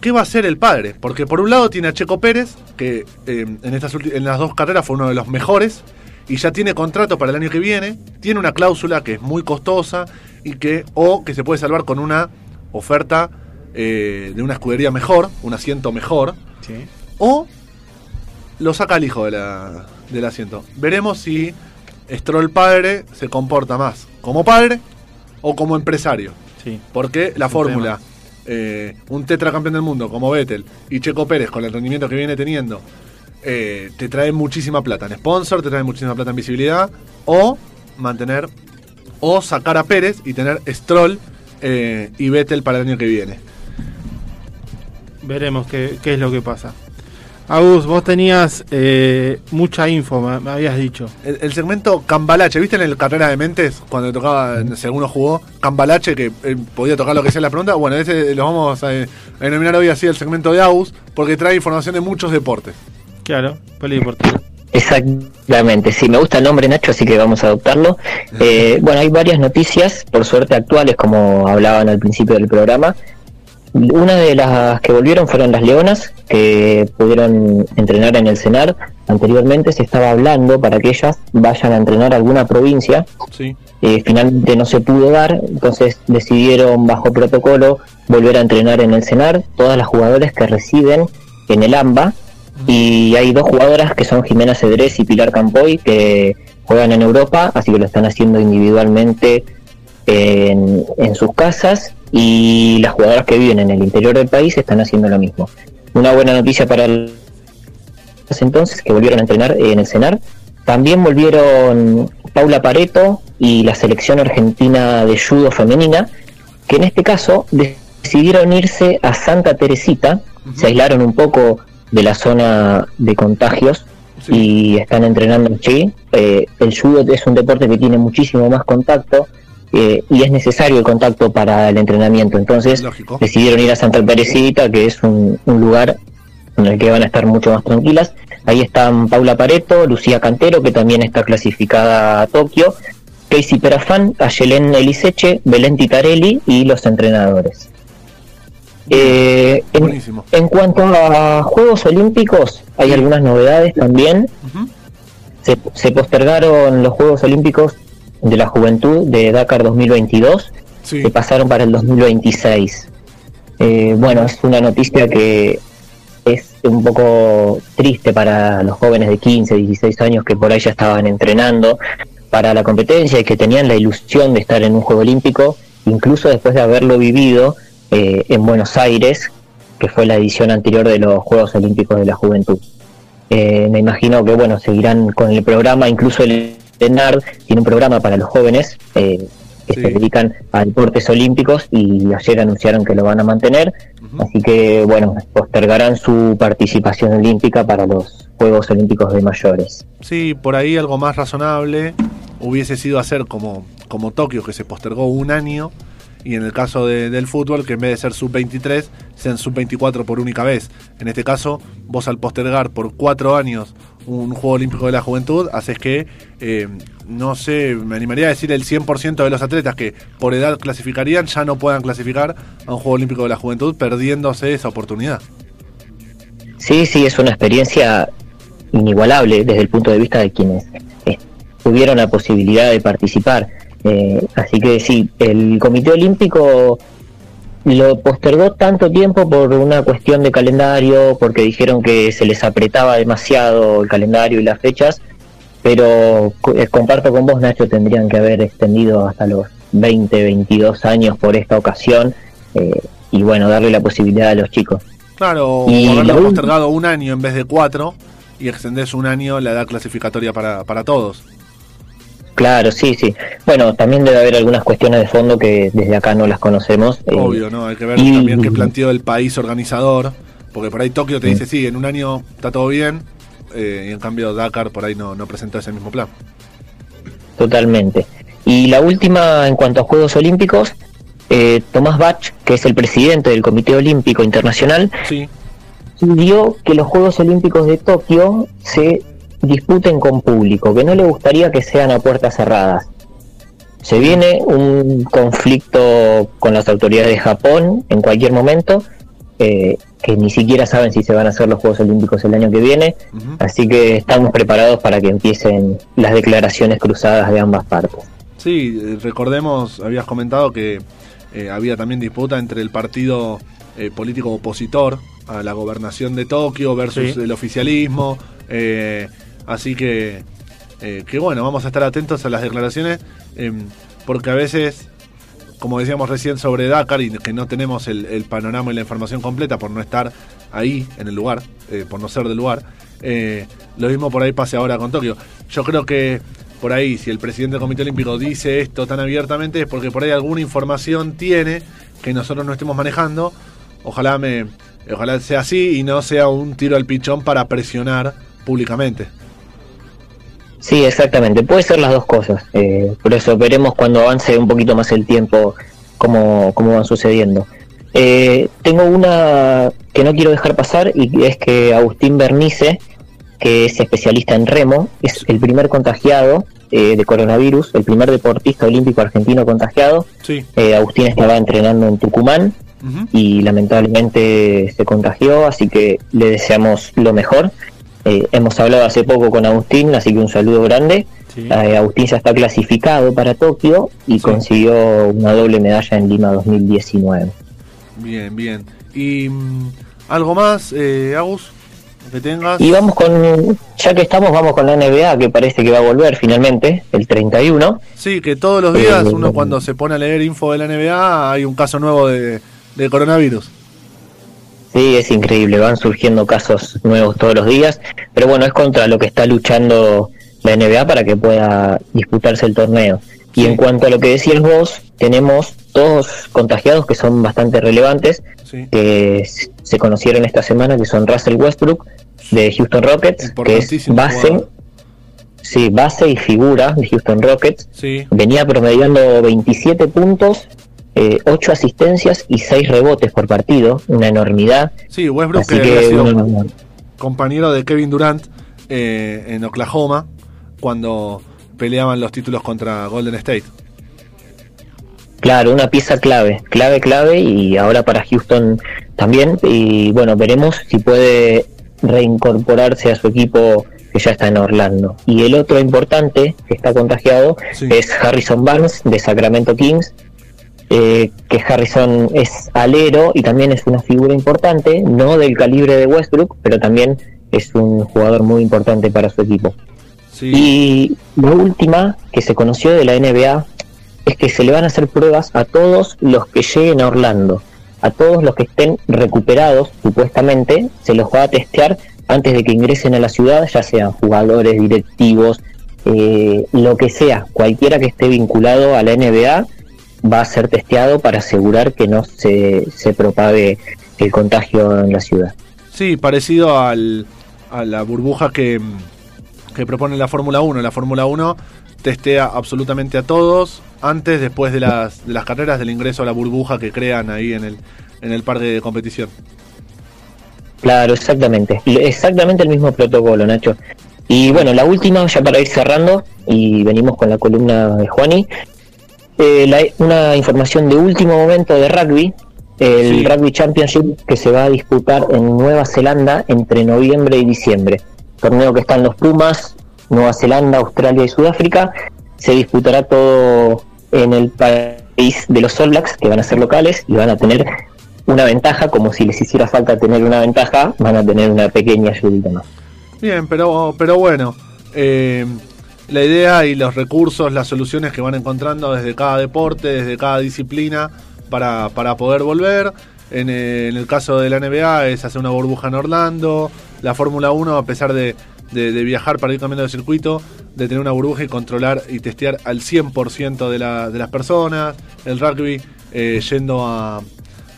Speaker 4: ¿Qué va a hacer el padre? Porque por un lado tiene a Checo Pérez, que eh, en, estas en las dos carreras fue uno de los mejores, y ya tiene contrato para el año que viene, tiene una cláusula que es muy costosa y que, o que se puede salvar con una oferta eh, de una escudería mejor, un asiento mejor, o lo saca el hijo de la- del asiento. Veremos si Stroll padre se comporta más como padre o como empresario.
Speaker 3: Sí.
Speaker 4: Porque la fórmula, eh, un tetracampeón del mundo como Vettel y Checo Pérez con el rendimiento que viene teniendo, eh, te trae muchísima plata en sponsor, te trae muchísima plata en visibilidad, o mantener, o sacar a Pérez y tener Stroll eh, y Vettel para el año que viene.
Speaker 3: Veremos qué, qué es lo que pasa. Agus, vos tenías eh, mucha info, me, me habías dicho.
Speaker 4: El, el segmento Cambalache, ¿viste en el Carrera de Mentes? Cuando tocaba, sé, uno jugó Cambalache, que eh, podía tocar lo que sea la pregunta. Bueno, ese lo vamos a, a denominar hoy así el segmento de AUS, porque trae información de muchos deportes.
Speaker 3: Claro, polideportivo.
Speaker 5: Exactamente, sí, me gusta el nombre Nacho, así que vamos a adoptarlo. Eh, bueno, hay varias noticias, por suerte actuales, como hablaban al principio del programa. Una de las que volvieron fueron las Leonas, que pudieron entrenar en el CENAR. Anteriormente se estaba hablando para que ellas vayan a entrenar a alguna provincia.
Speaker 4: Sí.
Speaker 5: Eh, finalmente no se pudo dar, entonces decidieron bajo protocolo volver a entrenar en el CENAR. Todas las jugadoras que residen en el AMBA. Y hay dos jugadoras que son Jimena Cedrés y Pilar Campoy que juegan en Europa, así que lo están haciendo individualmente en, en sus casas y las jugadoras que viven en el interior del país están haciendo lo mismo. Una buena noticia para el- entonces que volvieron a entrenar en el CENAR. También volvieron Paula Pareto y la selección argentina de judo femenina, que en este caso decidieron irse a Santa Teresita, se aislaron un poco de la zona de contagios
Speaker 4: Sí.
Speaker 5: y están entrenando allí. Eh, el judo es un deporte que tiene muchísimo más contacto eh, y es necesario el contacto para el entrenamiento. Entonces
Speaker 4: Lógico.
Speaker 5: decidieron ir a Santa Teresita, que es un, un lugar en el que van a estar mucho más tranquilas. Ahí están Paula Pareto, Lucía Cantero, que también está clasificada a Tokio, Casey Perafán, Ayelen Eliseche, Belén Titarelli y los entrenadores. Eh, en, cuanto a Juegos Olímpicos, hay algunas novedades también. Se, se postergaron los Juegos Olímpicos de la Juventud de Dakar 2022
Speaker 4: Sí.
Speaker 5: que pasaron para el 2026. Eh, bueno, es una noticia que es un poco triste para los jóvenes de 15, 16 años que por ahí ya estaban entrenando para la competencia y que tenían la ilusión de estar en un Juego Olímpico, incluso después de haberlo vivido eh, en Buenos Aires, que fue la edición anterior de los Juegos Olímpicos de la Juventud. Eh, me imagino que bueno seguirán con el programa, incluso el ENARD tiene un programa para los jóvenes eh, que se dedican a deportes olímpicos y ayer anunciaron que lo van a mantener, así que bueno, postergarán su participación olímpica para los Juegos Olímpicos de mayores.
Speaker 4: Sí, por ahí algo más razonable hubiese sido hacer como, como Tokio, que se postergó un año, y en el caso del fútbol, que en vez de ser sub-23, sean sub-24 por única vez. En este caso, vos al postergar por cuatro años un Juego Olímpico de la Juventud, haces que, eh, no sé, me animaría a decir el 100% de los atletas que por edad clasificarían ya no puedan clasificar a un Juego Olímpico de la Juventud, perdiéndose esa oportunidad.
Speaker 5: Sí, sí, es una experiencia inigualable desde el punto de vista de quienes eh, tuvieron la posibilidad de participar. Eh, así que sí, el Comité Olímpico lo postergó tanto tiempo por una cuestión de calendario, porque dijeron que se les apretaba demasiado el calendario y las fechas, pero eh, comparto con vos, Nacho, tendrían que haber extendido hasta los 20, 22 años por esta ocasión eh, y bueno, darle la posibilidad a los chicos.
Speaker 4: Claro, y haberlo postergado un año en vez de cuatro y extendés un año la edad clasificatoria para, para todos.
Speaker 5: Claro, sí, sí. Bueno, también debe haber algunas cuestiones de fondo que desde acá no las conocemos.
Speaker 4: Eh, Obvio, ¿no? Hay que ver también qué planteó el país organizador, porque por ahí Tokio te dice, sí, en un año está todo bien, eh, y en cambio Dakar por ahí no, no presentó ese mismo plan.
Speaker 5: Totalmente. Y la última en cuanto a Juegos Olímpicos, eh, Tomás Bach, que es el presidente del Comité Olímpico Internacional,
Speaker 4: sí.
Speaker 5: que los Juegos Olímpicos de Tokio se disputen con público, que no le gustaría que sean a puertas cerradas. Se viene un conflicto con las autoridades de Japón en cualquier momento, eh, que ni siquiera saben si se van a hacer los Juegos Olímpicos el año que viene, así que estamos preparados para que empiecen las declaraciones cruzadas de ambas partes.
Speaker 4: Sí, eh, recordemos, habías comentado que eh, había también disputa entre el partido político opositor a la gobernación de Tokio versus el oficialismo. Así que, eh, que bueno, vamos a estar atentos a las declaraciones, em, porque a veces, como decíamos recién sobre Dakar, y que no tenemos el, panorama y la información completa por no estar ahí en el lugar, eh, por no ser del lugar, eh, lo mismo por ahí pase ahora con Tokio. Yo creo que por ahí, si el presidente del Comité Olímpico dice esto tan abiertamente, es porque por ahí alguna información tiene que nosotros no estemos manejando. Ojalá me, ojalá sea así y no sea un tiro al pichón para presionar públicamente.
Speaker 5: Sí, exactamente. Puede ser las dos cosas. Eh, por eso veremos cuando avance un poquito más el tiempo cómo, cómo van sucediendo. Eh, tengo una que no quiero dejar pasar y es que Agustín Bernice, que es especialista en remo, es el primer contagiado eh, de coronavirus, el primer deportista olímpico argentino contagiado.
Speaker 4: Sí.
Speaker 5: Agustín estaba entrenando en Tucumán y lamentablemente se contagió, así que le deseamos lo mejor. Eh, hemos hablado hace poco con Agustín, así que un saludo grande. Eh, Agustín ya está clasificado para Tokio y consiguió una doble medalla en Lima 2019.
Speaker 4: Bien, bien. ¿Y mm, algo más, eh, Agus? Que tengas.
Speaker 5: Y vamos con, ya que estamos, vamos con la NBA, que parece que va a volver finalmente, el 31.
Speaker 4: Sí, que todos los días uno cuando se pone a leer info de la NBA hay un caso nuevo de coronavirus.
Speaker 5: Sí, es increíble, van surgiendo casos nuevos todos los días, pero bueno, es contra lo que está luchando la NBA para que pueda disputarse el torneo. Y en cuanto a lo que decías vos, tenemos dos contagiados que son bastante relevantes, que se conocieron esta semana, que son Russell Westbrook de Houston Rockets, que es base, sí, base y figura de Houston Rockets. Venía promediando 27 puntos eh, 8 asistencias y 6 rebotes por partido, una enormidad.
Speaker 4: Sí, Westbrook que, sido compañero de Kevin Durant eh, en Oklahoma cuando peleaban los títulos contra Golden State.
Speaker 5: Claro, una pieza clave, clave, clave y ahora para Houston también. Y bueno, veremos si puede reincorporarse a su equipo que ya está en Orlando. Y el otro importante que está contagiado es Harrison Barnes de Sacramento Kings, eh, que Harrison es alero y también es una figura importante, no del calibre de Westbrook, pero también es un jugador muy importante para su equipo. Y la última que se conoció de la NBA es que se le van a hacer pruebas a todos los que lleguen a Orlando, a todos los que estén recuperados, supuestamente, se los va a testear antes de que ingresen a la ciudad, ya sean jugadores, directivos, eh, lo que sea, cualquiera que esté vinculado a la NBA va a ser testeado para asegurar que no se, se propague el contagio en la ciudad.
Speaker 4: Sí, parecido al, a la burbuja que, que propone la Fórmula 1. La Fórmula 1 testea absolutamente a todos antes, después de las, de las carreras, del ingreso a la burbuja que crean ahí en el, en el parque de competición.
Speaker 5: Claro, exactamente. Exactamente el mismo protocolo, Nacho. Y bueno, la última, ya para ir cerrando, y venimos con la columna de Juani, eh, una información de último momento de rugby, el Rugby Championship que se va a disputar en Nueva Zelanda entre noviembre y diciembre. Torneo que están los Pumas, Nueva Zelanda, Australia y Sudáfrica. Se disputará todo en el país de los All Blacks, que van a ser locales y van a tener una ventaja, como si les hiciera falta tener una ventaja, van a tener una pequeña ayudita más.
Speaker 4: Bien, pero, pero bueno, eh, la idea y los recursos, las soluciones que van encontrando desde cada deporte, desde cada disciplina, para, para poder volver. En, eh, el caso de la NBA es hacer una burbuja en Orlando. La Fórmula 1, a pesar de, viajar para ir cambiando de circuito, de tener una burbuja y controlar y testear al 100% de, la, de las personas. El rugby eh, yendo a,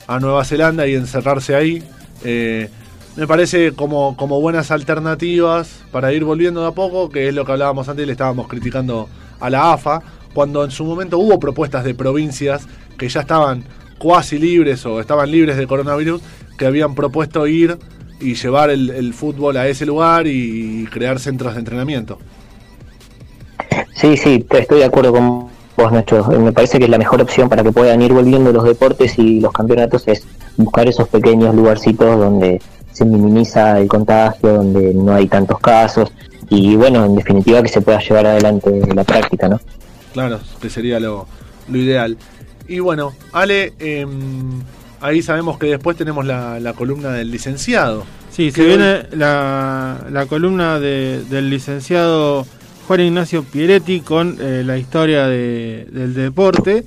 Speaker 4: a, Nueva Zelanda y encerrarse ahí. Eh, me parece como, como buenas alternativas para ir volviendo de a poco, que es lo que hablábamos antes y le estábamos criticando a la AFA, cuando en su momento hubo propuestas de provincias que ya estaban cuasi libres o estaban libres de coronavirus, que habían propuesto ir y llevar el, fútbol a ese lugar y crear centros de entrenamiento.
Speaker 5: Sí, sí, estoy de acuerdo con vos, Nacho. Me parece que la mejor opción para que puedan ir volviendo los deportes y los campeonatos es buscar esos pequeños lugarcitos donde se minimiza el contagio, donde no hay tantos casos y bueno, en definitiva que se pueda llevar adelante la práctica, ¿no?
Speaker 4: Claro, que sería lo, lo ideal. Y bueno, Ale, em, ahí sabemos que después tenemos la, columna del licenciado.
Speaker 3: Sí, se viene la, la columna del licenciado Juan Ignacio Pieretti con eh, la historia de, del deporte,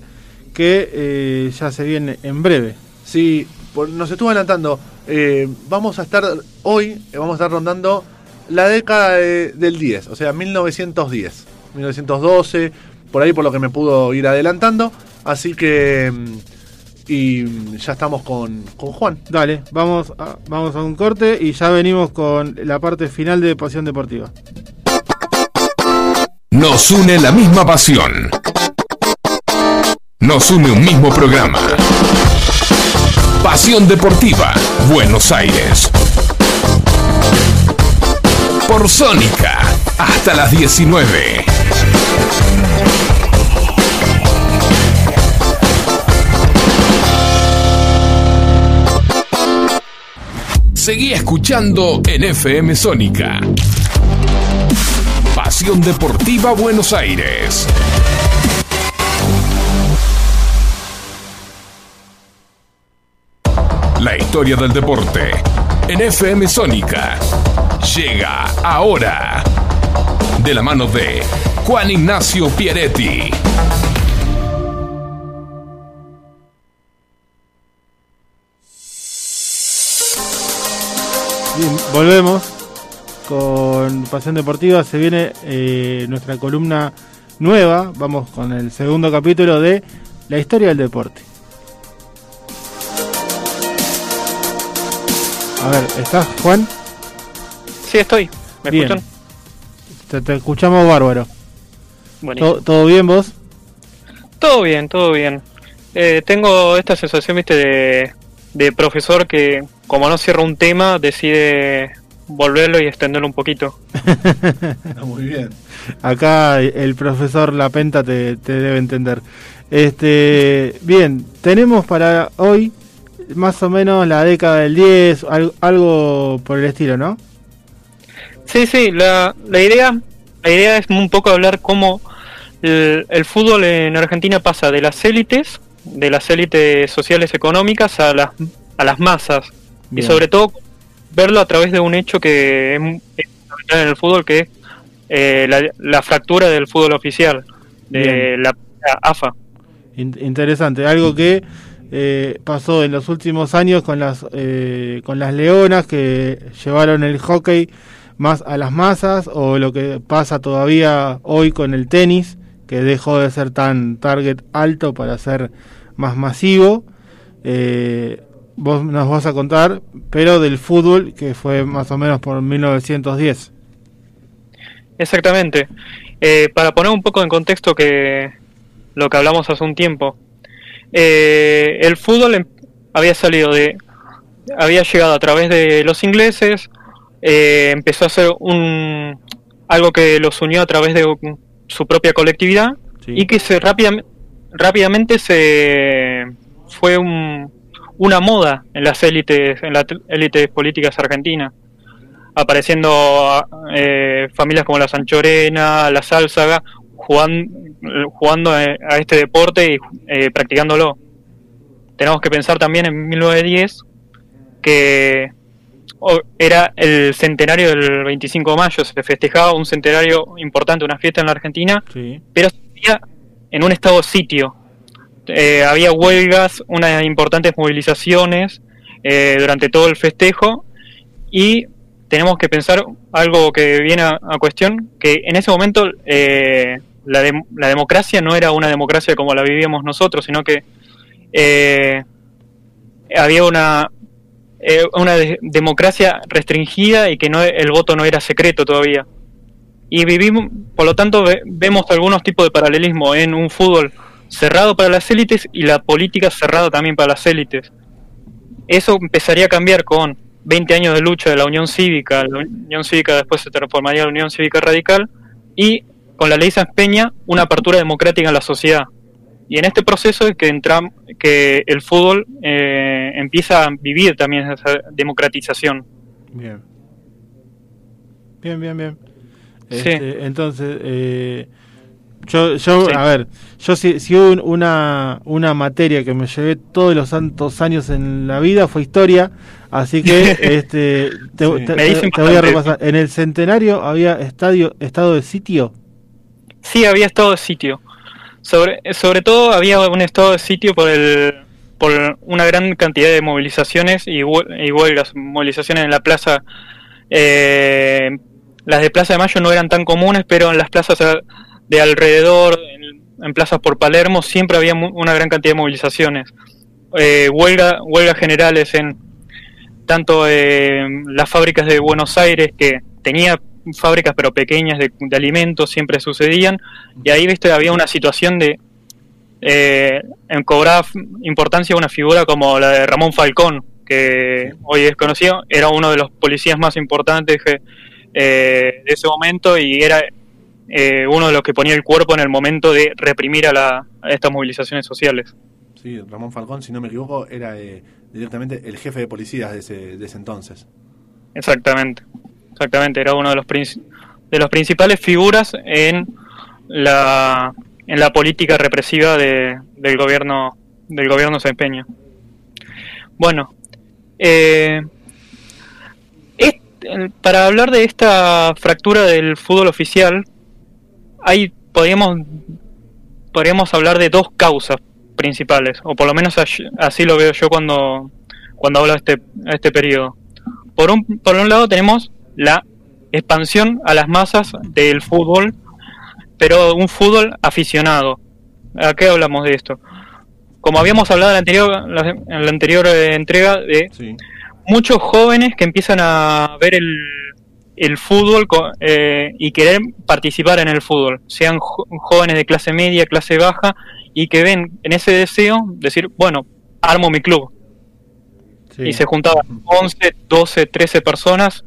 Speaker 3: que eh, ya se viene en breve.
Speaker 4: Sí, nos estuvo adelantando. Eh, vamos a estar hoy, vamos a estar rondando la década del 10, o sea, 1910, 1912 por ahí por lo que me pudo ir adelantando. Así que... Mm, y ya estamos con, con Juan.
Speaker 3: Dale, vamos a, vamos a un corte y ya venimos con la parte final de Pasión Deportiva.
Speaker 1: Nos une la misma pasión. Nos une un mismo programa. Pasión Deportiva, Buenos Aires. Por Sónica, hasta las 19. Seguí escuchando en FM Sónica. Pasión Deportiva Buenos Aires. Historia del deporte en FM Sónica llega ahora de la mano de Juan Ignacio Pieretti.
Speaker 3: volvemos con Pasión Deportiva. Se viene eh, nuestra columna nueva. Vamos con el segundo capítulo de La historia del deporte. A ver, ¿estás, Juan?
Speaker 7: Sí, estoy. ¿Me escuchan?
Speaker 3: Te, escuchamos bárbaro. ¿Todo, bien vos?
Speaker 7: Todo bien, todo bien. Eh, tengo esta sensación, viste, de, de profesor que como no cierra un tema, decide volverlo y extenderlo un poquito.
Speaker 4: Muy bien.
Speaker 3: Acá el profesor Lapenta te, te debe entender. Este, bien, tenemos para hoy más o menos la década del 10, algo por el estilo, ¿no?
Speaker 7: Sí, sí, la, la idea la idea es un poco hablar cómo el, el, fútbol en Argentina pasa de las élites de las élites sociales económicas a las, a las masas.
Speaker 3: Bien.
Speaker 7: Y sobre todo verlo a través de un hecho que es fundamental en el fútbol, que es eh, la, la fractura del fútbol oficial, de
Speaker 3: Bien.
Speaker 7: la, la AFA.
Speaker 3: In- interesante, algo que eh, pasó en los últimos años con las eh, con las leonas que llevaron el hockey más a las masas o lo que pasa todavía hoy con el tenis que dejó de ser tan target alto para ser más masivo. Eh, vos nos vas a contar, pero del fútbol que fue más o menos por 1910.
Speaker 7: Exactamente. Eh, para poner un poco en contexto que lo que hablamos hace un tiempo, eh, el fútbol em- había salido de, había llegado a través de los ingleses, eh, empezó a ser un algo que los unió a través de su propia colectividad
Speaker 3: Sí.
Speaker 7: y que se rápidam- rápidamente se fue un- una moda en las élites en las élites políticas argentinas apareciendo eh, familias como la Sanchorena, la Sálzaga, jugando, jugando a a este deporte y eh, practicándolo. Tenemos que pensar también en 1910 que era el centenario del 25 de mayo, se festejaba un centenario importante, una fiesta en la Argentina,
Speaker 3: Sí.
Speaker 7: pero en un estado sitio. Eh, había huelgas, unas importantes movilizaciones eh, durante todo el festejo y tenemos que pensar algo que viene a, a cuestión, que en ese momento eh, la, dem- la democracia no era una democracia como la vivíamos nosotros, sino que eh, había una eh, una de- democracia restringida y que no el voto no era secreto todavía. Y vivimos, por lo tanto, ve- vemos algunos tipos de paralelismo en un fútbol cerrado para las élites y la política cerrada también para las élites. Eso empezaría a cambiar con 20 años de lucha de la Unión Cívica, la Unión Cívica después se transformaría en la Unión Cívica Radical, y con la ley Sáenz Peña una apertura democrática en la sociedad. Y en este proceso es que, entram- que el fútbol eh, empieza a vivir también esa democratización.
Speaker 3: Bien. Bien, bien, bien.
Speaker 7: Sí.
Speaker 3: Este, entonces, eh, yo, yo
Speaker 7: Sí.
Speaker 3: a ver, yo si, si hubo un- una, una materia que me llevé todos los santos años en la vida fue historia, así que (laughs) este, te,
Speaker 4: Sí.
Speaker 3: te- te- te voy a repasar. En el centenario había estadio, estado de sitio.
Speaker 7: Sí, había estado de sitio. Sobre, sobre todo había un estado de sitio por el por una gran cantidad de movilizaciones y, y huelgas, movilizaciones en la plaza. eh, las de Plaza de Mayo no eran tan comunes, pero en las plazas de alrededor, en, plazas por Palermo, siempre había una gran cantidad de movilizaciones. Eh, huelga, huelgas generales en tanto en las fábricas de Buenos Aires, que tenía fábricas pero pequeñas de, de alimentos, siempre sucedían, y ahí viste había una situación de eh, cobraba importancia una figura como la de Ramón Falcón, que hoy es conocido, era uno de los policías más importantes que, eh, de ese momento y era eh, uno de los que ponía el cuerpo en el momento de reprimir a, la, a estas movilizaciones sociales.
Speaker 4: Sí, Ramón Falcón, si no me equivoco, era eh, directamente el jefe de policías de ese, de ese entonces.
Speaker 7: Exactamente, exactamente, era uno de los de las principales figuras en la en la política represiva de- del gobierno del gobierno Peña. Bueno, eh, para hablar de esta fractura del fútbol oficial, hay podríamos podríamos hablar de dos causas principales, o por lo menos así, lo veo yo cuando cuando hablo de este este periodo. Por un, por un lado tenemos la expansión a las masas del fútbol, pero un fútbol aficionado. ¿A qué hablamos de esto? Como habíamos hablado en la anterior, la- en la anterior eh, entrega, de
Speaker 4: Sí,
Speaker 7: muchos jóvenes que empiezan a ver el, el fútbol eh, y querer participar en el fútbol, sean jóvenes de clase media, clase baja, y que ven en ese deseo decir, bueno, armo mi club
Speaker 3: Sí.
Speaker 7: y se juntaban 11, 12, 13 personas,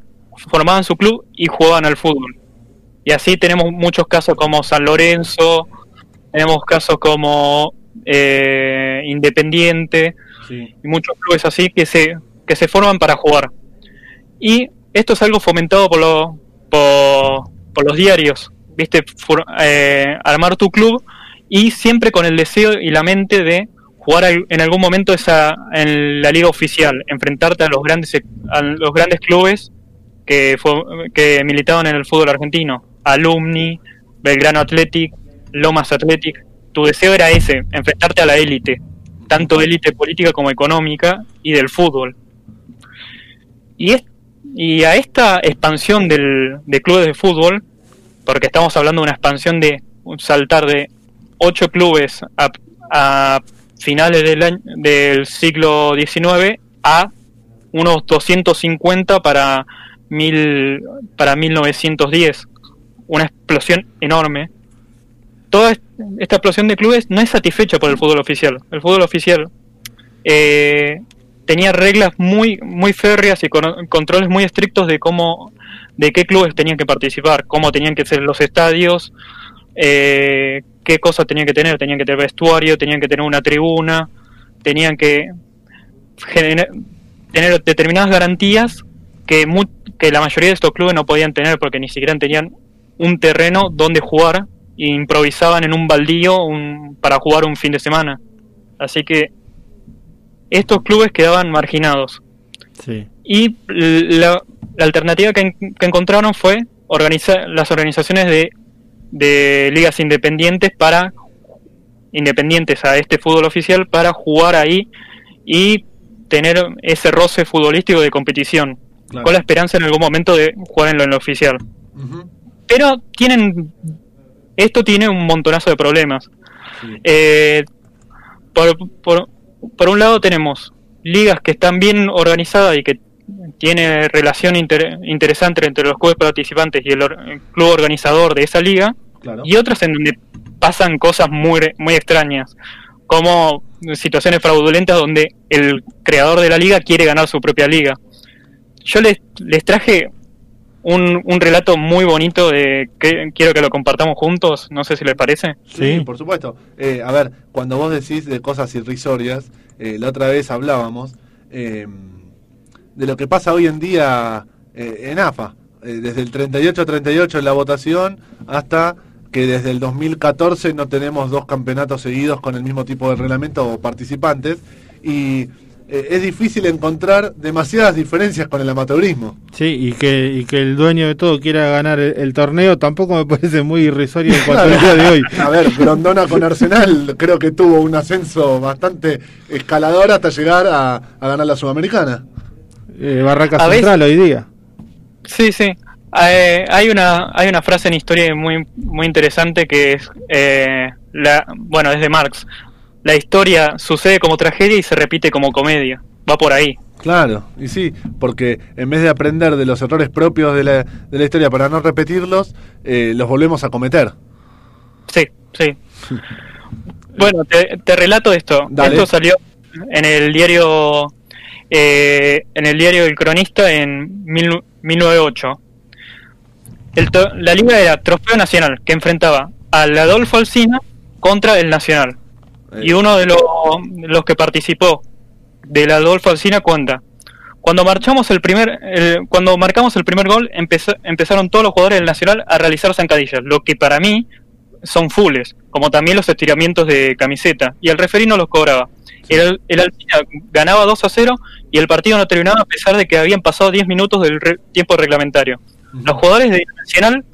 Speaker 7: formaban su club y jugaban al fútbol. Y así tenemos muchos casos como San Lorenzo, tenemos casos como eh, Independiente
Speaker 4: sí.
Speaker 7: y muchos clubes así que se, que se forman para jugar. Y esto es algo fomentado por, lo- por, por los diarios, ¿viste? For- eh, armar tu club y siempre con el deseo y la mente de jugar en algún momento esa en la liga oficial, enfrentarte a los grandes a los grandes clubes que fue- que militaban en el fútbol argentino, Alumni, Belgrano Athletic, Lomas Athletic. Tu deseo era ese, enfrentarte a la élite, tanto élite política como económica y del fútbol. Y, a esta expansión de clubes de fútbol, porque estamos hablando de una expansión de saltar de ocho clubes a, a finales del, año- del siglo XIX a unos 250 para, mil, para 1910. Una explosión enorme. Toda est- esta explosión de clubes no es satisfecha por el fútbol oficial. El fútbol oficial eh, tenía reglas muy muy férreas y con- controles muy estrictos de cómo de qué clubes tenían que participar, cómo tenían que ser los estadios, eh, qué cosas tenían que tener, tenían que tener vestuario, tenían que tener una tribuna, tenían que tener determinadas garantías que, mu- que la mayoría de estos clubes no podían tener porque ni siquiera tenían un terreno donde jugar e improvisaban en un baldío un- para jugar un fin de semana. Así que estos clubes quedaban marginados.
Speaker 3: Sí.
Speaker 7: Y la, la alternativa que, en- que encontraron fue organizar las organizaciones de, de ligas independientes para independientes a este fútbol oficial para jugar ahí y tener ese roce futbolístico de competición
Speaker 4: Claro.
Speaker 7: con la esperanza en algún momento de jugar en lo, en lo oficial. Pero tienen esto tiene un montonazo de problemas. Eh, por, por, por un lado tenemos ligas que están bien organizadas y que tiene relación inter- interesante entre los clubes participantes y el, club organizador de esa liga,
Speaker 4: Claro.
Speaker 7: y otras en donde pasan cosas muy, muy extrañas, como situaciones fraudulentas donde el creador de la liga quiere ganar su propia liga. Yo les, les traje un, un relato muy bonito de que quiero que lo compartamos juntos, no sé si les parece.
Speaker 4: Sí,
Speaker 3: Sí.
Speaker 4: por supuesto. Eh, a ver, cuando vos decís de cosas irrisorias, eh, la otra vez hablábamos eh, de lo que pasa hoy en día eh, en AFA. Eh, desde el 38-38 en la votación hasta que desde el 2014 no tenemos dos campeonatos seguidos con el mismo tipo de reglamento o participantes. Y eh, es difícil encontrar demasiadas diferencias con el amateurismo.
Speaker 3: Sí, y que, y que el dueño de todo quiera ganar el, el torneo tampoco me parece muy irrisorio en cuanto al día de hoy. (laughs)
Speaker 4: A ver, Grondona con Arsenal creo que tuvo un ascenso bastante escalador hasta llegar a, a ganar la Sudamericana.
Speaker 3: Eh, Barraca
Speaker 7: A
Speaker 3: Central hoy día.
Speaker 7: Sí, sí. Eh, hay una hay una frase en historia muy muy interesante que es eh, la bueno es de Marx. La historia sucede como tragedia y se repite como comedia. Va por ahí.
Speaker 4: Claro, y sí, porque en vez de aprender de los errores propios de la, de la historia para no repetirlos, eh, los volvemos a cometer.
Speaker 7: Sí, sí. Bueno, te, te relato esto.
Speaker 4: Dale.
Speaker 7: Esto salió en el diario eh, en el diario El Cronista en mil- 1908. El to- la liga era Trofeo Nacional, que enfrentaba al Adolfo Alsina contra el Nacional.
Speaker 4: Eh,
Speaker 7: Y uno de los, los que participó del Adolfo Alsina cuenta. Cuando marchamos el primer, el- cuando marcamos el primer gol, empezó- empezaron todos los jugadores del Nacional a realizar zancadillas, lo que para mí son fulles, como también los estiramientos de camiseta, y el referí no los cobraba. El, el Alsina ganaba 2 a 0 y el partido no terminaba a pesar de que habían pasado 10 minutos del re- tiempo reglamentario. Los jugadores de Nacional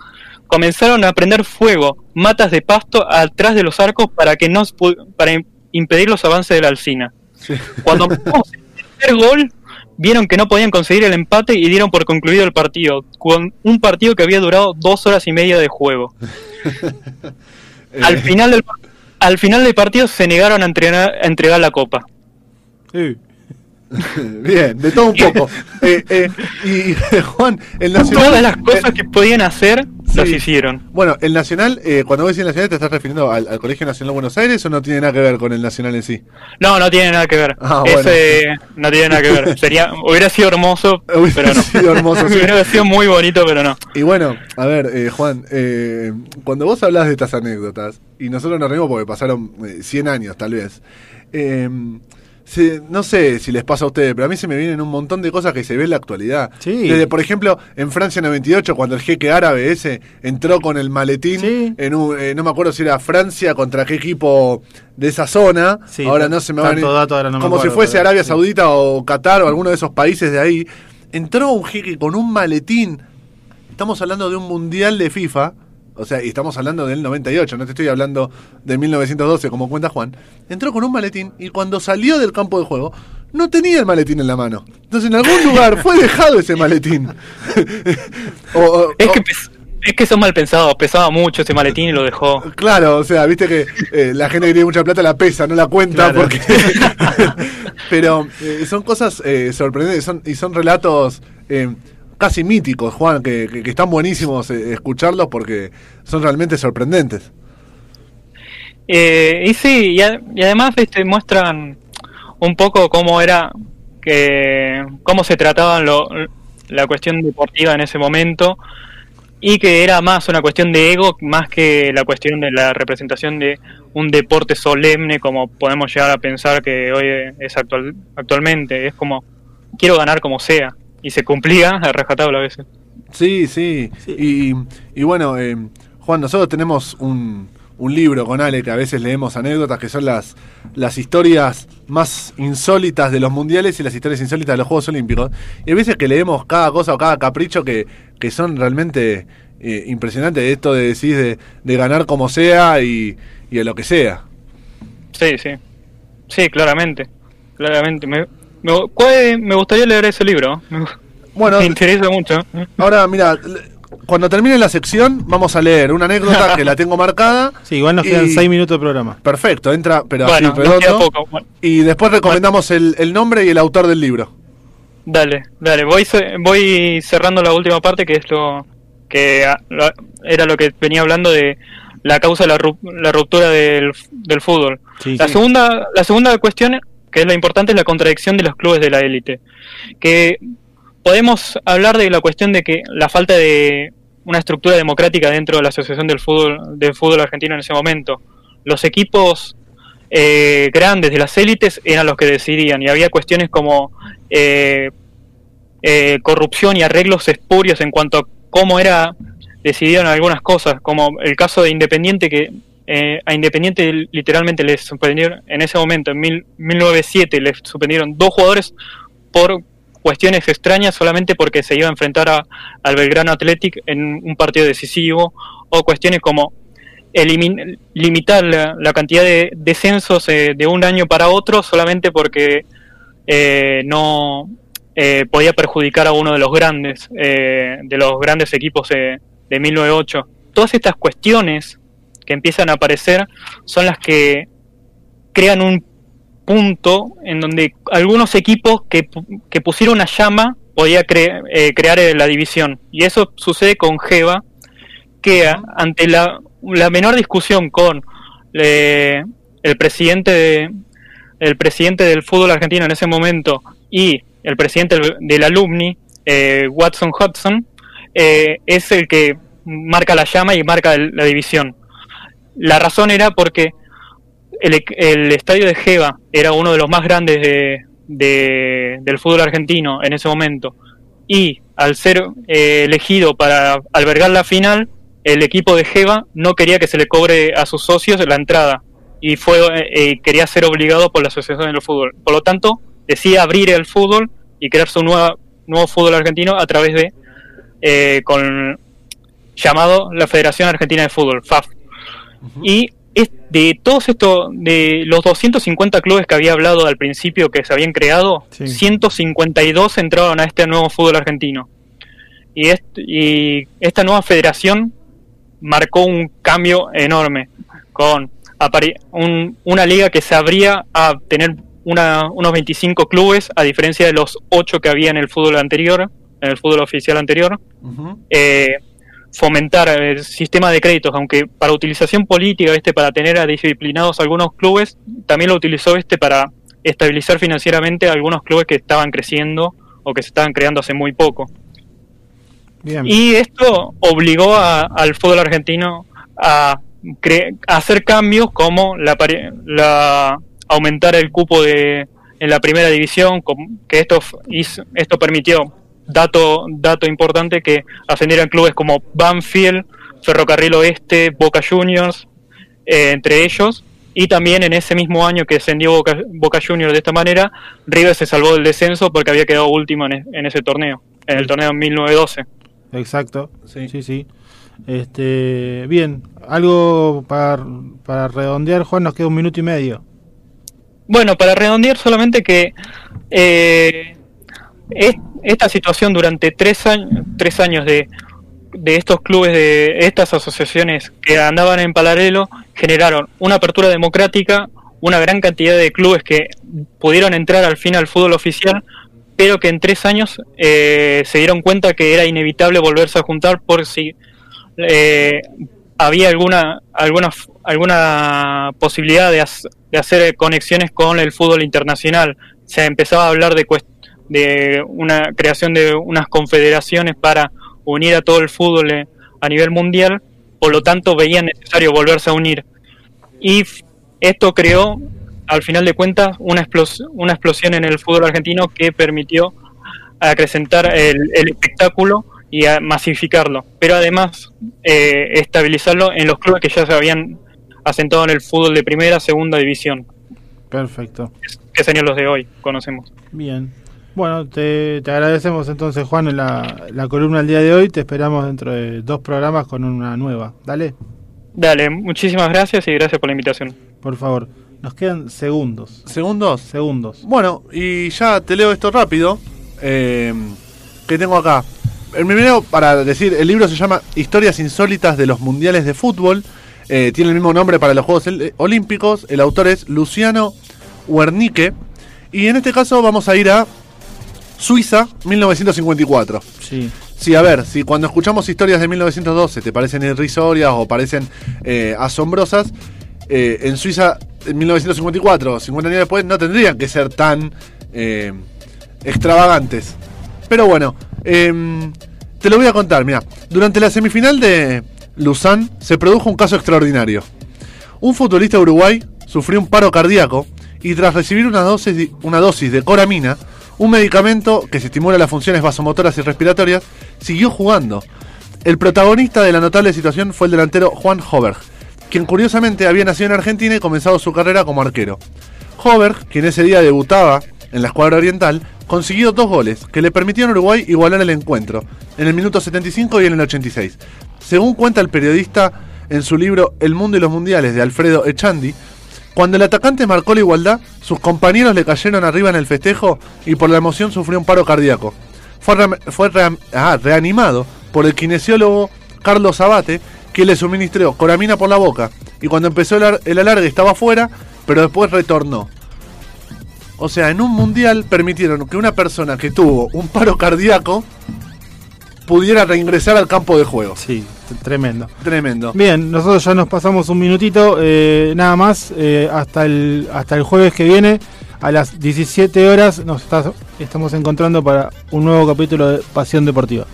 Speaker 7: comenzaron a prender fuego, matas de pasto atrás de los arcos para que no para im- impedir los avances de la Alcina.
Speaker 4: sí.
Speaker 7: Cuando (laughs) el tercer gol, vieron que no podían conseguir el empate y dieron por concluido el partido, con un partido que había durado dos horas y media de juego. (laughs) Al
Speaker 4: Eh,
Speaker 7: final del al final del partido se negaron a entregar, a entregar la copa.
Speaker 3: Sí. (laughs)
Speaker 4: Bien, de todo un poco. Eh, eh, y (laughs) Juan, el Nacional.
Speaker 7: Todas las cosas que podían hacer las hicieron.
Speaker 4: Bueno, el Nacional, eh, cuando vos decís Nacional, ¿te estás refiriendo al, al Colegio Nacional de Buenos Aires o no tiene nada que ver con el Nacional en sí?
Speaker 7: No, no tiene nada que ver.
Speaker 4: Ah,
Speaker 7: Ese no tiene nada que ver. (laughs) Sería, hubiera sido hermoso,
Speaker 4: Hubiera
Speaker 7: pero no.
Speaker 4: sido hermoso, sí.
Speaker 7: hubiera sido muy bonito, pero no.
Speaker 4: Y bueno, a ver, eh, Juan, eh, cuando vos hablas de estas anécdotas, y nosotros nos reímos porque pasaron eh, 100 años tal vez, eh, se- no sé si les pasa a ustedes, pero a mí se me vienen un montón de cosas que se ven en la actualidad.
Speaker 3: Sí.
Speaker 4: Desde, por ejemplo, en Francia 98, cuando el jeque árabe ese entró con el maletín,
Speaker 3: Sí.
Speaker 4: en un, eh, no me acuerdo si era Francia contra qué equipo de esa zona.
Speaker 3: Sí,
Speaker 4: ahora no se me va a venir-
Speaker 3: dato ahora no me
Speaker 4: Como si fuese Arabia. Saudita o Qatar o alguno de esos países de ahí. Entró un jeque con un maletín. Estamos hablando de un mundial de FIFA. O sea, y estamos hablando del 98, no te estoy hablando de 1912 como cuenta Juan. Entró con un maletín y cuando salió del campo de juego no tenía el maletín en la mano. Entonces en algún lugar fue dejado ese maletín. (laughs) O- o-
Speaker 7: Es que, es que son mal pensados, pesaba mucho ese maletín y lo dejó.
Speaker 4: Claro, o sea, viste que eh, la gente que tiene mucha plata la pesa, no la cuenta
Speaker 3: Claro.
Speaker 4: porque... (laughs) Pero eh, son cosas eh, sorprendentes son, y son relatos casi míticos, Juan, que, están buenísimos eh, escucharlos porque son realmente sorprendentes.
Speaker 7: Eh, y sí, y además este, muestran un poco cómo era, que cómo se trataban lo- la cuestión deportiva en ese momento y que era más una cuestión de ego más que la cuestión de la representación de un deporte solemne como podemos llegar a pensar que hoy es actual, actualmente. Es como, quiero ganar como sea. Y se cumplía a rajatabla a veces.
Speaker 4: Sí, sí. Y, y bueno, eh, Juan, nosotros tenemos un, un libro con Ale que a veces leemos anécdotas que son las, las historias más insólitas de los mundiales y las historias insólitas de los Juegos Olímpicos. Y hay veces que leemos cada cosa o cada capricho que, que son realmente eh, impresionantes. Esto de decir de, de ganar como sea y, y a lo que sea.
Speaker 7: Sí, sí. Sí, claramente. Claramente. Me, me, ¿cuál- me gustaría leer ese libro. Me,
Speaker 4: Bueno,
Speaker 7: me interesa mucho.
Speaker 4: ahora mira, cuando termine la sección vamos a leer una anécdota que la (laughs) tengo marcada.
Speaker 3: Sí, igual nos
Speaker 4: Y-
Speaker 3: quedan 6 minutos de programa.
Speaker 4: Perfecto, entra, pero
Speaker 7: bueno,
Speaker 4: así
Speaker 7: nos queda
Speaker 4: redondo.
Speaker 7: poco. Bueno,
Speaker 4: Y después recomendamos el, el nombre y el autor del libro.
Speaker 7: dale, dale. Voy, voy cerrando la última parte que es lo que era lo que venía hablando de la causa de la, ru- la ruptura del, del fútbol.
Speaker 3: Sí,
Speaker 7: La
Speaker 3: sí.
Speaker 7: segunda, la segunda cuestión, que es la importante, es la contradicción de los clubes de la élite. Que podemos hablar de la cuestión de que la falta de una estructura democrática dentro de la Asociación del Fútbol, del fútbol Argentino en ese momento. Los equipos eh, grandes de las élites eran los que decidían y había cuestiones como eh, eh, corrupción y arreglos espurios en cuanto a cómo era decidieron algunas cosas, como el caso de Independiente que eh, a Independiente literalmente les suspendieron en ese momento, en mil, 1907, les suspendieron dos jugadores por cuestiones extrañas solamente porque se iba a enfrentar a- al Belgrano Athletic en un partido decisivo, o cuestiones como limitar la, cantidad de descensos eh, de un año para otro solamente porque eh, no eh, podía perjudicar a uno de los grandes, eh, de los grandes equipos de 1908. Todas estas cuestiones que empiezan a aparecer son las que crean un punto en donde algunos equipos que, que pusieron una llama podía eh, crear eh, la división. Y eso sucede con Geva, que ante la, la menor discusión con eh, el presidente de- el presidente del fútbol argentino en ese momento y el presidente del, alumni, eh, Watson Hudson, eh, es el que marca la llama y marca la división. La razón era porque el, el estadio de Geva era uno de los más grandes de, de- del fútbol argentino en ese momento. Y al ser eh, elegido para albergar la final, el equipo de Geva no quería que se le cobre a sus socios la entrada. Y fue eh, eh, quería ser obligado por la Asociación del Fútbol. Por lo tanto, decide abrir el fútbol y crear su nueva, nuevo fútbol argentino a través de, eh, con llamado la Federación Argentina de Fútbol, FAF. Y es de todos estos, de los 250 clubes que había hablado al principio que se habían creado,
Speaker 3: Sí.
Speaker 7: 152 entraron a este nuevo fútbol argentino. Y, est- y esta nueva federación marcó un cambio enorme, con un- una liga que se abría a tener una- unos 25 clubes, a diferencia de los 8 que había en el fútbol anterior, en el fútbol oficial anterior eh, fomentar el sistema de créditos, aunque para utilización política, este para tener a disciplinados algunos clubes, también lo utilizó este para estabilizar financieramente a algunos clubes que estaban creciendo o que se estaban creando hace muy poco.
Speaker 3: Bien.
Speaker 7: Y esto obligó a- al fútbol argentino a, cre- a hacer cambios como la, la aumentar el cupo de en la primera división, que esto, hizo- esto permitió, dato, dato importante, que ascendieran clubes como Banfield, Ferrocarril Oeste, Boca Juniors, eh, entre ellos, y también en ese mismo año que ascendió Boca, Boca Juniors de esta manera, River se salvó del descenso porque había quedado último en, e- en ese torneo, en el torneo 1912.
Speaker 3: Exacto.
Speaker 4: Sí.
Speaker 3: Sí, sí. Este, bien, algo para, para redondear, Juan, nos queda un minuto y medio.
Speaker 7: Bueno, para redondear solamente que eh, esta situación durante tres años, tres años de, de estos clubes, de estas asociaciones que andaban en paralelo, generaron una apertura democrática, una gran cantidad de clubes que pudieron entrar al fin al fútbol oficial, pero que en tres años eh, se dieron cuenta que era inevitable volverse a juntar por si eh, había alguna alguna alguna posibilidad de, de hacer conexiones con el fútbol internacional. Se empezaba a hablar de cuest- de una creación de unas confederaciones para unir a todo el fútbol eh, a nivel mundial, por lo tanto veían necesario volverse a unir. Y esto creó, al final de cuentas, una, explos- una explosión en el fútbol argentino que permitió acrecentar el, el espectáculo y a masificarlo, pero además eh, estabilizarlo en los clubes que ya se habían asentado en el fútbol de primera, segunda división,
Speaker 3: Perfecto.
Speaker 7: que serían los de hoy, conocemos.
Speaker 3: Bien. Bueno, te, te agradecemos entonces, Juan, en la, la columna del día de hoy. Te esperamos dentro de dos programas con una nueva. Dale,
Speaker 7: Dale, muchísimas gracias y gracias por la invitación.
Speaker 3: por favor. Nos quedan segundos.
Speaker 4: ¿Segundos?
Speaker 3: Segundos.
Speaker 4: Bueno, y ya te leo esto rápido. eh, que tengo acá. El primero, para decir, el libro se llama Historias insólitas de los mundiales de fútbol. eh, tiene el mismo nombre para los Juegos El- Olímpicos. El autor es Luciano Wernicke. Y en este caso vamos a ir a Suiza, 1954.
Speaker 3: Sí.
Speaker 4: Sí, a ver, si cuando escuchamos historias de 1912 te parecen irrisorias o parecen eh, asombrosas, eh, en Suiza en 1954, 50 años después, no tendrían que ser tan eh, extravagantes. Pero bueno, em, te lo voy a contar, mira. Durante la semifinal de Lausanne se produjo un caso extraordinario. Un futbolista Uruguay sufrió un paro cardíaco y tras recibir una dosis, una dosis de coramina, un medicamento que se estimula las funciones vasomotoras y respiratorias, siguió jugando. El protagonista de la notable situación fue el delantero Juan Hoberg, quien curiosamente había nacido en Argentina y comenzado su carrera como arquero. Hoberg, quien ese día debutaba en la escuadra oriental, consiguió dos goles que le permitieron a Uruguay igualar el encuentro, en el minuto 75 y en el 86. Según cuenta el periodista en su libro El mundo y los mundiales de Alfredo Echandi, cuando el atacante marcó la igualdad, sus compañeros le cayeron arriba en el festejo y por la emoción sufrió un paro cardíaco. Fue, ah, reanimado por el kinesiólogo Carlos Abate, que le suministró coramina por la boca y cuando empezó el, el alargue estaba fuera, pero después retornó. O sea, en un mundial permitieron que una persona que tuvo un paro cardíaco pudiera reingresar al campo de juego.
Speaker 3: Sí, tremendo.
Speaker 4: Tremendo.
Speaker 3: Bien, nosotros ya nos pasamos un minutito, eh, nada más, eh, hasta, el, hasta el jueves que viene, a las 17 horas, nos está- estamos encontrando para un nuevo capítulo de Pasión Deportiva.